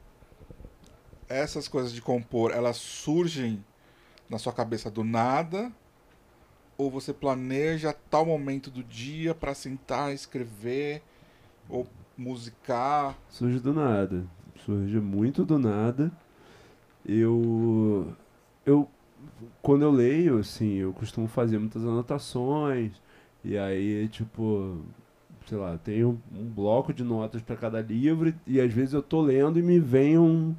essas coisas de compor, elas surgem na sua cabeça do nada? Ou você planeja tal momento do dia pra sentar, escrever ou musicar? Surge do nada. Surge muito do nada. eu eu quando eu leio, assim, eu costumo fazer muitas anotações e aí, tipo, sei lá, tenho um bloco de notas para cada livro e às vezes eu tô lendo e me vem um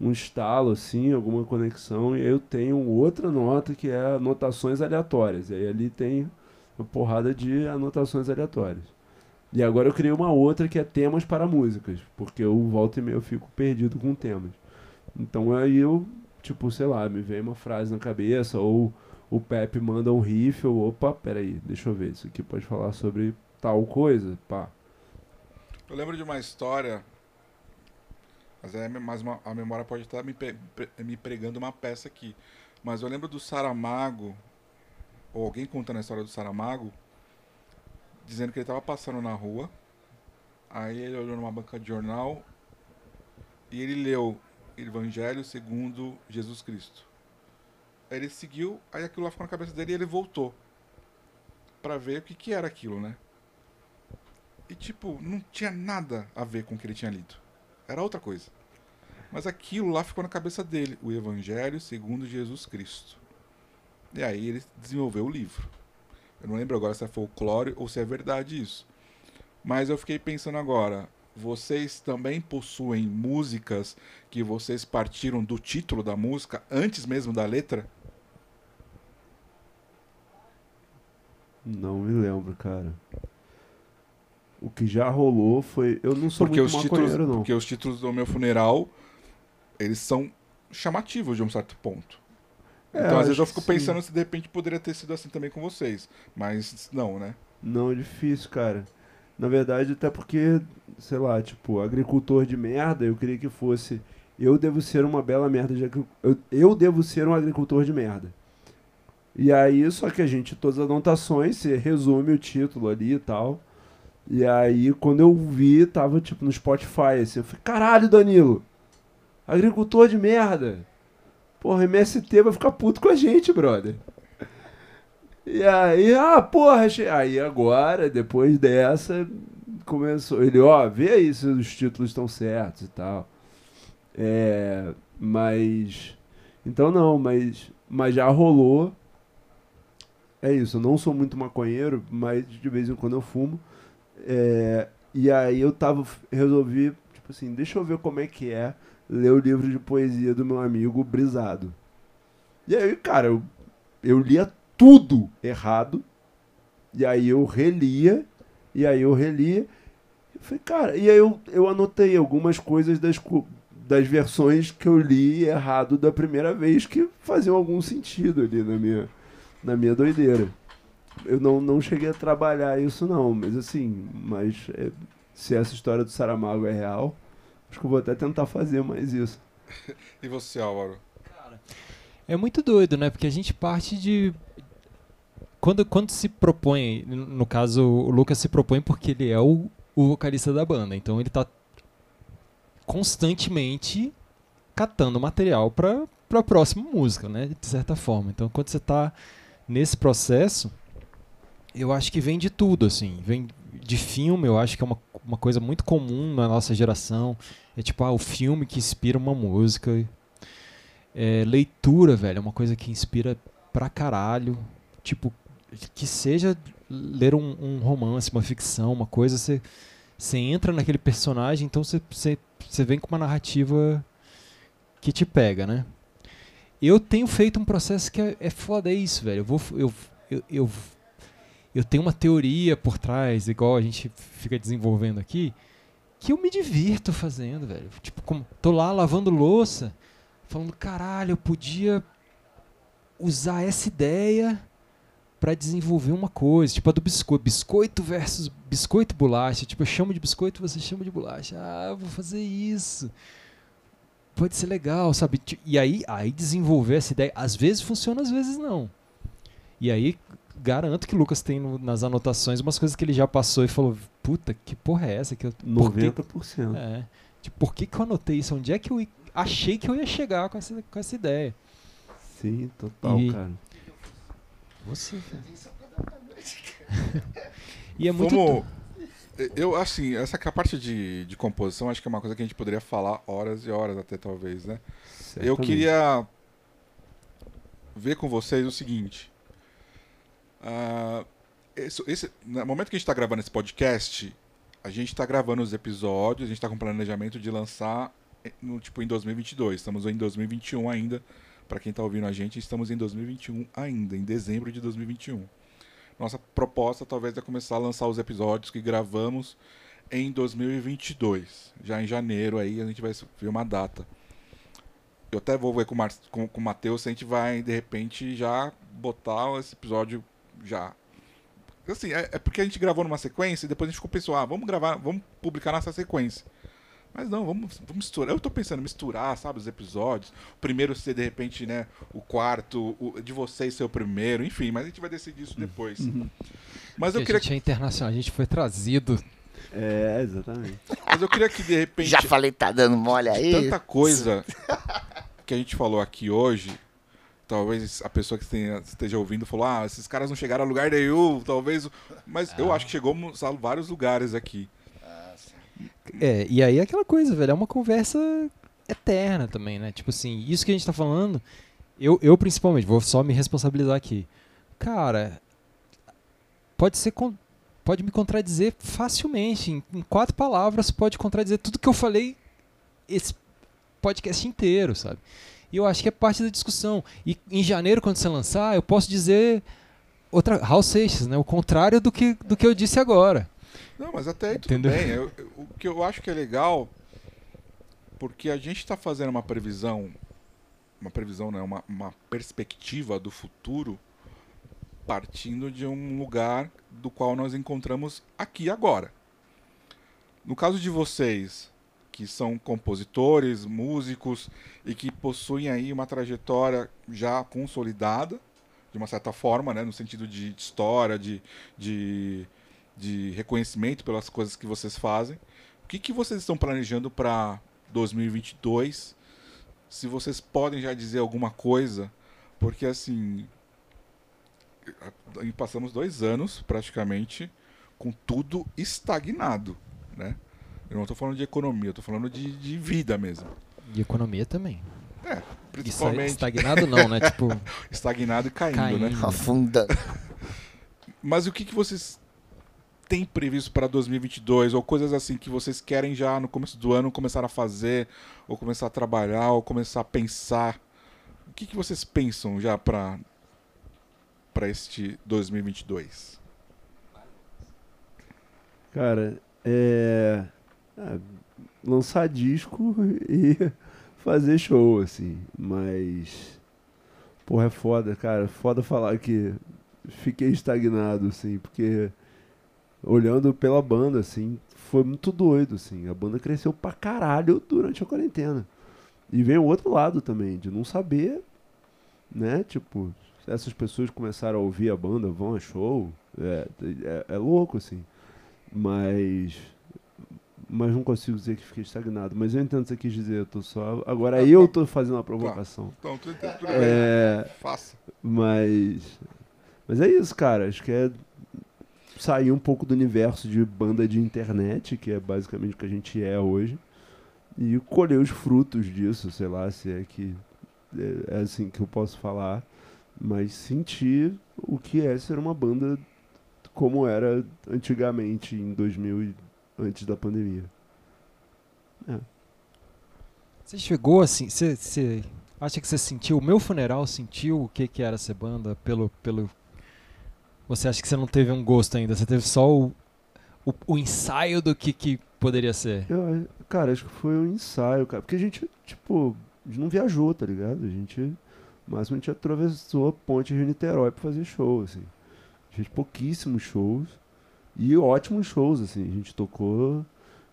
um estalo assim, alguma conexão e eu tenho outra nota que é anotações aleatórias. E aí ali tem uma porrada de anotações aleatórias. E agora eu criei uma outra que é temas para músicas, porque eu volto e meio eu fico perdido com temas. Então aí eu, tipo, sei lá, me vem uma frase na cabeça, ou o Pepe manda um riff, ou opa, peraí, deixa eu ver, isso aqui pode falar sobre tal coisa, pá. Eu lembro de uma história, mas, é, uma- a memória pode estar me, pre- me pregando uma peça aqui. Mas eu lembro do Saramago, ou alguém contando a história do Saramago, dizendo que ele estava passando na rua, aí ele olhou numa banca de jornal e ele leu Evangelho segundo Jesus Cristo. Aí ele seguiu, aí aquilo lá ficou na cabeça dele e ele voltou pra ver o que, que era aquilo, né? E tipo, não tinha nada a ver com o que ele tinha lido. Era outra coisa. Mas aquilo lá ficou na cabeça dele, o Evangelho segundo Jesus Cristo. E aí ele desenvolveu o livro. Eu não lembro agora se é folclore ou se é verdade isso. Mas eu fiquei pensando agora, vocês também possuem músicas que vocês partiram do título da música antes mesmo da letra? Não me lembro, cara. O que já rolou foi. Eu não sou Porque muito os, títulos, não. porque os títulos do meu funeral, eles são chamativos de um certo ponto. É, então, às vezes eu fico sim. pensando se de repente poderia ter sido assim também com vocês. Mas não, né? Não, é difícil, cara. Na verdade, até porque, sei lá, tipo, agricultor de merda, eu queria que fosse. Eu devo ser uma bela merda de eu, eu devo ser um agricultor de merda. E aí, só que a gente, todas as anotações, você resume o título ali e tal. E aí, quando eu vi, tava tipo no Spotify, assim, eu falei, caralho, Danilo! Agricultor de merda! Porra, MST vai ficar puto com a gente, brother. E aí, ah, porra, aí agora, depois dessa, começou. Ele, ó, vê aí se os títulos estão certos e tal. É, mas. Então não, mas, mas já rolou. É isso, eu não sou muito maconheiro, mas de vez em quando eu fumo. É, e aí eu tava, resolvi, tipo assim, deixa eu ver como é que é ler o livro de poesia do meu amigo Brisado. E aí, cara, eu, eu lia tudo errado. E aí eu relia. E aí eu relia. Eu falei, cara, e aí eu, eu anotei algumas coisas das, das versões que eu li errado da primeira vez que faziam algum sentido ali na minha, na minha doideira. Eu não, não cheguei a trabalhar isso não, mas assim, mas é, se essa história do Saramago é real, acho que eu vou até tentar fazer mais isso. E você, Álvaro? É muito doido, né? Porque a gente parte de. Quando, quando se propõe, no caso, o Lucas se propõe porque ele é o, o vocalista da banda. Então ele tá constantemente catando material pra, pra próxima música, né? De certa forma. Então quando você tá nesse processo, eu acho que vem de tudo, assim. Vem de filme, eu acho que é uma, uma coisa muito comum na nossa geração. É tipo, ah, o filme que inspira uma música. É, leitura, velho, é uma coisa que inspira pra caralho. Tipo, que seja ler um, um romance, uma ficção, uma coisa, você entra naquele personagem, então você- você você vem com uma narrativa que te pega, né? Eu tenho feito um processo que é, é foda, é isso, velho. Eu vou. Eu, eu, eu, eu tenho uma teoria por trás, igual a gente fica desenvolvendo aqui, que eu me divirto fazendo, velho. Tipo, como, tô lá lavando louça, falando, caralho, eu podia usar essa ideia pra desenvolver uma coisa, tipo a do biscoito, biscoito versus biscoito bolacha, tipo eu chamo de biscoito, você chama de bolacha. Ah, vou fazer isso. Pode ser legal, sabe? E aí, aí desenvolver essa ideia, às vezes funciona, às vezes não. E aí garanto que o Lucas tem no- nas anotações umas coisas que ele já passou e falou, puta, que porra é essa que eu por que 90%. é. Tipo, por que, que eu anotei isso? Onde é que eu achei que eu ia chegar com essa, com essa ideia? Sim, total, E- cara. Você, cara. e é muito. Eu, assim, essa que a parte de, de composição, acho que é uma coisa que a gente poderia falar horas e horas até, talvez, né? Eu Certamente. queria ver com vocês o seguinte. Ah, esse, esse- no momento que a gente está gravando esse podcast, a gente está gravando os episódios, a gente está com planejamento de lançar eh, no, tipo, em 2022. Estamos em 2021 ainda. Para quem está ouvindo a gente, estamos em 2021 ainda, em dezembro de 2021. Nossa proposta talvez é começar a lançar os episódios que gravamos em 2022. Já em janeiro aí a gente vai ver uma data. Eu até vou ver com o, Mar... com, com o Matheus se a gente vai, de repente, já botar esse episódio já. Assim, é, é porque a gente gravou numa sequência e depois a gente ficou pensando, ah, vamos gravar, vamos publicar nessa sequência. Mas não, vamos, vamos misturar. Eu tô pensando em misturar, sabe, os episódios. O primeiro ser, de repente, né, o quarto, o de vocês ser o primeiro, enfim, mas a gente vai decidir isso depois. Mas eu Porque queria a gente é internacional, a gente foi trazido. É, exatamente. Mas eu queria que de repente. Já falei, tá dando mole aí. Tanta coisa que a gente falou aqui hoje. Talvez a pessoa que tenha- esteja ouvindo falou: Ah, esses caras não chegaram a lugar nenhum. Talvez. o-" Mas eu acho que chegamos a vários lugares aqui. É, e aí é aquela coisa, velho, é uma conversa eterna também, né? Tipo assim, isso que a gente tá falando, eu, eu principalmente, vou só me responsabilizar aqui. Cara, pode ser. con- Pode me contradizer facilmente. Em, em quatro palavras, pode contradizer tudo que eu falei esse podcast inteiro, sabe? E eu acho que é parte da discussão. E em janeiro, quando você lançar, eu posso dizer outra. Raul Seixas, né? O contrário do que, do que eu disse agora. Não, mas até aí tudo Entendeu? bem. Eu- eu- o que eu acho que é legal, porque a gente está fazendo uma previsão, uma previsão, né, uma, uma perspectiva do futuro, partindo de um lugar do qual nós encontramos aqui agora. No caso de vocês, que são compositores, músicos e que possuem aí uma trajetória já consolidada, de uma certa forma, né, no sentido de história, de, de de reconhecimento pelas coisas que vocês fazem. O que, que vocês estão planejando para 2022? Se vocês podem já dizer alguma coisa, porque assim passamos dois anos praticamente com tudo estagnado, né? Eu não estou falando de economia, eu estou falando de, de vida mesmo. E economia também. É, principalmente estagnado não, né? Tipo, estagnado e caindo, né? Caindo. Afundando. Mas o que, que vocês têm previsto para 2022? Ou coisas assim que vocês querem já no começo do ano começar a fazer, ou começar a trabalhar, ou começar a pensar? O que, que vocês pensam já para para este 2022? Cara, é. Lançar disco e fazer show, assim. Mas. Porra, é foda, cara. Foda falar que fiquei estagnado, assim, porque. Olhando pela banda, assim, foi muito doido, assim. A banda cresceu pra caralho durante a quarentena. E vem o outro lado também, de não saber, né? Tipo, essas pessoas começaram a ouvir a banda, vão a show. É, é, é louco, assim. Mas. Mas não consigo dizer que fiquei estagnado. Mas eu entendo o que você quis dizer. Eu tô só. Agora eu tô fazendo uma provocação. Então, tudo, tudo bem. É. Faça. Mas. Mas é isso, cara. Acho que é sair um pouco do universo de banda de internet, que é basicamente o que a gente é hoje, e colher os frutos disso, sei lá, se é que é, é assim que eu posso falar, mas sentir o que é ser uma banda como era antigamente em 2000 e antes da pandemia. você chegou assim, você, você acha que você sentiu, o meu funeral sentiu o que, que era ser banda pelo, pelo... Você acha que você não teve um gosto ainda, você teve só o, o, o ensaio do que, que poderia ser? Eu, cara, acho que foi um ensaio, cara. Porque a gente, tipo, a gente não viajou, tá ligado? A gente, máximo, a gente atravessou a ponte de Niterói pra fazer show, assim. A gente pouquíssimos shows e ótimos shows, assim. A gente tocou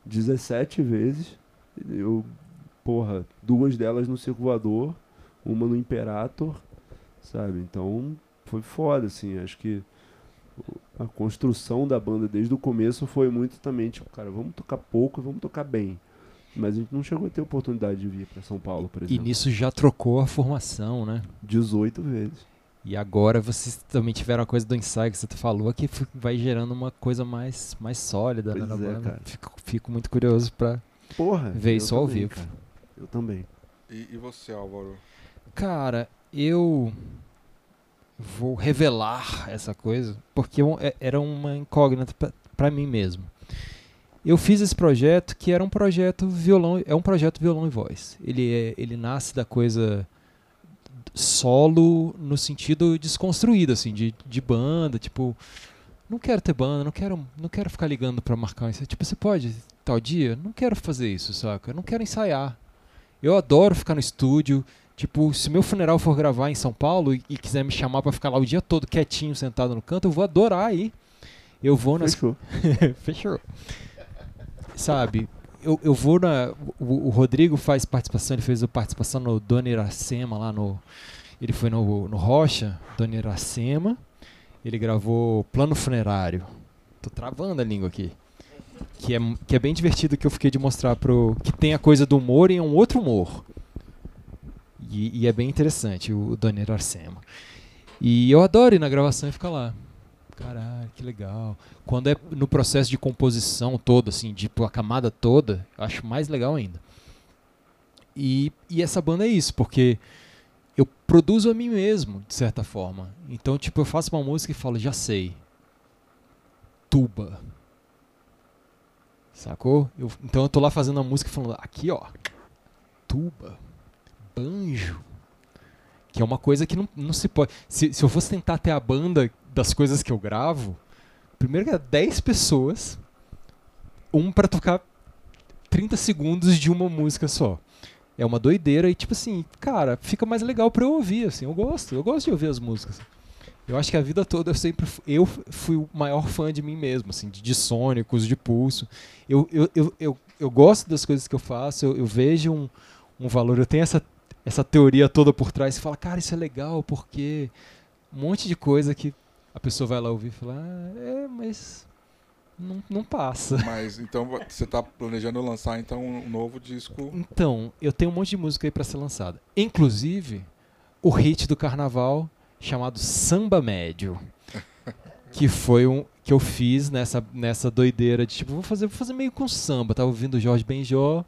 17 vezes. Eu, porra, duas delas no Circo Voador, uma no Imperator, sabe? Então, foi foda, assim. Acho que a construção da banda desde o começo foi muito também, tipo, cara, vamos tocar pouco e vamos tocar bem. Mas a gente não chegou a ter oportunidade de vir pra São Paulo, por E exemplo. nisso já trocou a formação, né? 18 vezes. E agora vocês também tiveram a coisa do ensaio que você falou, que vai gerando uma coisa mais, mais sólida né, Pois na é, banda. cara. Fico, fico muito curioso pra. Porra. Ver isso ao também, vivo. cara. Eu também. E, e você, Álvaro? Cara, eu vou revelar essa coisa porque eu- é- era uma incógnita pra- pra mim mesmo. Eu fiz esse projeto que era um projeto violão, é um projeto violão e voz. Ele é, ele nasce da coisa solo no sentido desconstruído assim, de, de banda, tipo, não quero ter banda, não quero, não quero ficar ligando pra marcar isso. Tipo, você pode tal dia? Não quero fazer isso, saca? Eu não quero ensaiar. Eu adoro ficar no estúdio. Tipo, se meu funeral for gravar em São Paulo e, e quiser me chamar pra ficar lá o dia todo quietinho, sentado no canto, eu vou adorar aí. Eu vou nas. Fechou. Fechou. Sabe? Eu, eu vou na. O, o Rodrigo faz participação, ele fez a participação no Dona Iracema lá no. Ele foi no, no Rocha, Dona Iracema. Ele gravou Plano Funerário. Tô travando a língua aqui. Que é, que é bem divertido que eu fiquei de mostrar pro. Que tem a coisa do humor e é um outro humor. E, e é bem interessante o Dona Iracema. E eu adoro ir na gravação e ficar lá. Caralho, que legal. Quando é no processo de composição todo, assim, tipo a camada toda, eu acho mais legal ainda. E, e essa banda é isso, porque eu produzo a mim mesmo, de certa forma. Então, tipo, eu faço uma música e falo, já sei. Tuba. Sacou? Eu- então eu tô lá fazendo a música e falando, aqui ó, tuba, banjo. Que é uma coisa que não, não se pode. Se, se eu fosse tentar ter a banda das coisas que eu gravo, primeiro que é 10 pessoas, um pra tocar 30 segundos de uma música só. É uma doideira e tipo assim, cara, fica mais legal pra eu ouvir, assim. Eu gosto, eu gosto de ouvir as músicas. Eu acho que a vida toda eu sempre fu- eu fui o maior fã de mim mesmo, assim, de, de sônicos, de pulso. Eu, eu, eu, eu, eu gosto das coisas que eu faço, eu, eu vejo um, um valor, eu tenho essa, essa teoria toda por trás e fala, cara, isso é legal porque um monte de coisa que a pessoa vai lá ouvir e fala, ah, é, mas não, não passa. Mas então você tá planejando lançar então um novo disco. Então, eu tenho um monte de música aí pra ser lançada. Inclusive, o hit do carnaval chamado Samba Médio. Que foi um que eu fiz nessa, nessa doideira de tipo, vou fazer, vou fazer meio com samba. Tava ouvindo o Jorge Benjó,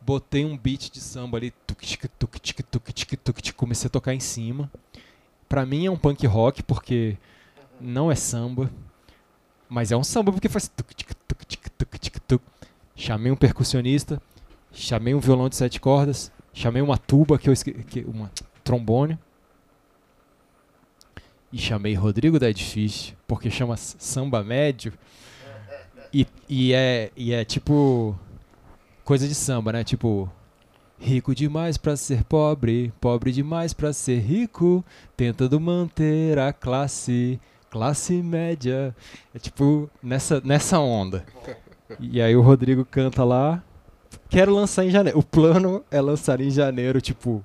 botei um beat de samba ali, tuc tic tuc tic tuc tic tuc tic, comecei a tocar em cima. Pra mim é um punk rock porque não é samba, mas é um samba porque faz tuc tic tuc tic tuc tic tuc. Chamei um percussionista, chamei um violão de sete cordas, chamei uma tuba que eu esque... que uma trombone e chamei Rodrigo da Edifício porque chama samba médio e, e é e é tipo coisa de samba, né? Tipo rico demais pra ser pobre, pobre demais pra ser rico, tentando manter a classe classe média. É tipo nessa nessa onda. E aí o Rodrigo canta lá. Quero lançar em janeiro. O plano é lançar em janeiro, tipo,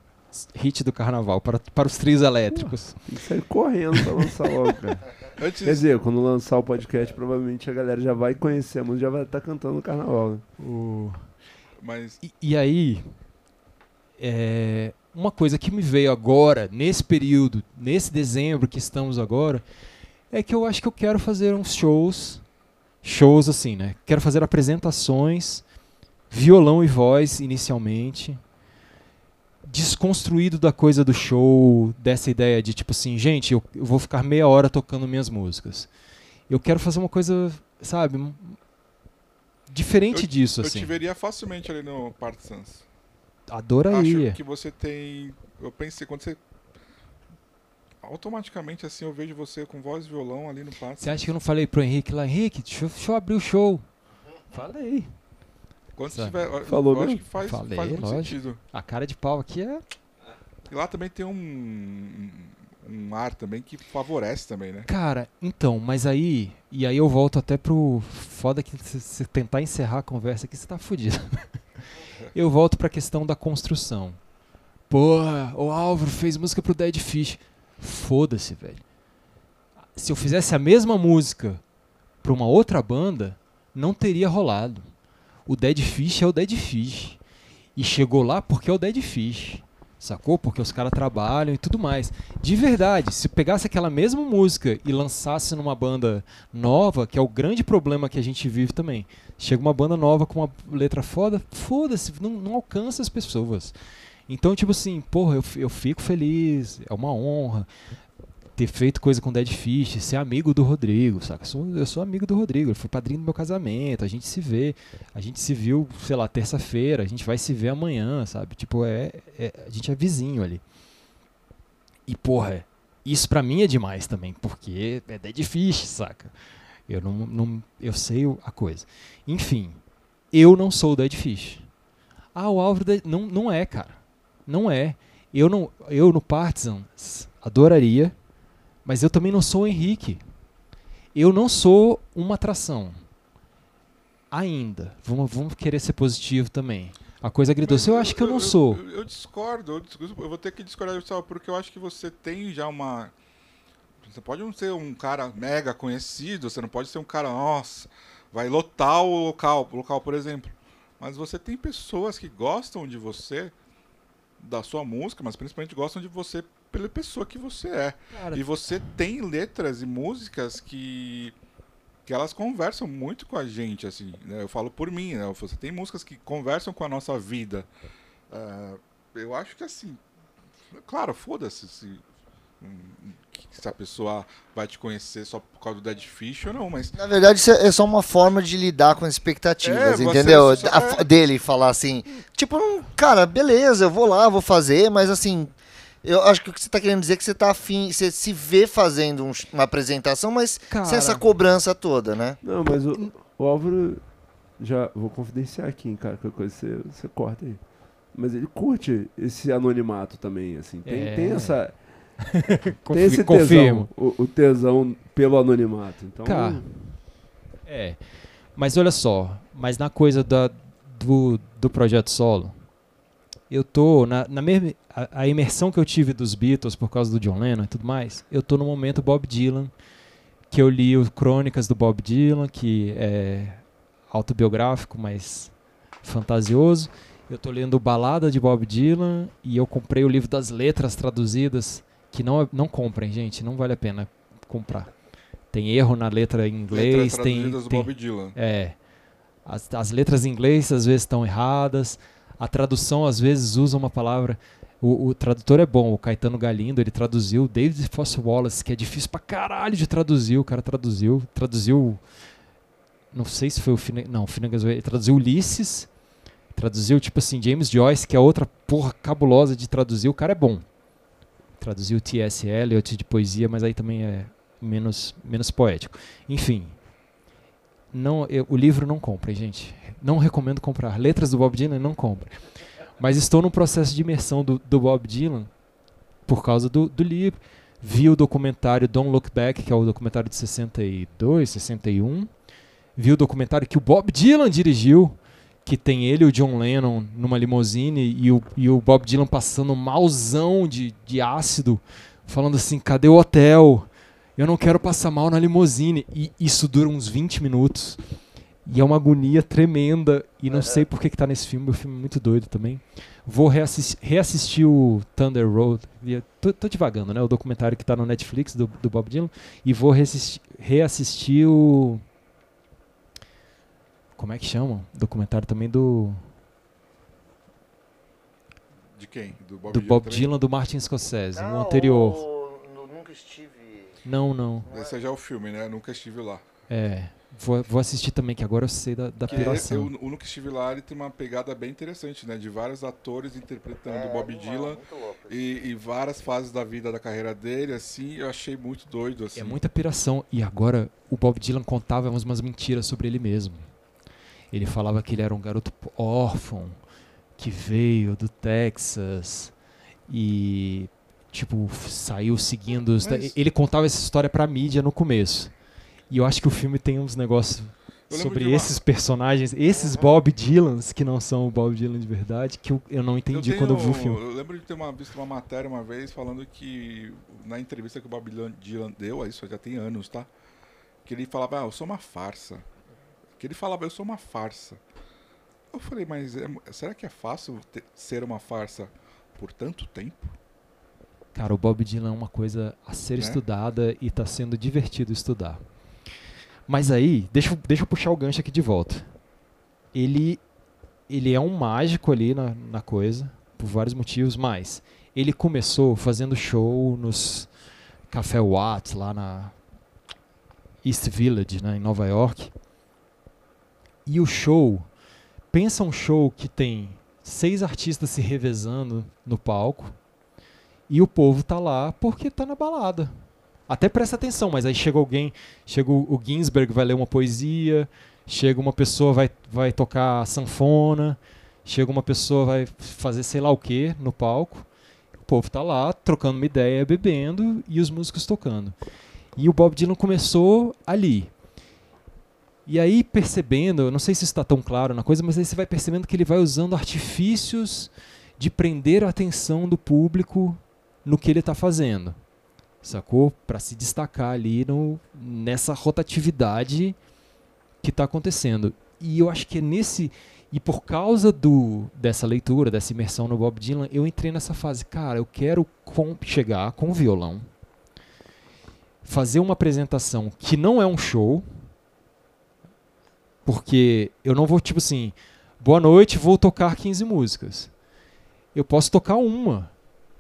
hit do carnaval para, para os trios elétricos. Tem que sair correndo pra lançar logo, cara. Antes, Quer dizer, quando lançar o podcast, provavelmente a galera já vai conhecer a música, já vai estar cantando no carnaval, né? O- mas E, e aí, é, uma coisa que me veio agora, nesse período, nesse dezembro que estamos agora, é que eu acho que eu quero fazer uns shows, shows assim, né? Quero fazer apresentações, violão e voz inicialmente, desconstruído da coisa do show, dessa ideia de tipo assim, gente, eu, eu vou ficar meia hora tocando minhas músicas. Eu quero fazer uma coisa, sabe, diferente disso, eu assim. te veria facilmente ali no Partisans. Adoraria. Acho que você tem. Eu pensei, quando você. Automaticamente assim eu vejo você com voz e violão ali no Partisans. Você acha que eu não falei pro Henrique lá, Henrique, deixa eu, deixa eu abrir o show? Falei. Quando Sabe? tiver. eu- Falou eu acho mesmo? que faz, Falei, faz muito lógico. sentido. A cara de pau aqui é. E lá também tem um. Um ar também que favorece também, né? Cara, então, mas aí. E aí eu volto até pro. Foda que se você tentar encerrar a conversa aqui, você tá fudido. eu volto pra questão da construção. Porra, o Álvaro fez música pro Dead Fish. Foda-se, velho. Se eu fizesse a mesma música pra uma outra banda, não teria rolado. O Dead Fish é o Dead Fish. E chegou lá porque é o Dead Fish. Sacou? Porque os caras trabalham e tudo mais. De verdade, se pegasse aquela mesma música e lançasse numa banda nova, que é o grande problema que a gente vive também. Chega uma banda nova com uma letra foda, foda-se, não, não alcança as pessoas. Então, tipo assim, porra, eu, eu fico feliz, é uma honra ter feito coisa com Dead Fish, ser amigo do Rodrigo, saca? Eu sou, eu sou amigo do Rodrigo, ele foi padrinho do meu casamento, a gente se vê, a gente se viu, sei lá, terça-feira, a gente vai se ver amanhã, sabe? Tipo, é, é- a gente é vizinho ali. E, porra, isso pra mim é demais também, porque é Dead Fish, saca? Eu não, não eu sei o- a coisa. Enfim, eu não sou o Dead Fish. Ah, o Álvaro não, não é, cara. Não é. Eu não, eu no Partisans adoraria, mas eu também não sou o Henrique. Eu não sou uma atração. Ainda. Vamos, vamos querer ser positivo também. A coisa agridoce, eu acho que eu não sou. Eu, eu discordo, eu, discordo, eu vou ter que discordar só porque eu acho que você tem já uma. Você pode não ser um cara mega conhecido, você não pode ser um cara, nossa, vai lotar o local, o local, por exemplo. Mas você tem pessoas que gostam de você, da sua música, mas principalmente gostam de você pela pessoa que você é. Cara, E você tem letras e músicas que que elas conversam muito com a gente, assim. né? Eu falo por mim, né? Você tem músicas que conversam com a nossa vida. Ah, eu acho que assim, claro, foda-se se, se a pessoa vai te conhecer só por causa do Dead Fish ou não, mas Na verdade, isso é é só uma forma de lidar com as expectativas, É, entendeu? é. Dele falar assim, tipo, não, cara, beleza, eu vou lá, vou fazer, mas assim, eu acho que o que você tá querendo dizer é que você tá afim, você se vê fazendo um uma apresentação, mas Cara. sem essa cobrança toda, né? Não, mas o, o Álvaro. Já vou confidenciar aqui, hein, cara. Qualquer coisa você, você corta aí. Mas ele curte esse anonimato também, assim. Tem, É. tem essa. confi- esse confirmo. tesão. O, o tesão pelo anonimato. Então. Cara, É. Mas olha só, mas na coisa da, do, do projeto solo, eu tô na, na mesma a, a imersão que eu tive dos Beatles por causa do John Lennon e tudo mais, eu tô no momento Bob Dylan, que eu li o Crônicas do Bob Dylan, que é autobiográfico, mas fantasioso. Eu tô lendo Balada de Bob Dylan e eu comprei o livro das letras traduzidas, que não não comprem, gente, não vale a pena comprar. Tem erro na letra em inglês, letras tem, tem Bob Dylan. é. As, as letras em inglês às vezes estão erradas. A tradução às vezes usa uma palavra. O, o tradutor é bom, o Caetano Galindo, ele traduziu David Foster Wallace, que é difícil pra caralho de traduzir. O cara traduziu. Traduziu. Não sei se foi o Finnegan. Não, o Finnegan ele traduziu Ulisses. Traduziu, tipo assim, James Joyce, que é outra porra cabulosa de traduzir. O cara é bom. Traduziu T.S. Eliot de poesia, mas aí também é menos, menos poético. Enfim, não, eu- o livro não comprem, gente. Não recomendo comprar. Letras do Bob Dylan não comprem. Mas estou no processo de imersão do, do Bob Dylan por causa do, do livro. Vi o documentário Don't Look Back, que é o documentário de 62, 61. Vi o documentário que o Bob Dylan dirigiu, que tem ele o John Lennon numa limusine e o, e o Bob Dylan passando malzão de, de ácido, falando assim: cadê o hotel? Eu não quero passar mal na limusine. E isso dura uns 20 minutos. E é uma agonia tremenda. E não sei por que, que tá nesse filme. O filme é muito doido também. Vou reassistir, reassistir o Thunder Road. Eu Tô, tô divagando, né? O documentário que tá no Netflix do, do Bob Dylan. E vou reassistir, reassistir o. Como é que chama? Documentário também do. De quem? Do Bob Do Dylan Bob? Dylan do Martin Scorsese. o anterior. nunca estive. Não, não. Esse já é o filme, né? Nunca estive lá. É. Vou, vou assistir também, que agora eu sei da, da Que piração. eu, o Nunca Estive Lá ele tem uma pegada bem interessante, né? De vários atores interpretando É, o Bob Dylan e, e várias fases da vida da carreira dele, assim, eu achei muito doido, assim. É muita piração. E agora o Bob Dylan contava umas, umas mentiras sobre ele mesmo. Ele falava que ele era um garoto órfão que veio do Texas e tipo saiu seguindo. Os Mas- Ele contava essa história pra mídia no começo. E eu acho que o filme tem uns negócios sobre de uma- esses personagens, esses Aham. Bob Dylans que não são o Bob Dylan de verdade, que eu, eu não entendi eu quando eu vi o tenho- filme. Eu lembro de ter uma, visto uma matéria uma vez falando que na entrevista que o Bob Dylan- Dylan deu, isso já tem anos, tá? Que ele falava, ah, eu sou uma farsa. Que ele falava, eu sou uma farsa. Eu falei, mas é- será que é fácil ter- ser uma farsa? por tanto tempo? Cara, o Bob Dylan é uma coisa a ser Né? estudada e tá sendo divertido estudar. Mas aí, deixa, eu- deixa eu puxar o gancho aqui de volta. Ele, ele é um mágico ali na, na coisa, por vários motivos, mas ele começou fazendo show nos Café Watts, lá na East Village, né, em Nova York. E o show, pensa um show que tem seis artistas se revezando no palco e o povo tá lá porque tá na balada. Até presta atenção, mas aí chega alguém, chega o Ginsberg vai ler uma poesia, chega uma pessoa vai vai tocar sanfona, chega uma pessoa vai fazer sei lá o que no palco. O povo tá lá trocando uma ideia, bebendo e os músicos tocando. E o Bob Dylan começou ali. E aí percebendo, não sei se está tão claro na coisa, mas aí você vai percebendo que ele vai usando artifícios de prender a atenção do público no que ele está fazendo. Sacou? Para se destacar ali no, nessa rotatividade que está acontecendo. E eu acho que é nesse. E por causa do, dessa leitura, dessa imersão no Bob Dylan, eu entrei nessa fase. Cara, eu quero com- chegar com o violão, fazer uma apresentação que não é um show, porque eu não vou, tipo assim, boa noite, vou tocar 15 músicas. Eu posso tocar uma,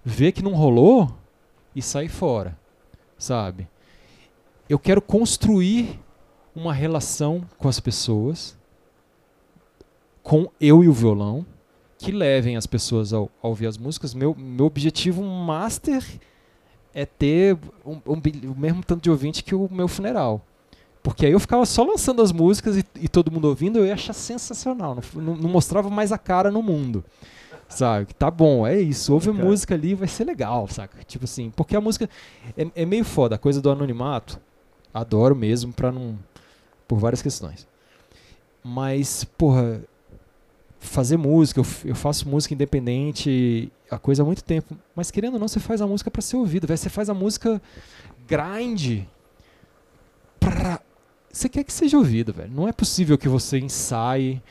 ver que não rolou e sair fora, sabe? Eu quero construir uma relação com as pessoas, com eu e o violão, que levem as pessoas ao, a ouvir as músicas. Meu, meu objetivo master é ter um- um o mesmo tanto de ouvinte que o meu funeral. Porque aí eu ficava só lançando as músicas e, e todo mundo ouvindo, eu ia achar sensacional. Não, não- não mostrava mais a cara no mundo. Sabe? Que Tá bom, é isso. Ouve a música ali, vai ser legal, saca? Tipo assim, porque a música é, é meio foda, a coisa do anonimato. Adoro mesmo, pra não. Por várias questões. Mas, porra, fazer música, eu, eu faço música independente, a coisa há muito tempo. Mas querendo ou não, você faz a música pra ser ouvida. Você faz a música grind pra. Você quer que seja ouvido, velho. Não é possível que você ensaie,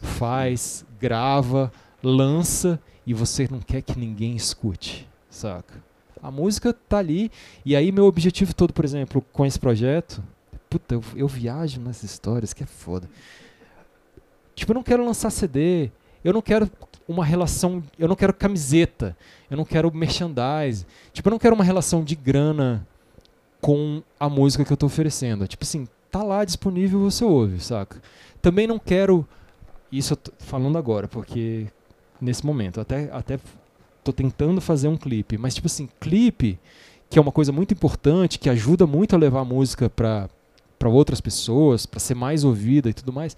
faz, grava, lança e você não quer que ninguém escute, saca? A música tá ali e aí meu objetivo todo, por exemplo, com esse projeto, puta, eu, eu viajo nessas histórias que é foda. Tipo, eu não quero lançar CD, eu não quero uma relação, eu não quero camiseta, eu não quero merchandise. Tipo, eu não quero uma relação de grana com a música que eu tô oferecendo. Tipo assim, tá lá disponível, você ouve, saca? Também não quero isso eu tô falando agora, porque nesse momento, até até tô tentando fazer um clipe, mas tipo assim, clipe, que é uma coisa muito importante, que ajuda muito a levar a música pra para outras pessoas, pra ser mais ouvida e tudo mais.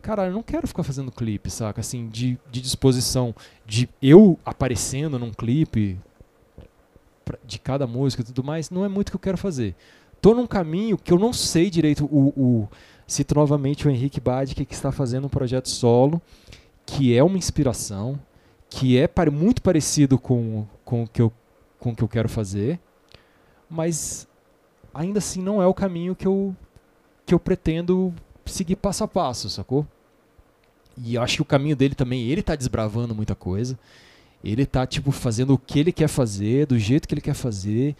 Cara, eu não quero ficar fazendo clipe, saca? Assim, de, de disposição, de eu aparecendo num clipe pra- de cada música e tudo mais, não é muito o que eu quero fazer. Tô num caminho que eu não sei direito. O, o- cito novamente o Henrique Badi, que está fazendo um projeto solo, que é uma inspiração, que é pare- muito parecido com, com, o que eu, com o que eu quero fazer, mas ainda assim não é o caminho que eu, que eu pretendo seguir passo a passo, sacou? E eu acho que o caminho dele também, ele tá desbravando muita coisa. Ele tá, tipo, fazendo o que ele quer fazer, do jeito que ele quer fazer.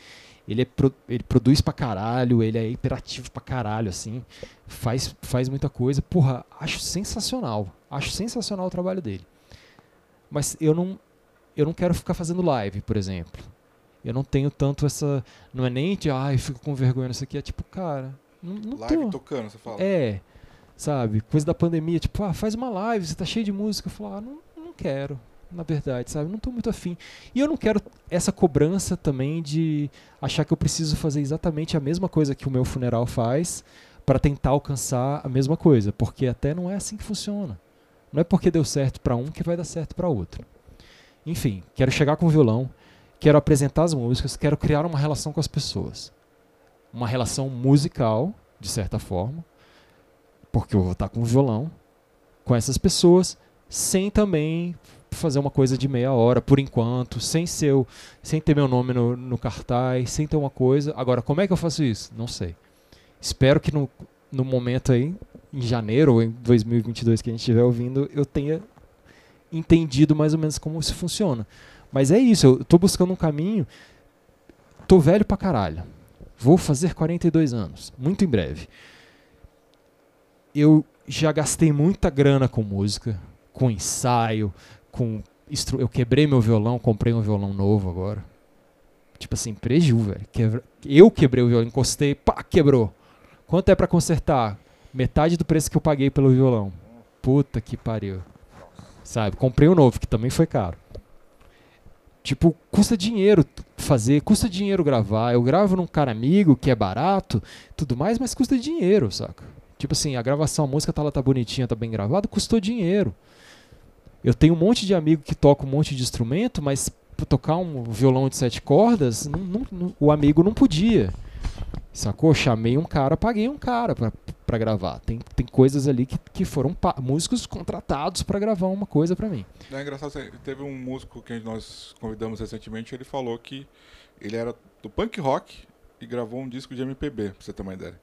Ele, é pro- ele produz pra caralho, ele é hiperativo pra caralho, assim. Faz, faz muita coisa. Porra, acho sensacional. Acho sensacional o trabalho dele. Mas eu não, eu não quero ficar fazendo live, por exemplo. Eu não tenho tanto essa. Não é nem de, ai, fico com vergonha nisso aqui. É tipo, cara, não, não Live tô. tocando, você fala. É, sabe? Coisa da pandemia, tipo, ah, faz uma live, você tá cheio de música. Eu falo, ah, não, não quero, na verdade, sabe? Não tô muito afim. E eu não quero essa cobrança também de achar que eu preciso fazer exatamente a mesma coisa que o meu funeral faz para tentar alcançar a mesma coisa, porque até não é assim que funciona. Não é porque deu certo para um que vai dar certo para outro. Enfim, quero chegar com o violão, quero apresentar as músicas, quero criar uma relação com as pessoas. Uma relação musical, de certa forma, porque eu vou estar com o violão, com essas pessoas, sem também fazer uma coisa de meia hora, por enquanto, sem ser, o- sem ter meu nome no, no cartaz, sem ter uma coisa. Agora, como é que eu faço isso? Não sei. Espero que no, no momento aí, em janeiro ou em 2022 que a gente estiver ouvindo, eu tenha entendido mais ou menos como isso funciona. Mas é isso, eu tô buscando um caminho. Tô velho pra caralho. Vou fazer 42 anos, muito em breve. Eu já gastei muita grana com música, com ensaio, com eu quebrei meu violão, comprei um violão novo agora. Tipo assim, preju, velho. Eu quebrei o violão, encostei, pá, quebrou. Quanto é pra consertar? Metade do preço que eu paguei pelo violão. Puta que pariu. Sabe? Comprei um novo, que também foi caro. Tipo, custa dinheiro fazer, custa dinheiro gravar. Eu gravo num cara amigo que é barato, tudo mais, mas custa dinheiro, saca? Tipo assim, a gravação, a música tá lá, tá bonitinha, tá bem gravada, custou dinheiro. Eu tenho um monte de amigo que toca um monte de instrumento, mas tocar um violão de sete cordas, não- não- não- o amigo não podia. Sacou? Chamei um cara, paguei um cara pra gravar. Tem, tem coisas ali que, que foram músicos contratados pra gravar uma coisa pra mim. É engraçado, teve um músico que nós convidamos recentemente, ele falou que ele era do punk rock e gravou um disco de MPB, pra você ter uma ideia.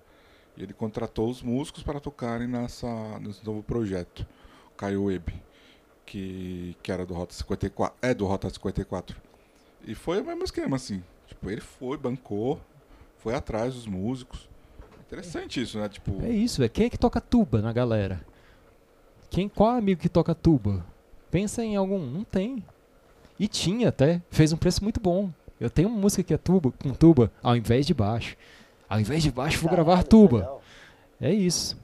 E ele contratou os músicos para tocarem nessa, nesse novo projeto, Caio Web, que, que era do Rota 54, é do Rota 54. E foi o mesmo esquema, assim. Tipo, ele foi, bancou, foi atrás dos músicos. Interessante isso, né? Tipo, É isso, velho. Quem é que toca tuba na galera? Quem, qual amigo que toca tuba? Pensa em algum. Não tem. E tinha até. Fez um preço muito bom. Eu tenho uma música que é tuba, com tuba, ao invés de baixo. Ao invés de baixo, vou gravar tuba. É isso.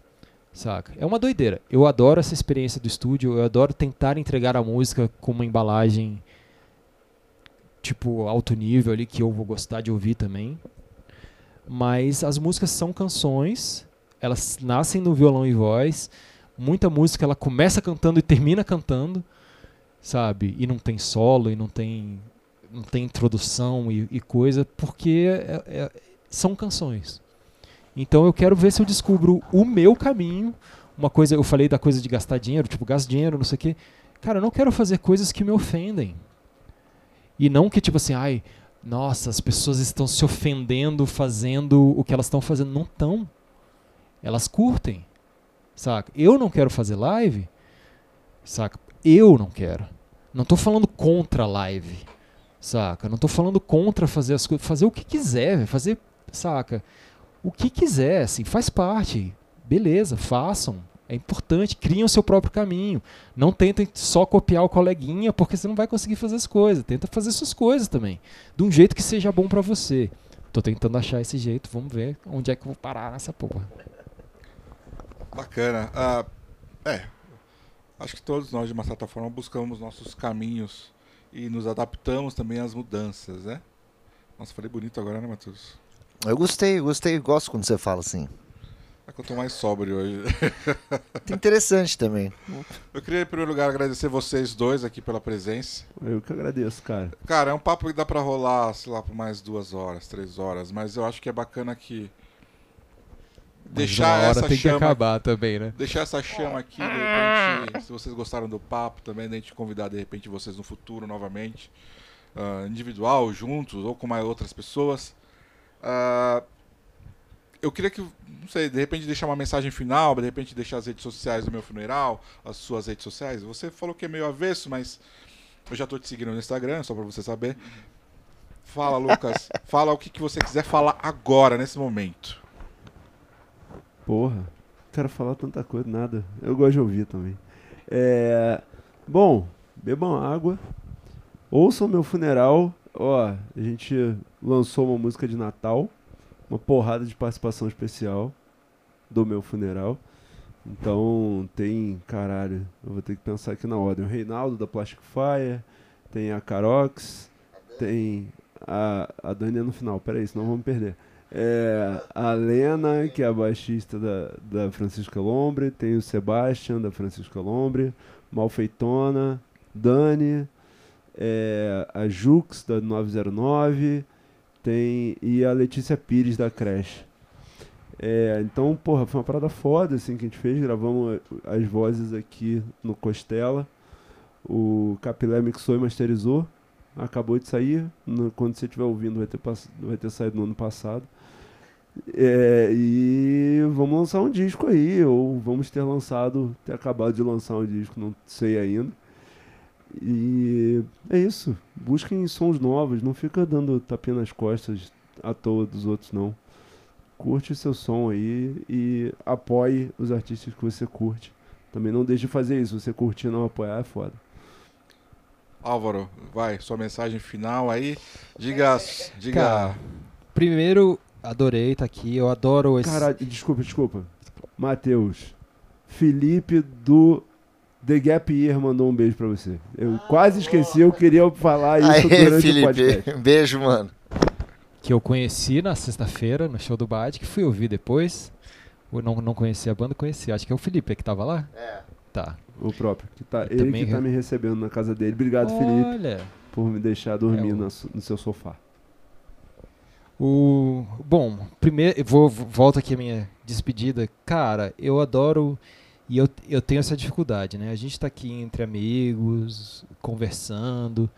Saca? É uma doideira. Eu adoro essa experiência do estúdio. Eu adoro tentar entregar a música com uma embalagem tipo alto nível ali que eu vou gostar de ouvir também. Mas as músicas são canções, elas nascem no violão e voz. Muita música ela começa cantando e termina cantando, sabe? E não tem solo e não tem não tem introdução e, e coisa, porque é- é- são canções. Então eu quero ver se eu descubro o meu caminho. Uma coisa, eu falei da coisa de gastar dinheiro, tipo, gasto dinheiro, não sei o quê. Cara, eu não quero fazer coisas que me ofendem. E não que, tipo assim, ai, nossa, as pessoas estão se ofendendo fazendo o que elas estão fazendo. Não estão. Elas curtem. Saca? Eu não quero fazer live. Saca? Eu não quero. Não tô falando contra live. Saca? Não tô falando contra fazer as coisas. Fazer o que quiser, fazer, saca? O que quiser, assim, faz parte. Beleza, façam. É importante, criem o seu próprio caminho. Não tentem só copiar o coleguinha, porque você não vai conseguir fazer as coisas. Tenta fazer suas coisas também. De um jeito que seja bom pra você. Tô tentando achar esse jeito, vamos ver onde é que eu vou parar nessa porra. Bacana. Ah, é. Acho que todos nós, de uma certa forma, buscamos nossos caminhos e nos adaptamos também às mudanças, né? Nossa, falei bonito agora, né, Matheus? Eu gostei, gostei, gosto quando você fala assim. É que eu tô mais sóbrio hoje. Interessante também. Eu queria, em primeiro lugar, agradecer vocês dois aqui pela presença. Eu que agradeço, cara. Cara, é um papo que dá pra rolar, sei lá, por mais duas horas, três horas, mas eu acho que é bacana que. Deixar essa chama. acabar também, né? deixar essa chama aqui, de repente, se vocês gostaram do papo, também a gente convidar de repente vocês no futuro novamente, ah, individual, juntos ou com mais outras pessoas. Ah, eu queria que, não sei, de repente deixar uma mensagem final, de repente deixar as redes sociais do meu funeral, as suas redes sociais. Você falou que é meio avesso, mas eu já tô te seguindo no Instagram, só para você saber. Fala, Lucas. Fala o que, que você quiser falar agora, nesse momento. Porra, quero falar tanta coisa, nada. Eu gosto de ouvir também. É, bom, bebam água. Ouçam meu funeral. Ó, a gente lançou uma música de Natal. Uma porrada de participação especial do meu funeral. Então tem, caralho, eu vou ter que pensar aqui na ordem. O Reinaldo da Plastic Fire, tem a Carox, tem a, a Dani no final, peraí, senão vamos perder. É, a Lena, que é a baixista da, da Francisca Lombre, tem o Sebastian da Francisca Lombre, Malfeitona, Dani, é, a Jux da 909, tem e a Letícia Pires da Crash. É, então, porra, foi uma parada foda assim que a gente fez, gravamos as vozes aqui no Costela. O Capilé mixou e masterizou. Acabou de sair. no- quando você estiver ouvindo, vai ter, vai ter saído no ano passado. É, e vamos lançar um disco aí, ou vamos ter lançado, ter acabado de lançar um disco, não sei ainda. E é isso. Busquem sons novos, não fica dando tapinha nas costas à toa dos outros, não. Curte o seu som aí e apoie os artistas que você curte. Também não deixe de fazer isso. Você curtir e não apoiar é foda. Álvaro, vai, sua mensagem final aí. Diga. diga Cara, Primeiro, adorei estar aqui. Eu adoro esse. Caralho, desculpa, desculpa. Matheus. Felipe do The Gap Year mandou um beijo pra você. Eu quase esqueci, eu queria falar isso Aê, durante o Felipe. podcast. Beijo, mano. que eu conheci na sexta-feira, no show do Bad, que fui ouvir depois. Eu não, não conhecia a banda, conheci. Acho que é o Felipe que tava lá. É. Tá. O próprio. Que tá, Eu ele também que tá re- me recebendo na casa dele. Obrigado, Felipe, Olha. por me deixar dormir É o- no, seu sofá. O bom, primeiro, eu vou volto aqui a minha despedida. Cara, eu adoro e eu, eu tenho essa dificuldade, né? A gente tá aqui entre amigos, conversando.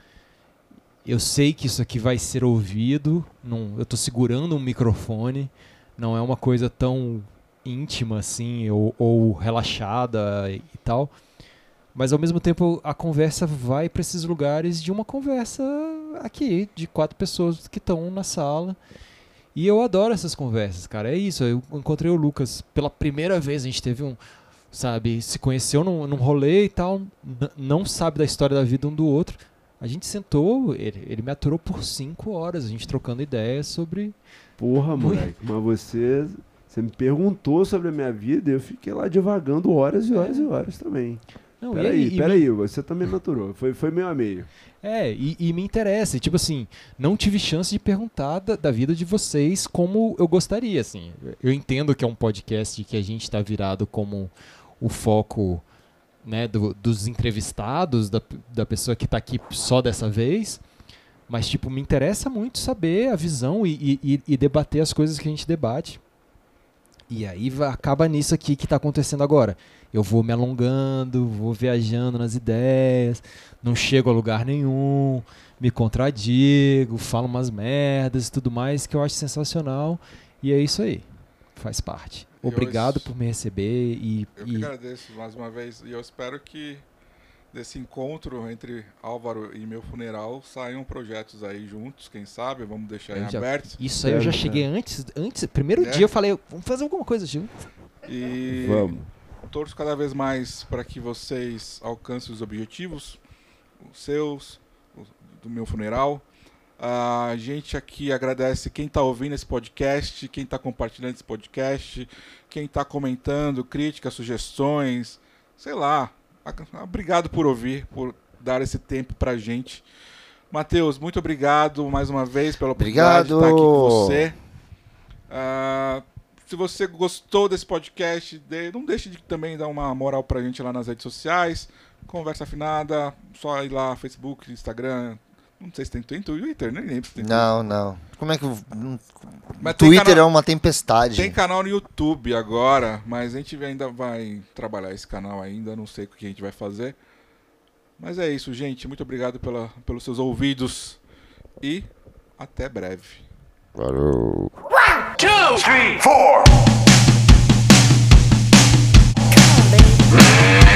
Eu sei que isso aqui vai ser ouvido. Não, eu tô segurando um microfone. Não é uma coisa tão íntima assim ou, ou relaxada e tal. Mas ao mesmo tempo a conversa vai para esses lugares de uma conversa aqui, de quatro pessoas que estão na sala. E eu adoro essas conversas, cara. É isso. Eu encontrei o Lucas pela primeira vez. A gente teve um, sabe, se conheceu num, num rolê e tal. não sabe da história da vida um do outro. A gente sentou, ele, ele me aturou por cinco horas, a gente trocando ideias sobre. Porra, moleque, mas você, você me perguntou sobre a minha vida e eu fiquei lá divagando horas e horas e horas também. Não, Peraí, e- me- peraí, você também me aturou. Foi, foi meio a meio. É, e, e me interessa. Tipo assim, não tive chance de perguntar da, da vida de vocês como eu gostaria, assim. Eu entendo que é um podcast que a gente tá virado como o foco né, do- dos entrevistados, da, da pessoa que tá aqui só dessa vez. Mas, tipo, me interessa muito saber a visão e, e- e- debater as coisas que a gente debate. E aí acaba nisso aqui que tá acontecendo agora. Eu vou me alongando, vou viajando nas ideias, não chego a lugar nenhum, me contradigo, falo umas merdas e tudo mais que eu acho sensacional. E é isso aí. Faz parte. Obrigado hoje- por me receber e, Eu e- que agradeço mais uma vez e eu espero que desse encontro entre Álvaro e meu funeral saiam projetos aí juntos, quem sabe, vamos deixar Eu já- aberto. isso aí eu já cheguei antes, antes, primeiro É? dia eu falei, vamos fazer alguma coisa junto. E Vamos. torço cada vez mais para que vocês alcancem os objetivos, os seus, os do meu funeral. A gente aqui agradece quem está ouvindo esse podcast, quem está compartilhando esse podcast, quem está comentando, críticas, sugestões, sei lá. A- Obrigado por ouvir, por dar esse tempo pra gente. Matheus, muito obrigado mais uma vez pela oportunidade Obrigado. de estar aqui com você. Ah, se você gostou desse podcast, não deixe de também dar uma moral pra gente lá nas redes sociais. Conversa afinada, só ir lá, Facebook, Instagram. Não sei se tem, Twitter, nem lembro tem Não, não. Como é que. Mas Twitter é uma tempestade. Tem canal no YouTube agora, mas a gente ainda vai trabalhar esse canal ainda, não sei o que a gente vai fazer. Mas é isso, gente. Muito obrigado pela, pelos seus ouvidos e até breve. Valeu. One, two, three, four. Come on, baby.